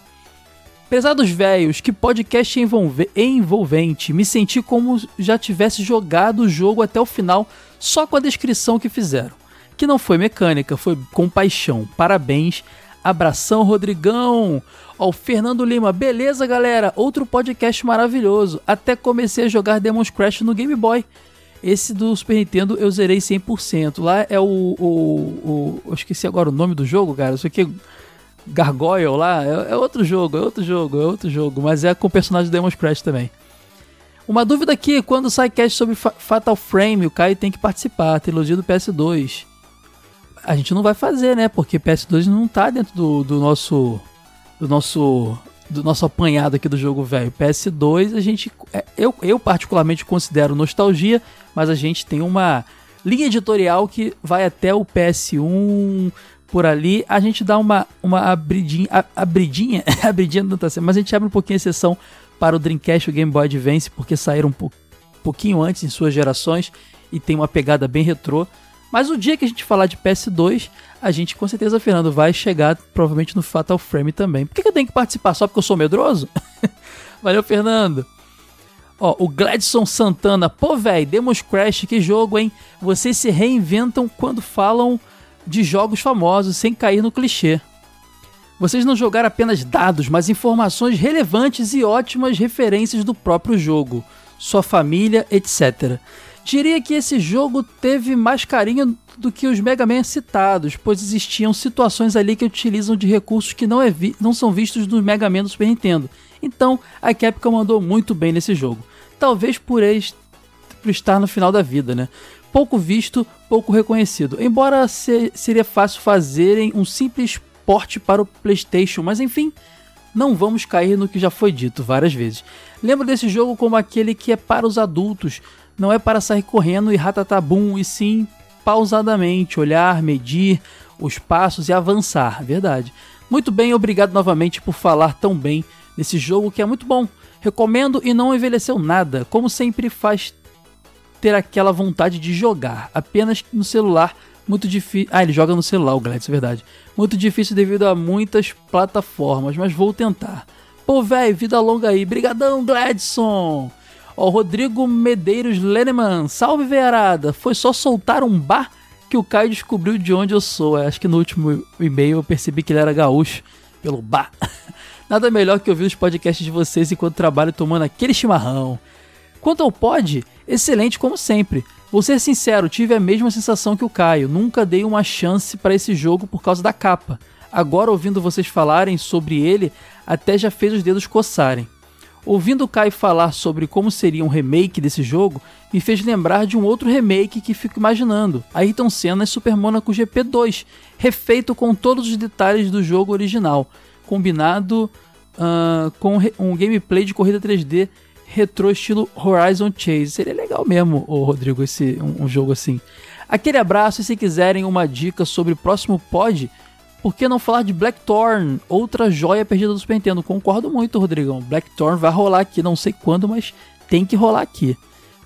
Pesados velhos, que podcast envolve- envolvente. Me senti como já tivesse jogado o jogo até o final, só com a descrição que fizeram. que não foi mecânica, foi com paixão. Parabéns. Abração, Rodrigão. Ó, o Fernando Lima, beleza, galera? Outro podcast maravilhoso. Até comecei a jogar Demon's Crash no Game Boy. Esse do Super Nintendo eu zerei 100%. Lá é o, o, o. Eu esqueci agora o nome do jogo, cara. Isso aqui. Gargoyle lá. É, é outro jogo, é outro jogo, é outro jogo. Mas é com o personagem do Demon's Crash também. Uma dúvida aqui: quando sai cast sobre Fa- Fatal Frame, o Caio tem que participar. Trilogia do PS2. A gente não vai fazer, né? Porque PS2 não tá dentro do, do nosso. Do nosso. Do nosso apanhado aqui do jogo velho. PS2 a gente. é, Eu, eu particularmente considero nostalgia, mas a gente tem uma linha editorial que vai até o PS1 por ali. A gente dá uma, uma abridinha. Abridinha? <laughs> abridinha não tá certo, mas a gente abre um pouquinho a exceção para o Dreamcast e o Game Boy Advance, porque saíram um po- pouquinho antes em suas gerações e tem uma pegada bem retrô. Mas o dia que a gente falar de PS2, a gente com certeza, Fernando, vai chegar provavelmente no Fatal Frame também. Por que, eu tenho que participar? Só porque eu sou medroso? <laughs> Valeu, Fernando. Ó, o Gladson Santana. Pô, velho, Demos Crash, que jogo, hein? Vocês se reinventam quando falam de jogos famosos sem cair no clichê. Vocês não jogaram apenas dados, mas informações relevantes e ótimas referências do próprio jogo, sua família, etc. Diria que esse jogo teve mais carinho do que os Mega Man citados, pois existiam situações ali que utilizam de recursos que não, é não são vistos no Mega Man do Super Nintendo. Então, a Capcom mandou muito bem nesse jogo. Talvez por eles estar no final da vida, né? Pouco visto, pouco reconhecido. Embora se- seria fácil fazerem um simples porte para o PlayStation, mas enfim, não vamos cair no que já foi dito várias vezes. Lembro desse jogo como aquele que é para os adultos, não é para sair correndo e ratatabum, e sim pausadamente, olhar, medir os passos e avançar, verdade. Muito bem, obrigado novamente por falar tão bem desse jogo que é muito bom. Recomendo e não envelheceu nada, como sempre faz ter aquela vontade de jogar, apenas no celular, muito difícil. Ah, ele joga no celular, o Gladys, é verdade. Muito difícil devido a muitas plataformas, mas vou tentar. Pô, velho, vida longa aí. Brigadão, Gladson! Ó, Rodrigo Medeiros Leneman, salve veiarada. Foi só soltar um bar que o Caio descobriu de onde eu sou. É, Acho que no último e-mail eu percebi que ele era gaúcho pelo bar. <laughs> Nada melhor que ouvir os podcasts de vocês enquanto trabalho tomando aquele chimarrão. Quanto ao pod, excelente como sempre. Vou ser sincero, tive a mesma sensação que o Caio. Nunca dei uma chance para esse jogo por causa da capa. Agora, ouvindo vocês falarem sobre ele, até já fez os dedos coçarem. Ouvindo o Caio falar sobre como seria um remake desse jogo, me fez lembrar de um outro remake que fico imaginando: Ayrton Senna Super Monaco GP2, refeito com todos os detalhes do jogo original, combinado ah, com um gameplay de corrida 3D retrô estilo Horizon Chase. Seria legal mesmo, ô Rodrigo, esse um, um jogo assim. Aquele abraço e se quiserem uma dica sobre o próximo pod, por que não falar de Blackthorn, outra joia perdida do Super Nintendo? Concordo muito, Rodrigão. Blackthorn vai rolar aqui, não sei quando, mas tem que rolar aqui.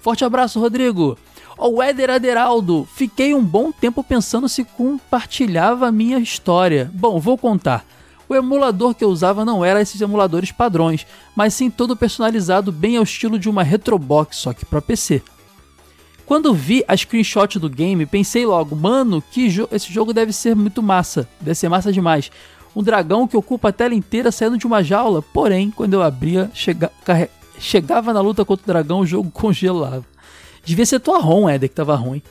Forte abraço, Rodrigo. O Éder Aderaldo, fiquei um bom tempo pensando se compartilhava a minha história. Bom, vou contar. O emulador que eu usava não era esses emuladores padrões, mas sim todo personalizado bem ao estilo de uma Retrobox, só que para PC. Quando vi a screenshot do game, pensei logo, mano, que jo esse jogo deve ser muito massa, deve ser massa demais. Um dragão que ocupa a tela inteira saindo de uma jaula, porém, quando eu abria, chega chegava na luta contra o dragão, o jogo <laughs> congelava. Devia ser tua ROM, Éder, que tava ruim.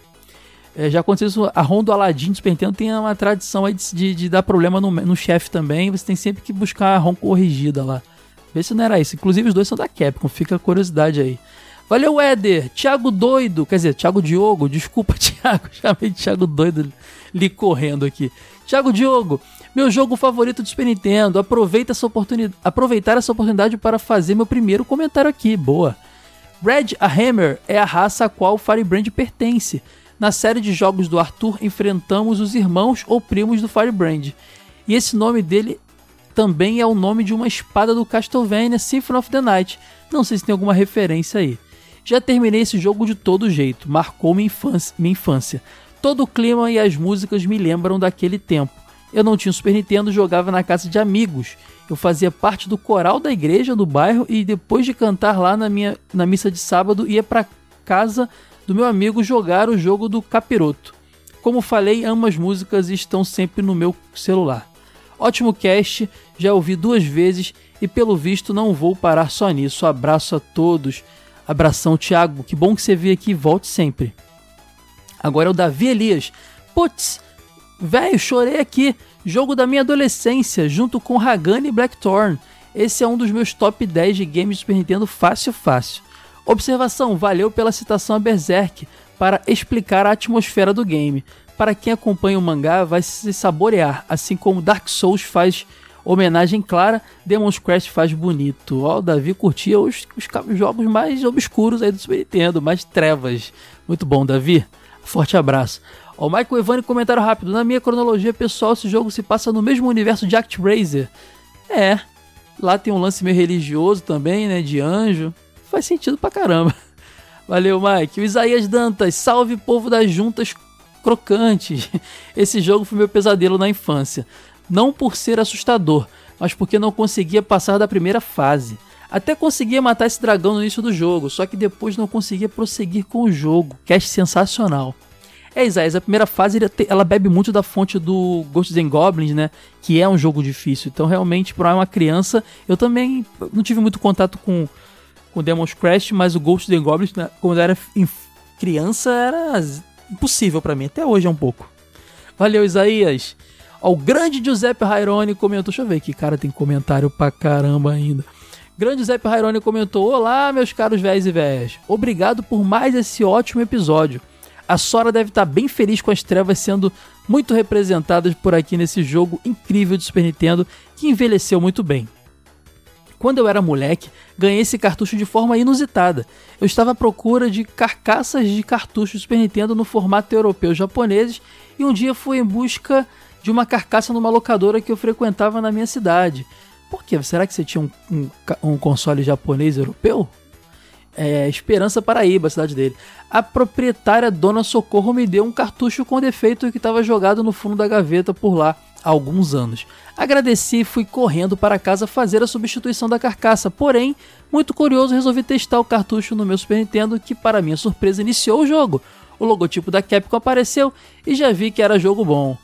É, já aconteceu isso, a ROM do Aladdin do Nintendo tem uma tradição aí de, de- de dar problema no, no chefe também, você tem sempre que buscar a ROM corrigida lá. Vê se não era isso. Inclusive os dois são da Capcom, fica a curiosidade aí. Valeu, Éder! Thiago Doido, quer dizer, Thiago Diogo, desculpa, <laughs> Thiago, chamei de Thiago Doido lhe correndo aqui. Thiago Diogo, meu jogo favorito do Super Nintendo, aproveita essa oportunidade, aproveitar essa oportunidade para fazer meu primeiro comentário aqui, boa. Red a Hammer é a raça a qual Firebrand pertence. Na série de jogos do Arthur, enfrentamos os irmãos ou primos do Firebrand. E esse nome dele também é o nome de uma espada do Castlevania Symphony of the Night. Não sei se tem alguma referência aí. Já terminei esse jogo de todo jeito, marcou minha infância, minha infância. Todo o clima e as músicas me lembram daquele tempo. Eu não tinha Super Nintendo, jogava na casa de amigos. Eu fazia parte do coral da igreja do bairro e depois de cantar lá na minha na missa de sábado ia para casa do meu amigo jogar o jogo do capiroto. Como falei, amo as músicas e estão sempre no meu celular. Ótimo cast, já ouvi duas vezes e pelo visto não vou parar só nisso. Abraço a todos. Abração, Thiago. Que bom que você veio aqui. Volte sempre. Agora é o Davi Elias. Putz, velho, chorei aqui. Jogo da minha adolescência, junto com Hagane e Blackthorn. Esse é um dos meus top 10 de games de Super Nintendo fácil, fácil. Observação, valeu pela citação a Berserk para explicar a atmosfera do game. Para quem acompanha o mangá, vai se saborear, assim como Dark Souls faz homenagem clara, Demon's Crest faz bonito. Ó, o Davi curtia os, os jogos mais obscuros aí do Super Nintendo, mais trevas. Muito bom, Davi. Forte abraço. Ó, o Michael Evani, comentário rápido. Na minha cronologia pessoal, esse jogo se passa no mesmo universo de ActRaiser. É, lá tem um lance meio religioso também, né, de anjo. Faz sentido pra caramba. Valeu, Mike. O Isaías Dantas, salve povo das juntas crocantes. <laughs> Esse jogo foi meu pesadelo na infância. Não por ser assustador, mas porque não conseguia passar da primeira fase. Até conseguia matar esse dragão no início do jogo, só que depois não conseguia prosseguir com o jogo. Cast sensacional. É, Isaías, a primeira fase ela bebe muito da fonte do Ghosts and Goblins, né? Que é um jogo difícil. Então, realmente, para uma criança, eu também não tive muito contato com, com Demon's Crash, mas o Ghosts and Goblins, né, quando eu era criança, era impossível para mim. Até hoje é um pouco. Valeu, Isaías. Ó, o grande Giuseppe Raironi comentou. Deixa eu ver que cara tem comentário pra caramba ainda. Grande Giuseppe Raironi comentou: Olá, meus caros véis e véias. Obrigado por mais esse ótimo episódio. A Sora deve estar bem feliz com as trevas sendo muito representadas por aqui nesse jogo incrível de Super Nintendo que envelheceu muito bem. Quando eu era moleque, ganhei esse cartucho de forma inusitada. Eu estava à procura de carcaças de cartuchos Super Nintendo no formato europeu japoneses e um dia fui em busca de uma carcaça numa locadora que eu frequentava na minha cidade. Por quê? Será que você tinha um, um, um console japonês europeu? É, Esperança Paraíba, a cidade dele. A proprietária Dona Socorro me deu um cartucho com defeito que estava jogado no fundo da gaveta por lá há alguns anos. Agradeci e fui correndo para casa fazer a substituição da carcaça, porém, muito curioso, resolvi testar o cartucho no meu Super Nintendo, que para minha surpresa iniciou o jogo. O logotipo da Capcom apareceu e já vi que era jogo bom.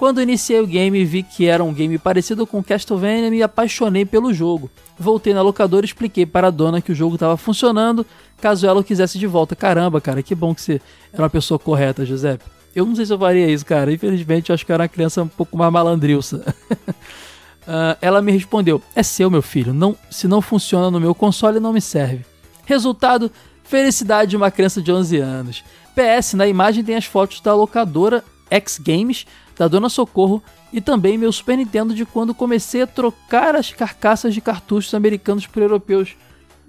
Quando iniciei o game e vi que era um game parecido com Castlevania, me apaixonei pelo jogo. Voltei na locadora e expliquei para a dona que o jogo estava funcionando, caso ela o quisesse de volta. Caramba, cara, que bom que você era uma pessoa correta, Giuseppe. Eu não sei se eu faria isso, cara. Infelizmente, eu acho que era uma criança um pouco mais malandrilça. uh, <laughs> ela me respondeu: É seu, meu filho. Não, se não funciona no meu console, não me serve. Resultado: felicidade de uma criança de 11 anos. PS, na imagem tem as fotos da locadora X Games da Dona Socorro e também meu Super Nintendo de quando comecei a trocar as carcaças de cartuchos americanos por europeus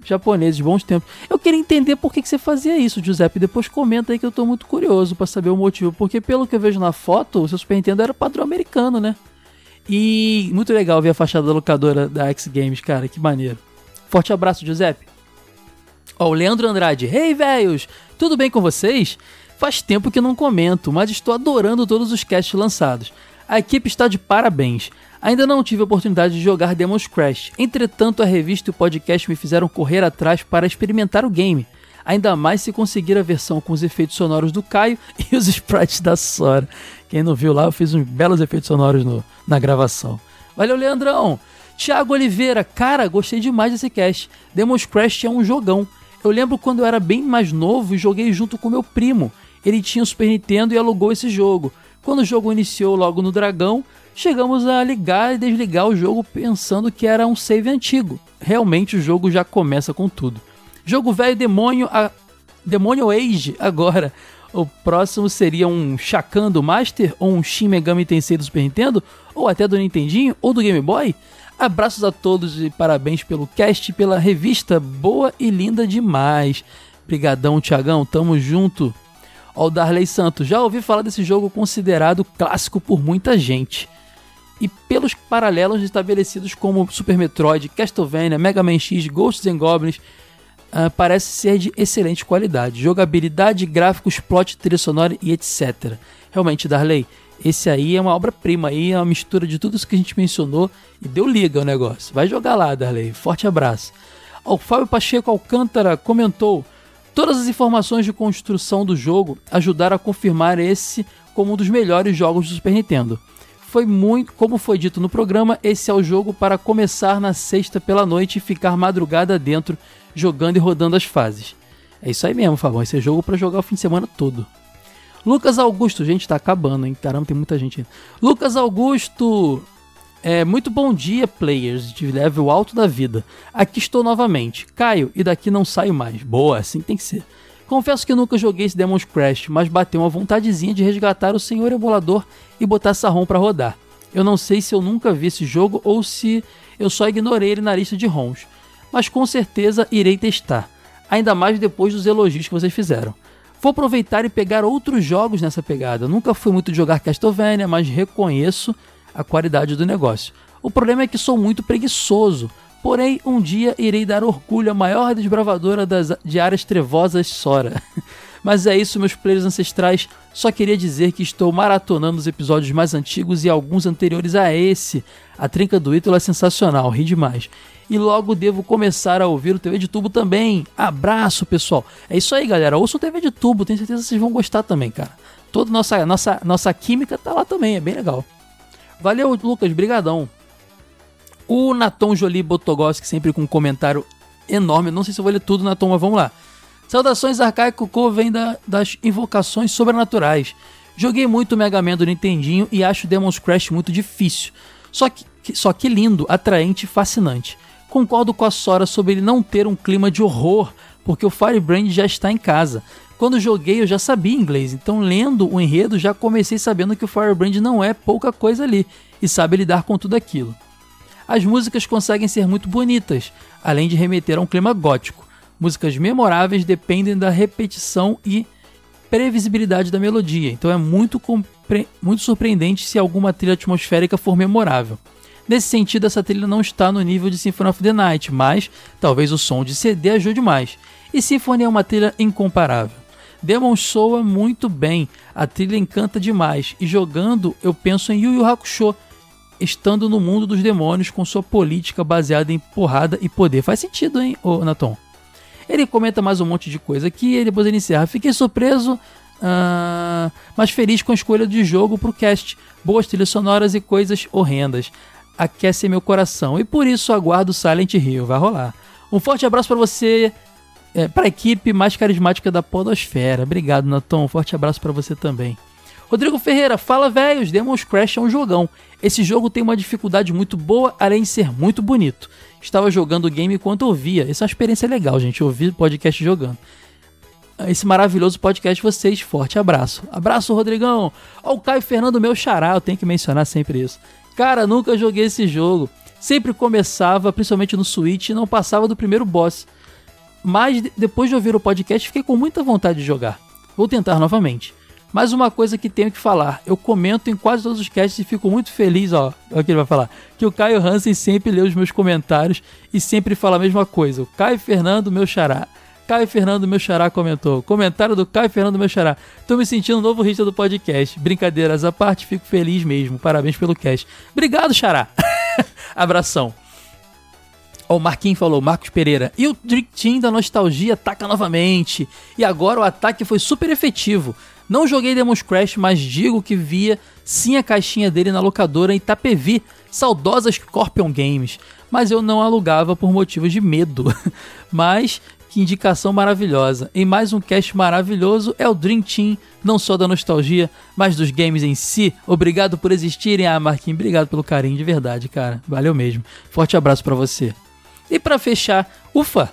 japoneses, bons tempos. Eu queria entender por que, que você fazia isso, Giuseppe. Depois comenta aí que eu tô muito curioso para saber o motivo. Porque pelo que eu vejo na foto, o seu Super Nintendo era padrão americano, né? E muito legal ver a fachada da locadora da X Games, cara, que maneiro. Forte abraço, Giuseppe. Ó, o Leandro Andrade. Hey, velhos! Tudo bem com vocês? Faz tempo que não comento, mas estou adorando todos os casts lançados. A equipe está de parabéns. Ainda não tive a oportunidade de jogar Demon's Crash, entretanto a revista e o podcast me fizeram correr atrás para experimentar o game. Ainda mais se conseguir a versão com os efeitos sonoros do Caio <laughs> e os sprites da Sora. Quem não viu lá, eu fiz uns belos efeitos sonoros no, na gravação. Valeu, Leandrão! Thiago Oliveira, cara, gostei demais desse cast. Demon's Crash é um jogão. Eu lembro quando eu era bem mais novo e joguei junto com meu primo ele tinha o Super Nintendo e alugou esse jogo. Quando o jogo iniciou logo no Dragão, chegamos a ligar e desligar o jogo pensando que era um save antigo. Realmente o jogo já começa com tudo. Jogo velho demônio a Demônio Age agora. O próximo seria um Shakan do Master ou um Shin Megami Tensei do Super Nintendo ou até do Nintendinho ou do Game Boy. Abraços a todos e parabéns pelo cast e pela revista boa e linda demais. Brigadão, Tiagão, tamo junto. Ó, o Darley Santos, já ouvi falar desse jogo considerado clássico por muita gente. E pelos paralelos estabelecidos como Super Metroid, Castlevania, Mega Man X, Ghosts and Goblins, uh, parece ser de excelente qualidade. Jogabilidade, gráficos, plot, trilha sonora e etc. Realmente, Darley, esse aí é uma obra-prima aí, é uma mistura de tudo isso que a gente mencionou e deu liga o negócio. Vai jogar lá, Darley. Forte abraço. O Fábio Pacheco Alcântara comentou: Todas as informações de construção do jogo ajudaram a confirmar esse como um dos melhores jogos do Super Nintendo. Foi muito, como foi dito no programa, esse é o jogo para começar na sexta pela noite e ficar madrugada dentro, jogando e rodando as fases. É isso aí mesmo, Fabão. Esse é jogo para jogar o fim de semana todo. Lucas Augusto, gente, tá acabando, hein? Caramba, tem muita gente. Lucas Augusto, é, muito bom dia, players de level alto da vida. Aqui estou novamente. Caio, e daqui não saio mais. Boa, assim tem que ser. Confesso que nunca joguei esse Demon's Crash, mas bateu uma vontadezinha de resgatar o senhor emulador e botar essa ROM pra rodar. Eu não sei se eu nunca vi esse jogo ou se eu só ignorei ele na lista de ROMs, mas com certeza irei testar, ainda mais depois dos elogios que vocês fizeram. Vou aproveitar e pegar outros jogos nessa pegada. nunca fui muito de jogar Castlevania, mas reconheço a qualidade do negócio. O problema é que sou muito preguiçoso, porém um dia irei dar orgulho à maior desbravadora das, de áreas trevosas, Sora. <laughs> Mas é isso, meus players ancestrais. Só queria dizer que estou maratonando os episódios mais antigos e alguns anteriores a esse. A trinca do Ítalo é sensacional, ri demais. E logo devo começar a ouvir o TV de Tubo também. Abraço, pessoal. É isso aí, galera. Ouça o TV de Tubo, tenho certeza que vocês vão gostar também, cara. Toda nossa nossa nossa química tá lá também, é bem legal. Valeu, Lucas, brigadão. O Naton Jolie Botogoski, sempre com um comentário enorme. Não sei se eu vou ler tudo, Naton, mas vamos lá. Saudações arcaico vem da, das invocações sobrenaturais. Joguei muito Mega Man do Nintendinho e acho Demon's Crash muito difícil. Só que, só que lindo, atraente e fascinante. Concordo com a Sora sobre ele não ter um clima de horror, porque o Firebrand já está em casa. Quando joguei eu já sabia inglês, então lendo o enredo já comecei sabendo que o Firebrand não é pouca coisa ali e sabe lidar com tudo aquilo. As músicas conseguem ser muito bonitas, além de remeter a um clima gótico. Músicas memoráveis dependem da repetição e previsibilidade da melodia, então é muito, muito surpreendente se alguma trilha atmosférica for memorável. Nesse sentido, essa trilha não está no nível de Symphony of the Night, mas talvez o som de CD ajude mais. E Symphony é uma trilha incomparável. Demon soa muito bem, a trilha encanta demais, e jogando eu penso em Yu Yu Hakusho, estando no mundo dos demônios com sua política baseada em porrada e poder. Faz sentido, hein, ô Naton? Ele comenta mais um monte de coisa aqui e depois ele encerra. Fiquei surpreso, uh, mas feliz com a escolha de jogo pro cast. Boas trilhas sonoras e coisas horrendas. Aquece meu coração e por isso aguardo Silent Hill. Vai rolar. Um forte abraço para você é, para a equipe mais carismática da Podosfera. Obrigado, Natom. Forte abraço para você também. Rodrigo Ferreira, fala velhos, Demon's Crash é um jogão. Esse jogo tem uma dificuldade muito boa, além de ser muito bonito. Estava jogando o game enquanto ouvia. Essa é uma experiência legal, gente, ouvir podcast jogando. Esse maravilhoso podcast vocês. Forte abraço. Abraço, Rodrigão. Ó, o Caio Fernando, meu xará, eu tenho que mencionar sempre isso. Cara, nunca joguei esse jogo. Sempre começava, principalmente no Switch, e não passava do primeiro boss. Mas depois de ouvir o podcast, fiquei com muita vontade de jogar. Vou tentar novamente. Mais uma coisa que tenho que falar. Eu comento em quase todos os casts e fico muito feliz, ó. Olha o que ele vai falar. Que o Caio Hansen sempre lê os meus comentários e sempre fala a mesma coisa. O Caio Fernando, meu xará. Caio Fernando, meu xará, comentou. Comentário do Caio Fernando, meu xará. Tô me sentindo um novo rista do podcast. Brincadeiras à parte, fico feliz mesmo. Parabéns pelo cast. Obrigado, xará. <laughs> Abração. Ó, o Marquinhos falou, Marcos Pereira. E o Dream Team da nostalgia ataca novamente. E agora o ataque foi super efetivo. Não joguei Demon's Crash, mas digo que via sim a caixinha dele na locadora em Itapevi, saudosa Scorpion Games. Mas eu não alugava por motivos de medo. <laughs> mas que indicação maravilhosa. Em mais um cast maravilhoso é o Dream Team, não só da nostalgia, mas dos games em si. Obrigado por existirem, ah, Marquinhos. Obrigado pelo carinho, de verdade, cara. Valeu mesmo. Forte abraço para você. E para fechar, ufa,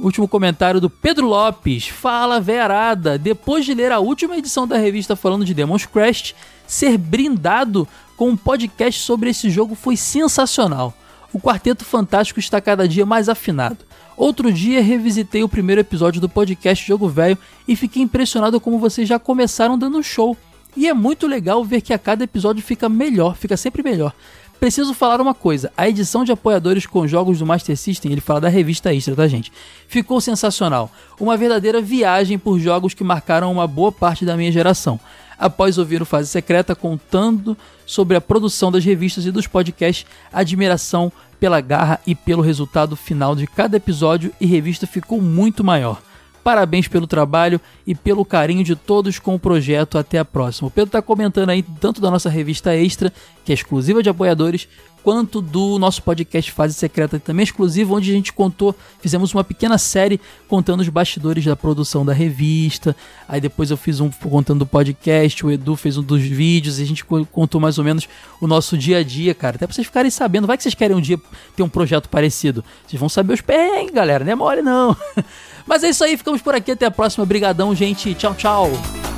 último comentário do Pedro Lopes. Fala, Verada. Depois de ler a última edição da revista falando de Demon's Crest, ser brindado com um podcast sobre esse jogo foi sensacional. O Quarteto Fantástico está cada dia mais afinado. Outro dia revisitei o primeiro episódio do podcast Jogo Velho e fiquei impressionado como vocês já começaram dando um show. E é muito legal ver que a cada episódio fica melhor, fica sempre melhor. Preciso falar uma coisa: a edição de apoiadores com jogos do Master System, ele fala da revista extra, tá, gente? Ficou sensacional. Uma verdadeira viagem por jogos que marcaram uma boa parte da minha geração. Após ouvir o Fase Secreta contando sobre a produção das revistas e dos podcasts, admiração pela garra e pelo resultado final de cada episódio e revista ficou muito maior. Parabéns pelo trabalho e pelo carinho de todos com o projeto. Até a próxima. O Pedro tá comentando aí tanto da nossa revista Extra, que é exclusiva de apoiadores, quanto do nosso podcast Fase Secreta, também exclusivo, onde a gente contou, fizemos uma pequena série contando os bastidores da produção da revista. Aí depois eu fiz um contando do podcast, o Edu fez um dos vídeos, e a gente co- contou mais ou menos o nosso dia a dia, cara. Até pra vocês ficarem sabendo, vai que vocês querem um dia ter um projeto parecido. Vocês vão saber os perrengues, galera, não é mole não. <laughs> Mas é isso aí, ficamos por aqui, até a próxima. Brigadão, gente. Tchau, tchau.